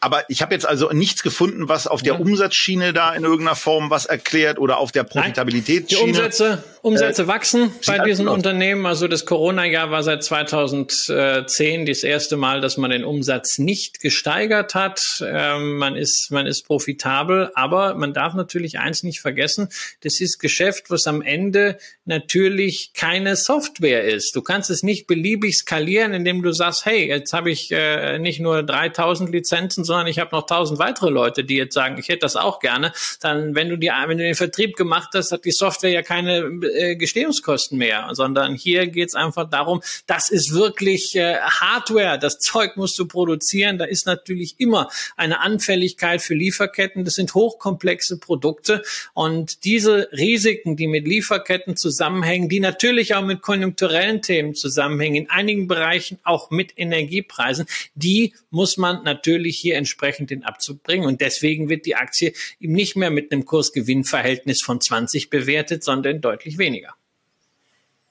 Aber ich habe jetzt also nichts gefunden, was auf der Umsatzschiene da in irgendeiner Form was erklärt oder auf der Profitabilitätsschiene. Die Umsätze, Umsätze äh, wachsen bei diesen Unternehmen. Also das Corona-Jahr war seit 2010 das erste Mal, dass man den Umsatz nicht gesteigert hat. Ähm, man ist, man ist profitabel, aber man darf natürlich eins nicht vergessen. Das ist Geschäft, was am Ende natürlich keine Software ist. Du kannst es nicht beliebig skalieren, indem du sagst, hey, jetzt habe ich äh, nicht nur 3000 Lizenzen, sondern ich habe noch tausend weitere Leute, die jetzt sagen, ich hätte das auch gerne, dann, wenn du die, wenn du den Vertrieb gemacht hast, hat die Software ja keine äh, Gestehungskosten mehr, sondern hier geht's einfach darum, das ist wirklich äh, Hardware, das Zeug musst du produzieren, da ist natürlich immer eine Anfälligkeit für Lieferketten, das sind hochkomplexe Produkte. Und diese Risiken, die mit Lieferketten zusammenhängen, die natürlich auch mit konjunkturellen Themen zusammenhängen, in einigen Bereichen auch mit Energiepreisen, die muss man natürlich hier entsprechend den Abzug bringen. Und deswegen wird die Aktie eben nicht mehr mit einem Kursgewinnverhältnis von 20 bewertet, sondern deutlich weniger.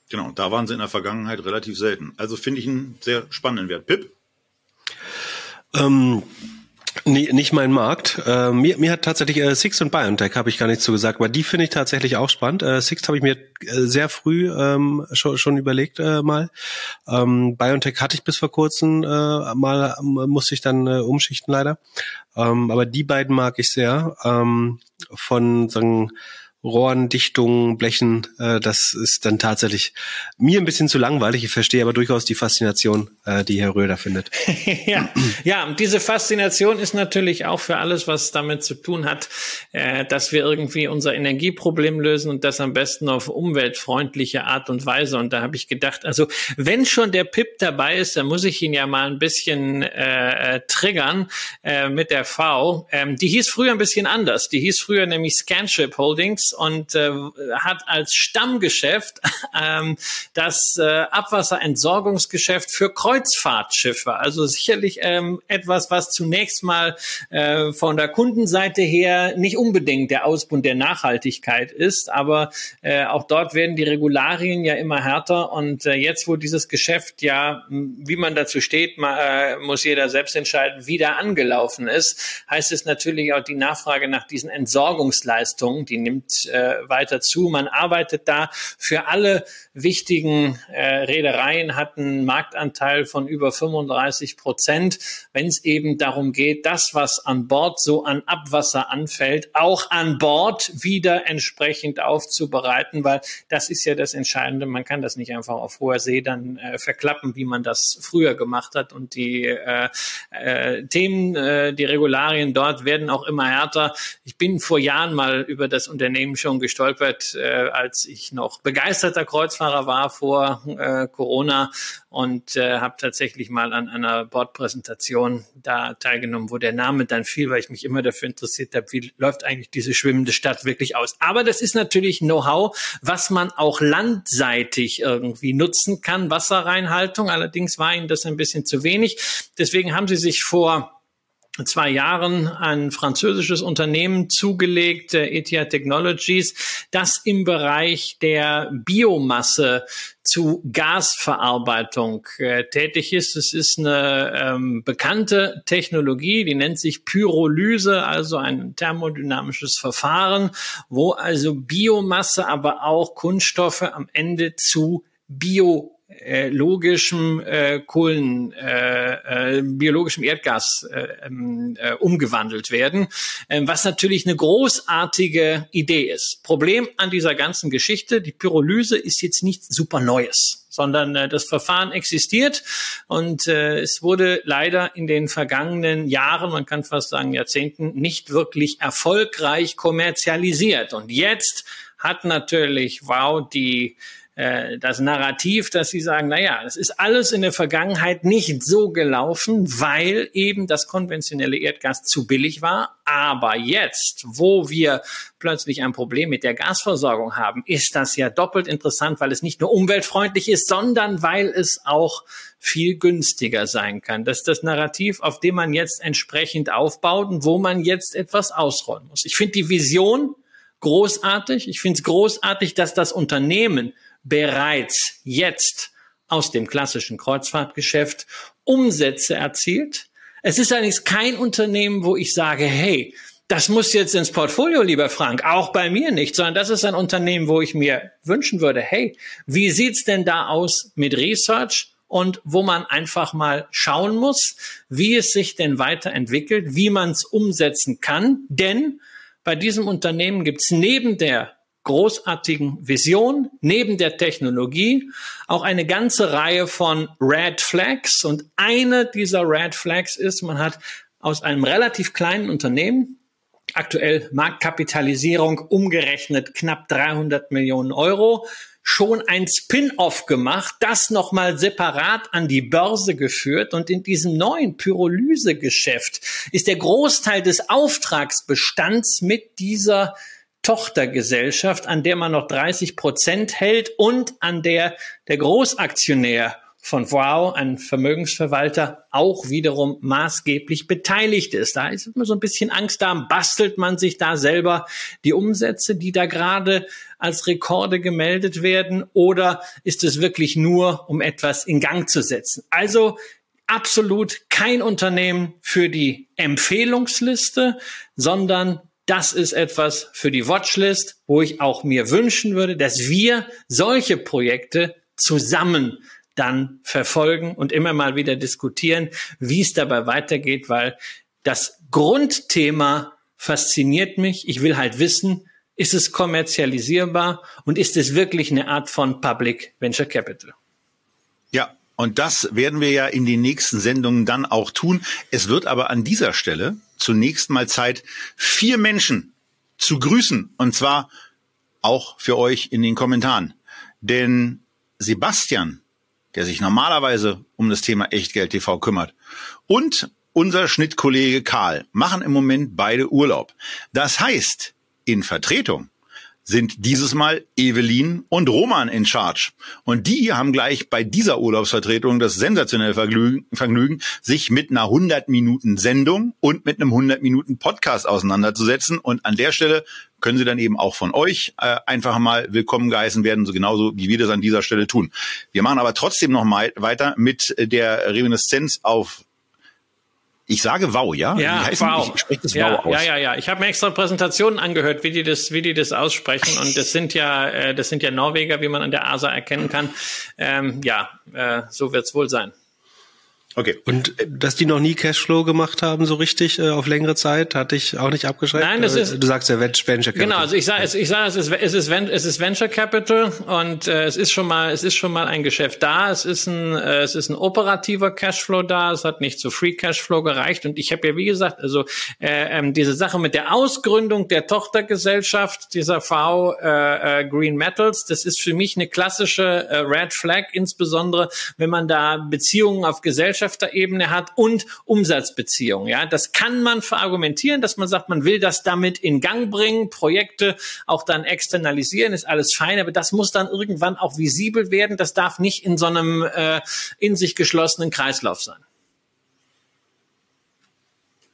Genau, da waren sie in der Vergangenheit relativ selten. Also finde ich einen sehr spannenden Wert. Pip? Ähm, Nee, nicht mein Markt. Äh, mir, mir hat tatsächlich äh, Six und BioNTech habe ich gar nicht so gesagt, aber die finde ich tatsächlich auch spannend. Äh, Six habe ich mir äh, sehr früh ähm, schon, schon überlegt äh, mal. Ähm, BioNTech hatte ich bis vor kurzem äh, mal, musste ich dann äh, umschichten leider. Ähm, aber die beiden mag ich sehr. Ähm, von sagen Rohrendichtungen, Blechen, äh, das ist dann tatsächlich mir ein bisschen zu langweilig. Ich verstehe aber durchaus die Faszination, äh, die Herr Röder findet. ja, ja, diese Faszination ist natürlich auch für alles, was damit zu tun hat, äh, dass wir irgendwie unser Energieproblem lösen und das am besten auf umweltfreundliche Art und Weise. Und da habe ich gedacht, also wenn schon der Pip dabei ist, dann muss ich ihn ja mal ein bisschen äh, äh triggern äh, mit der V. Ähm, die hieß früher ein bisschen anders. Die hieß früher nämlich Scanship Holdings und äh, hat als Stammgeschäft ähm, das äh, Abwasserentsorgungsgeschäft für Kreuzfahrtschiffe. Also sicherlich ähm, etwas, was zunächst mal äh, von der Kundenseite her nicht unbedingt der Ausbund der Nachhaltigkeit ist, aber äh, auch dort werden die Regularien ja immer härter und äh, jetzt, wo dieses Geschäft ja, wie man dazu steht, ma, äh, muss jeder selbst entscheiden, wieder angelaufen ist, heißt es natürlich auch die Nachfrage nach diesen Entsorgungsleistungen, die nimmt äh, weiter zu. Man arbeitet da für alle wichtigen äh, Reedereien, hat einen Marktanteil von über 35 Prozent, wenn es eben darum geht, das, was an Bord so an Abwasser anfällt, auch an Bord wieder entsprechend aufzubereiten, weil das ist ja das Entscheidende. Man kann das nicht einfach auf hoher See dann äh, verklappen, wie man das früher gemacht hat. Und die äh, äh, Themen, äh, die Regularien dort werden auch immer härter. Ich bin vor Jahren mal über das Unternehmen eben schon gestolpert, äh, als ich noch begeisterter Kreuzfahrer war vor äh, Corona und äh, habe tatsächlich mal an einer Bordpräsentation da teilgenommen, wo der Name dann fiel, weil ich mich immer dafür interessiert habe, wie läuft eigentlich diese schwimmende Stadt wirklich aus. Aber das ist natürlich Know-how, was man auch landseitig irgendwie nutzen kann, Wasserreinhaltung. Allerdings war ihnen das ein bisschen zu wenig. Deswegen haben sie sich vor zwei Jahren ein französisches Unternehmen zugelegt, äh, ETIA Technologies, das im Bereich der Biomasse zu Gasverarbeitung äh, tätig ist. Es ist eine ähm, bekannte Technologie, die nennt sich Pyrolyse, also ein thermodynamisches Verfahren, wo also Biomasse, aber auch Kunststoffe am Ende zu Bio äh, logischem äh, Kohlen, äh, äh, biologischem Erdgas äh, ähm, äh, umgewandelt werden, äh, was natürlich eine großartige Idee ist. Problem an dieser ganzen Geschichte, die Pyrolyse ist jetzt nichts super Neues, sondern äh, das Verfahren existiert und äh, es wurde leider in den vergangenen Jahren, man kann fast sagen Jahrzehnten, nicht wirklich erfolgreich kommerzialisiert. Und jetzt hat natürlich Wow die äh, das Narrativ, dass sie sagen, na ja, es ist alles in der Vergangenheit nicht so gelaufen, weil eben das konventionelle Erdgas zu billig war. Aber jetzt, wo wir plötzlich ein Problem mit der Gasversorgung haben, ist das ja doppelt interessant, weil es nicht nur umweltfreundlich ist, sondern weil es auch viel günstiger sein kann. Das ist das Narrativ, auf dem man jetzt entsprechend aufbaut und wo man jetzt etwas ausrollen muss. Ich finde die Vision großartig. Ich finde es großartig, dass das Unternehmen bereits jetzt aus dem klassischen Kreuzfahrtgeschäft Umsätze erzielt. Es ist allerdings kein Unternehmen, wo ich sage, hey, das muss jetzt ins Portfolio, lieber Frank, auch bei mir nicht, sondern das ist ein Unternehmen, wo ich mir wünschen würde, hey, wie sieht's denn da aus mit Research und wo man einfach mal schauen muss, wie es sich denn weiterentwickelt, wie man es umsetzen kann, denn bei diesem Unternehmen gibt's neben der großartigen Vision, neben der Technologie auch eine ganze Reihe von Red Flags. Und eine dieser Red Flags ist, man hat aus einem relativ kleinen Unternehmen, aktuell Marktkapitalisierung umgerechnet knapp 300 Millionen Euro, schon ein Spin-off gemacht, das nochmal separat an die Börse geführt und in diesem neuen Pyrolysegeschäft ist der Großteil des Auftragsbestands mit dieser Tochtergesellschaft, an der man noch 30 Prozent hält und an der der Großaktionär von Wow, ein Vermögensverwalter, auch wiederum maßgeblich beteiligt ist. Da ist immer so ein bisschen Angst da, bastelt man sich da selber die Umsätze, die da gerade als Rekorde gemeldet werden, oder ist es wirklich nur, um etwas in Gang zu setzen? Also absolut kein Unternehmen für die Empfehlungsliste, sondern das ist etwas für die Watchlist, wo ich auch mir wünschen würde, dass wir solche Projekte zusammen dann verfolgen und immer mal wieder diskutieren, wie es dabei weitergeht, weil das Grundthema fasziniert mich. Ich will halt wissen, ist es kommerzialisierbar und ist es wirklich eine Art von Public Venture Capital? Ja, und das werden wir ja in den nächsten Sendungen dann auch tun. Es wird aber an dieser Stelle zunächst mal Zeit, vier Menschen zu grüßen. Und zwar auch für euch in den Kommentaren. Denn Sebastian, der sich normalerweise um das Thema Echtgeld TV kümmert, und unser Schnittkollege Karl machen im Moment beide Urlaub. Das heißt, in Vertretung sind dieses Mal Evelyn und Roman in Charge. Und die haben gleich bei dieser Urlaubsvertretung das sensationelle Vergnügen, sich mit einer 100 Minuten Sendung und mit einem 100 Minuten Podcast auseinanderzusetzen. Und an der Stelle können sie dann eben auch von euch äh, einfach mal willkommen geheißen werden, so genauso wie wir das an dieser Stelle tun. Wir machen aber trotzdem noch mal weiter mit der Reminiszenz auf ich sage Wow, ja? Ja, wow. Ich spreche das ja, wow aus. Ja, ja, ja. Ich habe mir extra Präsentationen angehört, wie die das, wie die das aussprechen. Und das sind ja, äh, das sind ja Norweger, wie man an der ASA erkennen kann. Ähm, ja, äh, so wird's wohl sein. Okay. Und äh, dass die noch nie Cashflow gemacht haben, so richtig äh, auf längere Zeit, hatte ich auch nicht abgeschreckt. Nein, das äh, ist. Du sagst ja Venture Capital. Genau, also ich sage, ich sage, es ist, es ist, es ist Venture Capital und äh, es ist schon mal, es ist schon mal ein Geschäft da. Es ist ein, äh, es ist ein operativer Cashflow da. Es hat nicht zu Free Cashflow gereicht. Und ich habe ja wie gesagt, also äh, ähm, diese Sache mit der Ausgründung der Tochtergesellschaft dieser V äh, äh, Green Metals, das ist für mich eine klassische äh, Red Flag, insbesondere wenn man da Beziehungen auf Gesellschaft Gesellschafterebene hat und Umsatzbeziehungen. Ja, das kann man verargumentieren, dass man sagt, man will das damit in Gang bringen, Projekte auch dann externalisieren, ist alles fein, aber das muss dann irgendwann auch visibel werden. Das darf nicht in so einem äh, in sich geschlossenen Kreislauf sein.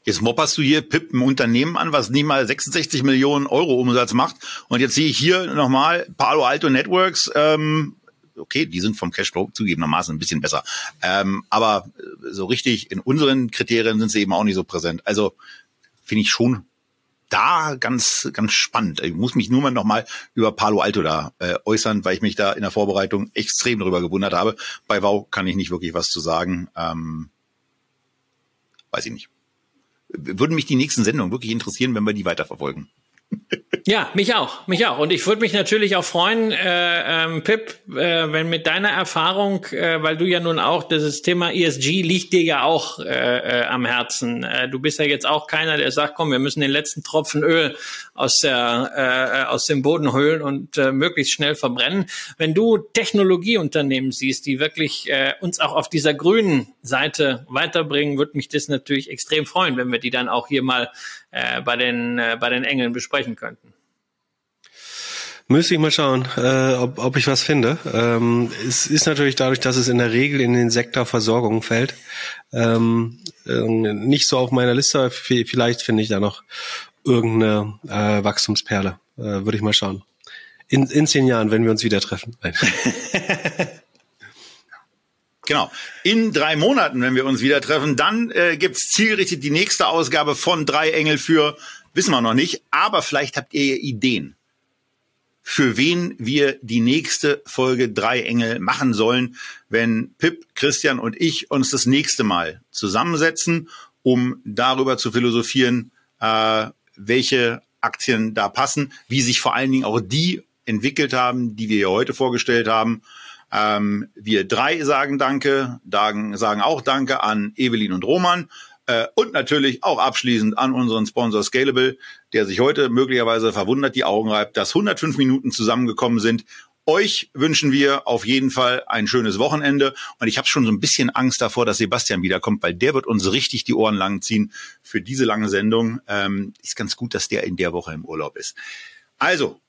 Jetzt mopperst du hier Pip ein Unternehmen an, was nie mal 66 Millionen Euro Umsatz macht. Und jetzt sehe ich hier nochmal Palo Alto Networks, ähm, okay, die sind vom Cashflow zugegebenermaßen ein bisschen besser. Ähm, aber äh, so richtig in unseren Kriterien sind sie eben auch nicht so präsent. Also finde ich schon da ganz, ganz spannend. Ich muss mich nur mal nochmal über Palo Alto da äh, äußern, weil ich mich da in der Vorbereitung extrem darüber gewundert habe. Bei Wow kann ich nicht wirklich was zu sagen. Ähm, weiß ich nicht. Würden mich die nächsten Sendungen wirklich interessieren, wenn wir die weiterverfolgen. Ja, mich auch, mich auch. Und ich würde mich natürlich auch freuen, äh, ähm, Pip, äh, wenn mit deiner Erfahrung, äh, weil du ja nun auch dieses Thema ESG liegt dir ja auch äh, äh, am Herzen. Äh, du bist ja jetzt auch keiner, der sagt, komm, wir müssen den letzten Tropfen Öl aus der äh, aus dem Boden holen und äh, möglichst schnell verbrennen. Wenn du Technologieunternehmen siehst, die wirklich äh, uns auch auf dieser grünen Seite weiterbringen, würde mich das natürlich extrem freuen, wenn wir die dann auch hier mal äh, bei den äh, bei den Engeln besprechen könnten. Müsste ich mal schauen, äh, ob, ob ich was finde. Ähm, es ist natürlich dadurch, dass es in der Regel in den Sektor Versorgung fällt, ähm, äh, nicht so auf meiner Liste. Vielleicht finde ich da noch irgendeine äh, Wachstumsperle. Äh, Würde ich mal schauen. In, in zehn Jahren, wenn wir uns wieder treffen. Genau. In drei Monaten, wenn wir uns wieder treffen, dann äh, gibt's zielrichtig die nächste Ausgabe von Drei Engel für, wissen wir noch nicht, aber vielleicht habt ihr Ideen für wen wir die nächste Folge Drei Engel machen sollen, wenn Pip, Christian und ich uns das nächste Mal zusammensetzen, um darüber zu philosophieren, äh, welche Aktien da passen, wie sich vor allen Dingen auch die entwickelt haben, die wir ja heute vorgestellt haben. Ähm, wir drei sagen Danke, sagen, sagen auch Danke an Evelyn und Roman. Äh, und natürlich auch abschließend an unseren Sponsor Scalable, der sich heute möglicherweise verwundert die Augen reibt, dass 105 Minuten zusammengekommen sind. Euch wünschen wir auf jeden Fall ein schönes Wochenende. Und ich habe schon so ein bisschen Angst davor, dass Sebastian wiederkommt, weil der wird uns richtig die Ohren lang ziehen für diese lange Sendung. Ähm, ist ganz gut, dass der in der Woche im Urlaub ist. Also,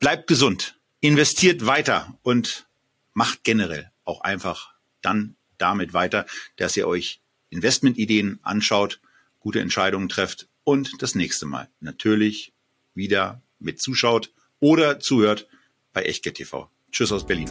bleibt gesund, investiert weiter und macht generell auch einfach dann damit weiter, dass ihr euch Investmentideen anschaut, gute Entscheidungen trefft und das nächste Mal natürlich wieder mit zuschaut oder zuhört bei Echtgeld. Tschüss aus Berlin.